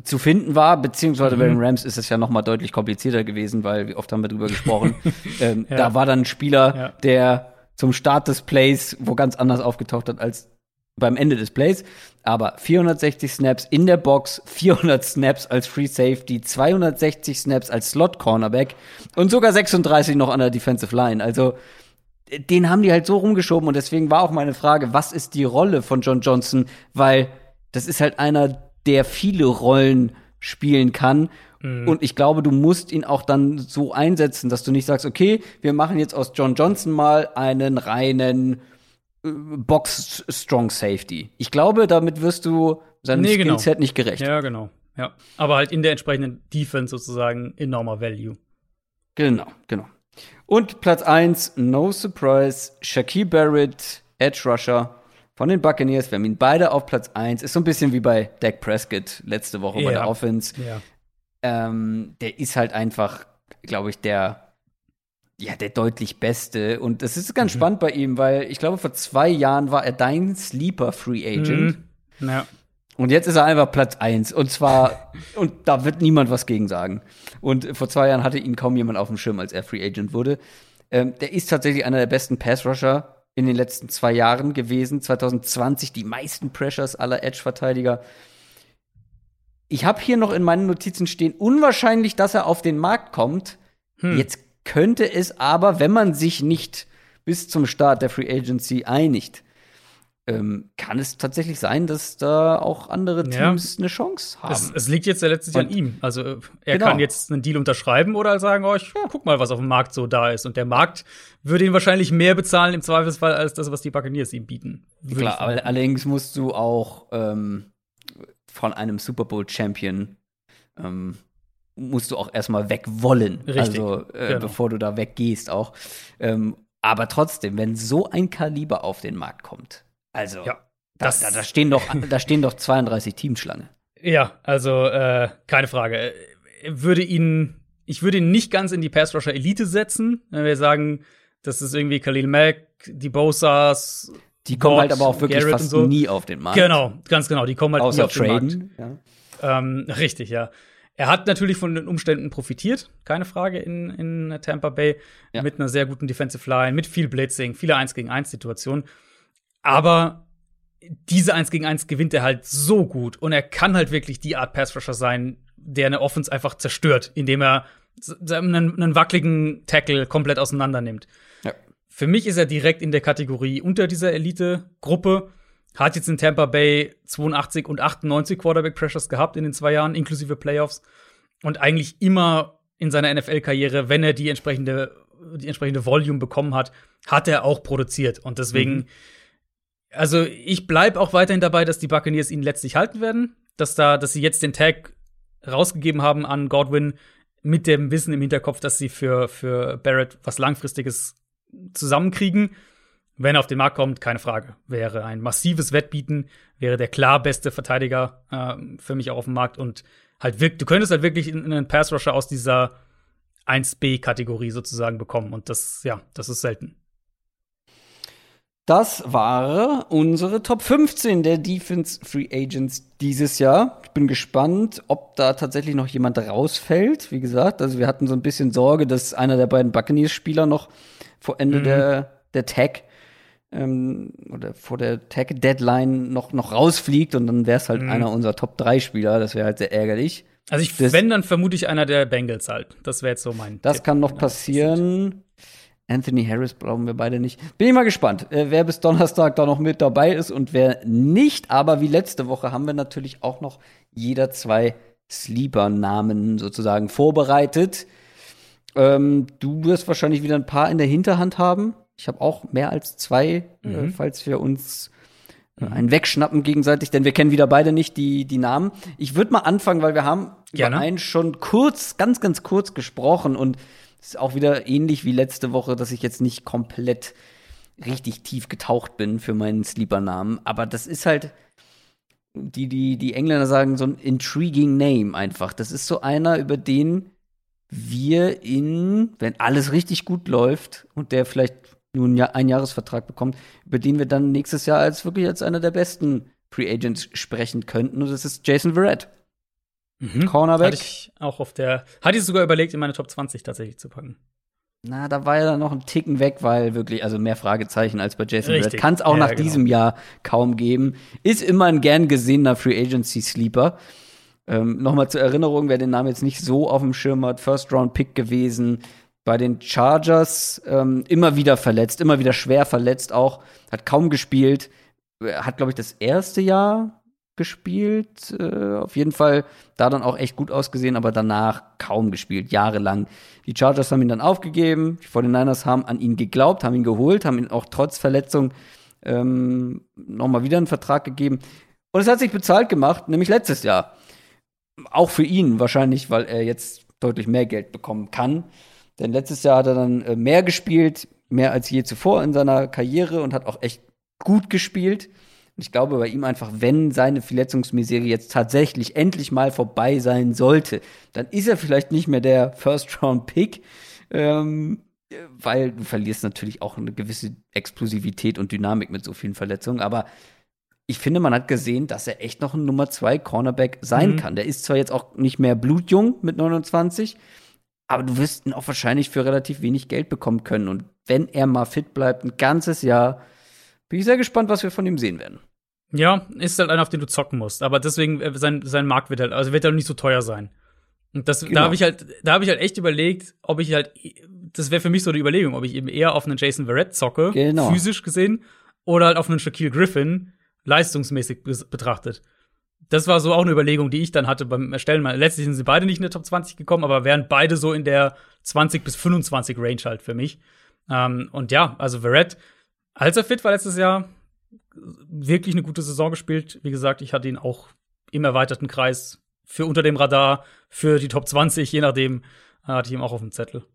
zu finden war, beziehungsweise Mhm. bei den Rams ist es ja noch mal deutlich komplizierter gewesen, weil wie oft haben wir drüber gesprochen. ähm, Ja. Da war dann ein Spieler, Ja. der zum Start des Plays wo ganz anders aufgetaucht hat als beim Ende des Plays. Aber 460 Snaps in der Box, 400 Snaps als Free Safety, 260 Snaps als Slot Cornerback und sogar 36 noch an der Defensive Line. Also den haben die halt so rumgeschoben und deswegen war auch meine Frage, was ist die Rolle von John Johnson? Weil das ist halt einer, der viele Rollen spielen kann. Und ich glaube, du musst ihn auch dann so einsetzen, dass du nicht sagst, okay, wir machen jetzt aus John Johnson mal einen reinen äh, Box Strong Safety. Ich glaube, damit wirst du seinem Nee, genau. Skillset nicht gerecht. Ja, genau. Ja. Aber halt in der entsprechenden Defense sozusagen enormer Value. Genau, genau. Und Platz 1, no surprise, Shaquille Barrett, Edge Rusher von den Buccaneers. Wir haben ihn beide auf Platz 1. Ist so ein bisschen wie bei Dak Prescott letzte Woche bei Ja. der Offense. Ja. Ähm, der ist halt einfach, glaube ich, der, ja, der deutlich Beste. Und das ist ganz spannend bei ihm, weil ich glaube, vor zwei Jahren war er dein Sleeper Free Agent. Mhm. Ja. Und jetzt ist er einfach Platz 1. Und zwar, und da wird niemand was gegen sagen. Und vor zwei Jahren hatte ihn kaum jemand auf dem Schirm, als er Free Agent wurde. Ähm, der ist tatsächlich einer der besten Pass-Rusher in den letzten zwei Jahren gewesen. 2020 die meisten Pressures aller Edge-Verteidiger. Ich habe hier noch in meinen Notizen stehen, unwahrscheinlich, dass er auf den Markt kommt. Hm. Jetzt könnte es aber, wenn man sich nicht bis zum Start der Free Agency einigt, ähm, kann es tatsächlich sein, dass da auch andere Ja. Teams eine Chance haben. Es, es liegt jetzt ja letztlich an Und- ihm. Also äh, er Genau. kann jetzt einen Deal unterschreiben oder sagen, oh, ich guck mal, was auf dem Markt so da ist. Und der Markt würde ihn wahrscheinlich mehr bezahlen im Zweifelsfall als das, was die Buccaneers ihm bieten. Klar, aber allerdings musst du auch ähm, von einem Super Bowl Champion ähm, musst du auch erstmal weg wollen. Richtig, Also äh, genau. bevor du da weggehst auch. Ähm, aber trotzdem, wenn so ein Kaliber auf den Markt kommt, also Ja, da, das- da, da stehen doch, da stehen doch 32 Teams Schlange. Ja, also äh, keine Frage. Äh, Würde ihn, ich würde ihn nicht ganz in die Pass Rusher Elite setzen, wenn wir sagen, das ist irgendwie Khalil Mack, die Bosas. Die kommen Watt, halt aber auch wirklich Garrett fast so. nie auf den Markt. Genau, ganz genau. Die kommen halt nie Außer auf den Markt. traden. Ja. Ähm, richtig, ja. Er hat natürlich von den Umständen profitiert, keine Frage, in, in Tampa Bay. Ja. Mit einer sehr guten Defensive Line, mit viel Blitzing, viele 1 gegen 1 Situationen. Aber diese 1 gegen 1 gewinnt er halt so gut. Und er kann halt wirklich die Art Pass Rusher sein, der eine Offense einfach zerstört, indem er einen, einen wackeligen Tackle komplett auseinander nimmt. Ja. Für mich ist er direkt in der Kategorie unter dieser Elite-Gruppe. Hat jetzt in Tampa Bay 82 und 98 Quarterback Pressures gehabt in den zwei Jahren, inklusive Playoffs. Und eigentlich immer in seiner NFL-Karriere, wenn er die entsprechende, die entsprechende Volume bekommen hat, hat er auch produziert. Und deswegen, also ich bleib auch weiterhin dabei, dass die Buccaneers ihn letztlich halten werden. Dass da, dass sie jetzt den Tag rausgegeben haben an Godwin mit dem Wissen im Hinterkopf, dass sie für, für Barrett was Langfristiges zusammenkriegen. Wenn er auf den Markt kommt, keine Frage. Wäre ein massives Wettbieten, wäre der klar beste Verteidiger äh, für mich auch auf dem Markt und halt wirklich, du könntest halt wirklich in- einen Pass Rusher aus dieser 1B-Kategorie sozusagen bekommen und das, ja, das ist selten. Das war unsere Top 15 der Defense Free Agents dieses Jahr. Ich bin gespannt, ob da tatsächlich noch jemand rausfällt. Wie gesagt, also wir hatten so ein bisschen Sorge, dass einer der beiden Buccaneers-Spieler noch vor Ende Mhm. der, der Tag ähm, oder vor der Tag-Deadline noch, noch rausfliegt und dann wäre es halt Mhm. einer unserer Top 3 Spieler. Das wäre halt sehr ärgerlich. Also ich, Das- wenn, dann vermute ich einer der Bengals halt. Das wäre jetzt so mein Das Tipp. kann noch passieren. Anthony Harris brauchen wir beide nicht. Bin ich mal gespannt, äh, wer bis Donnerstag da noch mit dabei ist und wer nicht. Aber wie letzte Woche haben wir natürlich auch noch jeder zwei Sleeper-Namen sozusagen vorbereitet. Ähm, du wirst wahrscheinlich wieder ein paar in der Hinterhand haben. Ich habe auch mehr als zwei, äh, Mhm. falls wir uns äh, einen wegschnappen gegenseitig, denn wir kennen wieder beide nicht die, die Namen. Ich würde mal anfangen, weil wir haben Gerne. über einen schon kurz, ganz, ganz kurz gesprochen und ist auch wieder ähnlich wie letzte Woche, dass ich jetzt nicht komplett richtig tief getaucht bin für meinen Sleeper-Namen. Aber das ist halt, die, die, die Engländer sagen, so ein intriguing Name einfach. Das ist so einer, über den wir in, wenn alles richtig gut läuft und der vielleicht nur einen Ja- einen Jahresvertrag bekommt, über den wir dann nächstes Jahr als wirklich als einer der besten Free Agents sprechen könnten. Und das ist Jason Verrett. Mhm. Cornerback. Hatte ich auch auf der, hatte ich sogar überlegt, in meine Top 20 tatsächlich zu packen. Na, da war er dann noch ein Ticken weg, weil wirklich, also mehr Fragezeichen als bei Jason Richtig. Verrett. Kann es auch Ja, nach genau. diesem Jahr kaum geben. Ist immer ein gern gesehener Free Agency Sleeper. Ähm, Nochmal zur Erinnerung, wer den Namen jetzt nicht so auf dem Schirm hat, First Round Pick gewesen. Bei den Chargers ähm, immer wieder verletzt, immer wieder schwer verletzt auch, hat kaum gespielt, Äh, hat, glaube ich, das erste Jahr gespielt. Äh, auf jeden Fall da dann auch echt gut ausgesehen, aber danach kaum gespielt, jahrelang. Die Chargers haben ihn dann aufgegeben, die 49ers haben an ihn geglaubt, haben ihn geholt, haben ihn auch trotz Verletzung ähm, nochmal wieder einen Vertrag gegeben. Und es hat sich bezahlt gemacht, nämlich letztes Jahr. Auch für ihn wahrscheinlich, weil er jetzt deutlich mehr Geld bekommen kann. Denn letztes Jahr hat er dann äh, mehr gespielt, mehr als je zuvor in seiner Karriere und hat auch echt gut gespielt. Und ich glaube bei ihm einfach, wenn seine Verletzungsmisere jetzt tatsächlich endlich mal vorbei sein sollte, dann ist er vielleicht nicht mehr der First-Round-Pick, ähm, weil du verlierst natürlich auch eine gewisse Explosivität und Dynamik mit so vielen Verletzungen. Aber ich finde, man hat gesehen, dass er echt noch ein Nummer zwei Cornerback sein Mhm. kann. Der ist zwar jetzt auch nicht mehr blutjung mit 29, aber du wirst ihn auch wahrscheinlich für relativ wenig Geld bekommen können. Und wenn er mal fit bleibt, ein ganzes Jahr, bin ich sehr gespannt, was wir von ihm sehen werden. Ja, ist halt einer, auf den du zocken musst. Aber deswegen, äh, sein, sein Markt wird halt, also wird halt nicht so teuer sein. Und das, Genau. da habe ich halt, da habe ich halt echt überlegt, ob ich halt, das wäre für mich so die Überlegung, ob ich eben eher auf einen Jason Verrett zocke, Genau. physisch gesehen, oder halt auf einen Shaquille Griffin, leistungsmäßig betrachtet. Das war so auch eine Überlegung, die ich dann hatte beim Erstellen. Letztlich sind sie beide nicht in der Top 20 gekommen, aber wären beide so in der 20 bis 25 Range halt für mich. Ähm, und ja, also Verrett, als er fit war letztes Jahr, wirklich eine gute Saison gespielt. Wie gesagt, ich hatte ihn auch im erweiterten Kreis für unter dem Radar, für die Top 20, je nachdem, äh, hatte ich ihn auch auf dem Zettel.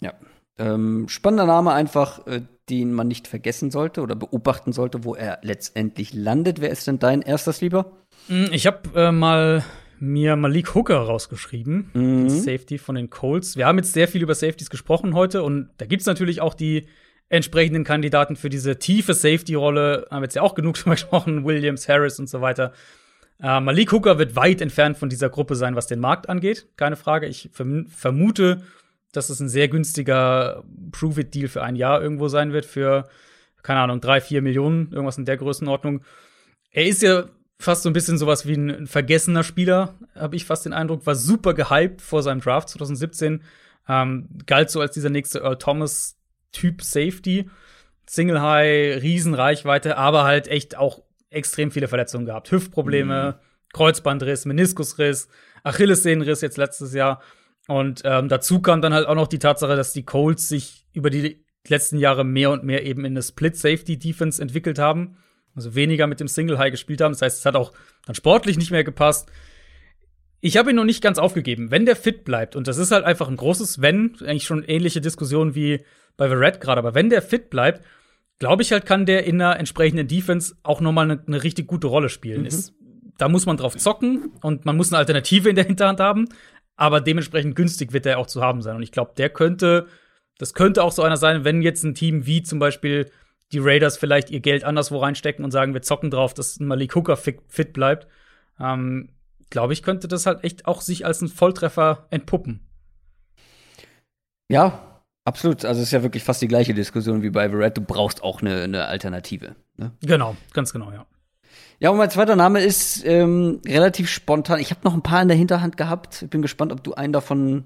Ja. Ähm, spannender Name einfach, äh, den man nicht vergessen sollte oder beobachten sollte, wo er letztendlich landet. Wer ist denn dein erster Sleeper? Mm, Ich habe äh, mal mir Malik Hooker rausgeschrieben, Mhm. Safety von den Colts. Wir haben jetzt sehr viel über Safeties gesprochen heute und da gibt's natürlich auch die entsprechenden Kandidaten für diese tiefe Safety-Rolle. Haben wir jetzt ja auch genug drüber gesprochen, Williams, Harris und so weiter. Äh, Malik Hooker wird weit entfernt von dieser Gruppe sein, was den Markt angeht, keine Frage. Ich verm vermute, dass es ein sehr günstiger Prove-It-Deal für ein Jahr irgendwo sein wird, für, keine Ahnung, drei, vier Millionen, irgendwas in der Größenordnung. Er ist ja fast so ein bisschen sowas wie ein, ein vergessener Spieler, habe ich fast den Eindruck, war super gehypt vor seinem Draft 2017, ähm, galt so als dieser nächste Earl Thomas Typ Safety, Single High, Riesenreichweite, aber halt echt auch extrem viele Verletzungen gehabt, Hüftprobleme, Kreuzbandriss, Meniskusriss, Achillessehnenriss jetzt letztes Jahr und ähm, dazu kam dann halt auch noch die Tatsache, dass die Colts sich über die letzten Jahre mehr und mehr eben in eine Split Safety Defense entwickelt haben also weniger mit dem Single High gespielt haben. Das heißt, es hat auch dann sportlich nicht mehr gepasst. Ich habe ihn noch nicht ganz aufgegeben. Wenn der fit bleibt, und das ist halt einfach ein großes Wenn, eigentlich schon ähnliche Diskussion wie bei The Red gerade, aber wenn der fit bleibt, glaube ich halt, kann der in einer entsprechenden Defense auch noch mal eine, eine richtig gute Rolle spielen. Ist, da muss man drauf zocken und man muss eine Alternative in der Hinterhand haben, aber dementsprechend günstig wird der auch zu haben sein. Und ich glaube, der könnte, das könnte auch so einer sein, wenn jetzt ein Team wie zum Beispiel die Raiders vielleicht ihr Geld anderswo reinstecken und sagen, wir zocken drauf, dass ein Malik Hooker fit, fit bleibt, ähm, glaube ich, könnte das halt echt auch sich als ein Volltreffer entpuppen. Ja, absolut. Also es ist ja wirklich fast die gleiche Diskussion wie bei Verrett. Du brauchst auch eine, eine Alternative. Ne? Genau, ganz genau, ja. Ja, und mein zweiter Name ist ähm, relativ spontan. Ich habe noch ein paar in der Hinterhand gehabt. Ich bin gespannt, ob du einen davon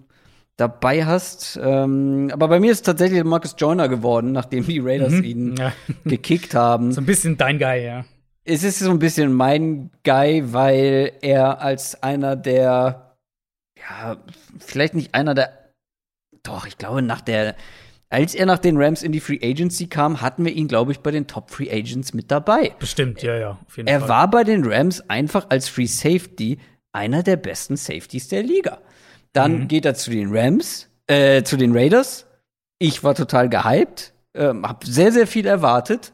dabei hast. Ähm, aber bei mir ist tatsächlich Marcus Joyner geworden, nachdem die Raiders Mhm. ihn Ja. gekickt haben. So ein bisschen dein Guy, ja. Es ist so ein bisschen mein Guy, weil er als einer der, ja, vielleicht nicht einer der, doch, ich glaube, nach der, als er nach den Rams in die Free Agency kam, hatten wir ihn, glaube ich, bei den Top Free Agents mit dabei. Bestimmt, ja, ja, Er Fall. war bei den Rams einfach als Free Safety einer der besten Safeties der Liga. Dann Mhm. geht er zu den Rams, äh, zu den Raiders. Ich war total gehypt, ähm, hab sehr, sehr viel erwartet.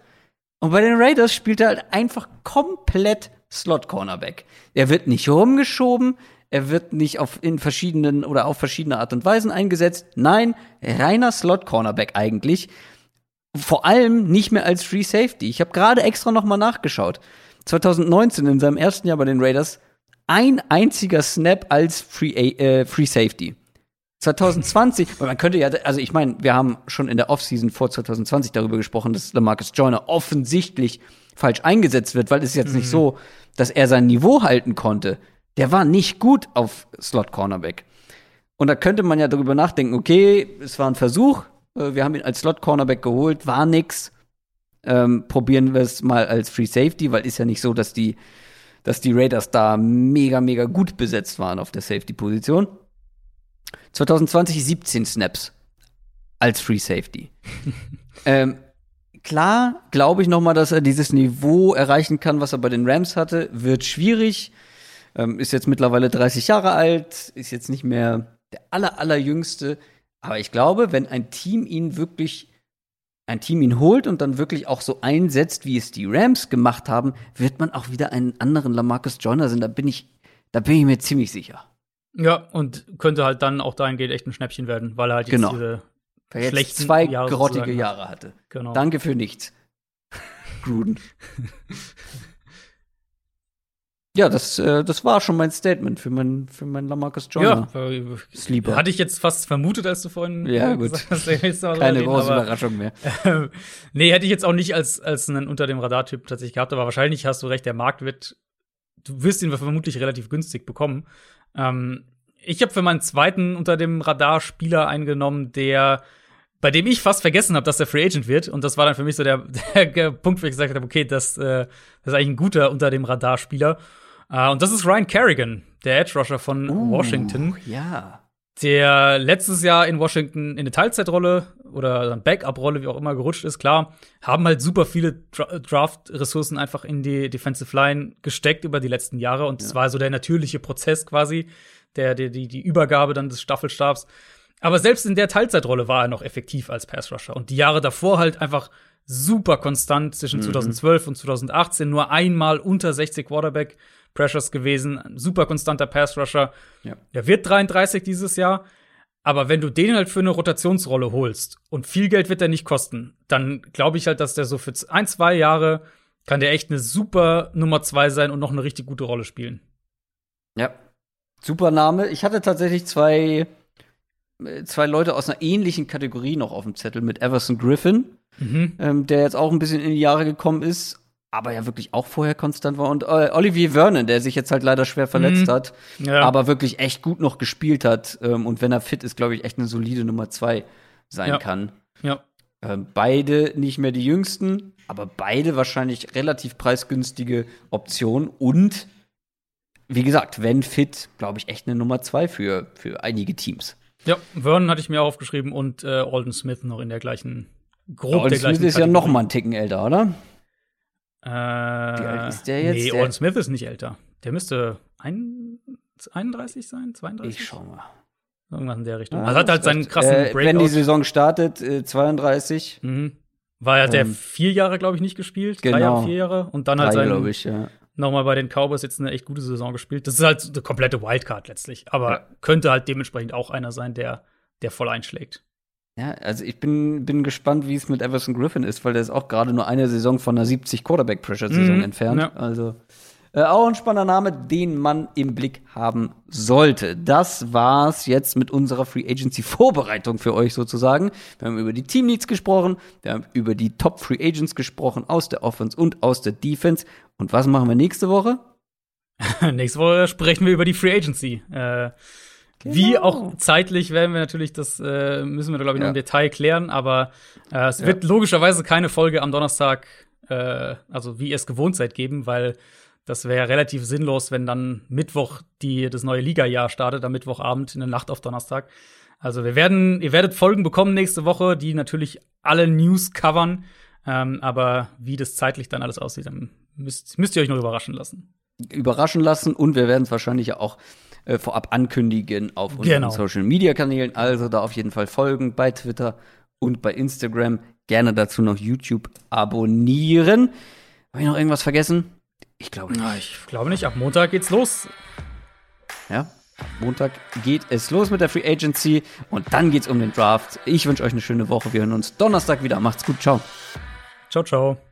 Und bei den Raiders spielt er halt einfach komplett Slot-Cornerback. Er wird nicht rumgeschoben, er wird nicht auf in verschiedenen oder auf verschiedene Art und Weisen eingesetzt. Nein, reiner Slot-Cornerback eigentlich. Vor allem nicht mehr als Free Safety. Ich habe gerade extra noch mal nachgeschaut. 2019 in seinem ersten Jahr bei den Raiders ein einziger Snap als Free, äh, Free Safety. 2020, man könnte ja, also ich meine, wir haben schon in der Offseason vor 2020 darüber gesprochen, dass Lamarcus Joyner offensichtlich falsch eingesetzt wird, weil es ist jetzt mhm. nicht so, dass er sein Niveau halten konnte. Der war nicht gut auf Slot Cornerback. Und da könnte man ja darüber nachdenken, okay, es war ein Versuch, äh, wir haben ihn als Slot Cornerback geholt, war nix. Ähm, probieren wir es mal als Free Safety, weil ist ja nicht so, dass die, dass die Raiders da mega, mega gut besetzt waren auf der Safety-Position. 2020 17 Snaps als Free Safety. ähm, klar, glaube ich noch mal, dass er dieses Niveau erreichen kann, was er bei den Rams hatte. Wird schwierig. Ähm, ist jetzt mittlerweile 30 Jahre alt, ist jetzt nicht mehr der aller, allerjüngste. Aber ich glaube, wenn ein Team ihn wirklich, ein Team ihn holt und dann wirklich auch so einsetzt, wie es die Rams gemacht haben, wird man auch wieder einen anderen Lamarcus Joyner sehen. Da bin ich, da bin ich mir ziemlich sicher. Ja, und könnte halt dann auch dahingehend echt ein Schnäppchen werden, weil er halt jetzt genau. diese weil er jetzt zwei Jahre grottige Jahre hatte. Genau. Danke für nichts. Gruden. ja, das, äh, das war schon mein Statement für mein, für mein Lamarcus Joyner. Ja, äh, Sleeper. Hatte ich jetzt fast vermutet, als du vorhin ja, gut. gesagt hast. Keine große aber, Überraschung mehr. Äh, nee, hätte ich jetzt auch nicht als, als einen unter dem Radar-Typ tatsächlich gehabt, aber wahrscheinlich hast du recht, der Markt wird, du wirst ihn vermutlich relativ günstig bekommen. Ähm, ich habe für meinen zweiten unter dem Radar Spieler eingenommen, der bei dem ich fast vergessen habe, dass der Free Agent wird. Und das war dann für mich so der, der Punkt, wo ich gesagt habe, okay, das, äh, das ist eigentlich ein guter unter dem Radarspieler. Äh, und das ist Ryan Kerrigan, der Edge Rusher von uh, Washington. Ja. Der letztes Jahr in Washington in eine Teilzeitrolle oder Backup-Rolle, wie auch immer, gerutscht ist, klar, haben halt super viele Draft-Ressourcen einfach in die Defensive Line gesteckt über die letzten Jahre. Und es ja. war so der natürliche Prozess quasi, der, der, die, die Übergabe dann des Staffelstabs. Aber selbst in der Teilzeitrolle war er noch effektiv als Pass-Rusher. Und die Jahre davor halt einfach super konstant zwischen mhm. 2012 und 2018. Nur einmal unter 60 Quarterback Pressures gewesen. Super konstanter Pass-Rusher. Ja. Der wird 33 dieses Jahr. Aber wenn du den halt für eine Rotationsrolle holst und viel Geld wird er nicht kosten, dann glaube ich halt, dass der so für ein, zwei Jahre kann der echt eine super Nummer zwei sein und noch eine richtig gute Rolle spielen. Ja. Super Name. Ich hatte tatsächlich zwei zwei Leute aus einer ähnlichen Kategorie noch auf dem Zettel mit Everson Griffin, mhm. ähm, der jetzt auch ein bisschen in die Jahre gekommen ist, aber ja wirklich auch vorher konstant war. Und äh, Olivier Vernon, der sich jetzt halt leider schwer verletzt mhm. hat, ja. aber wirklich echt gut noch gespielt hat. Ähm, und wenn er fit ist, glaube ich, echt eine solide Nummer zwei sein ja. kann. Ja. Ähm, beide nicht mehr die jüngsten, aber beide wahrscheinlich relativ preisgünstige Optionen und wie gesagt, wenn fit, glaube ich, echt eine Nummer zwei für, für einige Teams. Ja, Vernon hatte ich mir auch aufgeschrieben und äh, Alden Smith noch in der gleichen grob Alden der gleichen Smith ist ja noch mal einen Ticken älter, oder? Äh, Wie alt ist der jetzt? Nee, Alden Smith ist nicht älter. Der müsste ein, 31 sein, 32? Ich schau mal. Irgendwas in der Richtung. Ja, also hat halt seinen krassen äh, Breakout. Wenn die Saison startet, äh, 32. Mhm. War ja der vier Jahre, glaube ich, nicht gespielt. Genau. Drei Jahre, vier Jahre. Und dann halt sein, ich, ja nochmal bei den Cowboys jetzt eine echt gute Saison gespielt. Das ist halt eine komplette Wildcard letztlich. Aber ja. könnte halt dementsprechend auch einer sein, der, der voll einschlägt. Ja, also ich bin, bin gespannt, wie es mit Everson Griffin ist, weil der ist auch gerade nur eine Saison von einer 70 Quarterback-Pressure-Saison mhm, entfernt. Ja. Also äh, auch ein spannender Name, den man im Blick haben sollte. Das war's jetzt mit unserer Free Agency Vorbereitung für euch sozusagen. Wir haben über die Team Needs gesprochen, wir haben über die Top Free Agents gesprochen aus der Offense und aus der Defense. Und was machen wir nächste Woche? nächste Woche sprechen wir über die Free Agency. Äh, Genau. Wie auch zeitlich werden wir natürlich, das äh, müssen wir, glaube ich, ja. noch im Detail klären, aber äh, es ja. wird logischerweise keine Folge am Donnerstag, äh, also wie ihr es gewohnt seid, geben, weil das wäre relativ sinnlos, wenn dann Mittwoch die, das neue Liga-Jahr startet, am Mittwochabend in der Nacht auf Donnerstag. Also wir werden, ihr werdet Folgen bekommen nächste Woche, die natürlich alle News covern. Ähm, aber wie das zeitlich dann alles aussieht, dann müsst, müsst ihr euch noch überraschen lassen. Überraschen lassen und wir werden es wahrscheinlich auch äh, vorab ankündigen auf unseren genau. Social Media Kanälen. Also da auf jeden Fall folgen bei Twitter und bei Instagram. Gerne dazu noch YouTube abonnieren. Habe ich noch irgendwas vergessen? Ich glaube nicht. ich glaube nicht. Ab Montag geht's los. Ja, Montag geht es los mit der Free Agency und dann geht's um den Draft. Ich wünsche euch eine schöne Woche. Wir hören uns Donnerstag wieder. Macht's gut. Ciao. Ciao, ciao.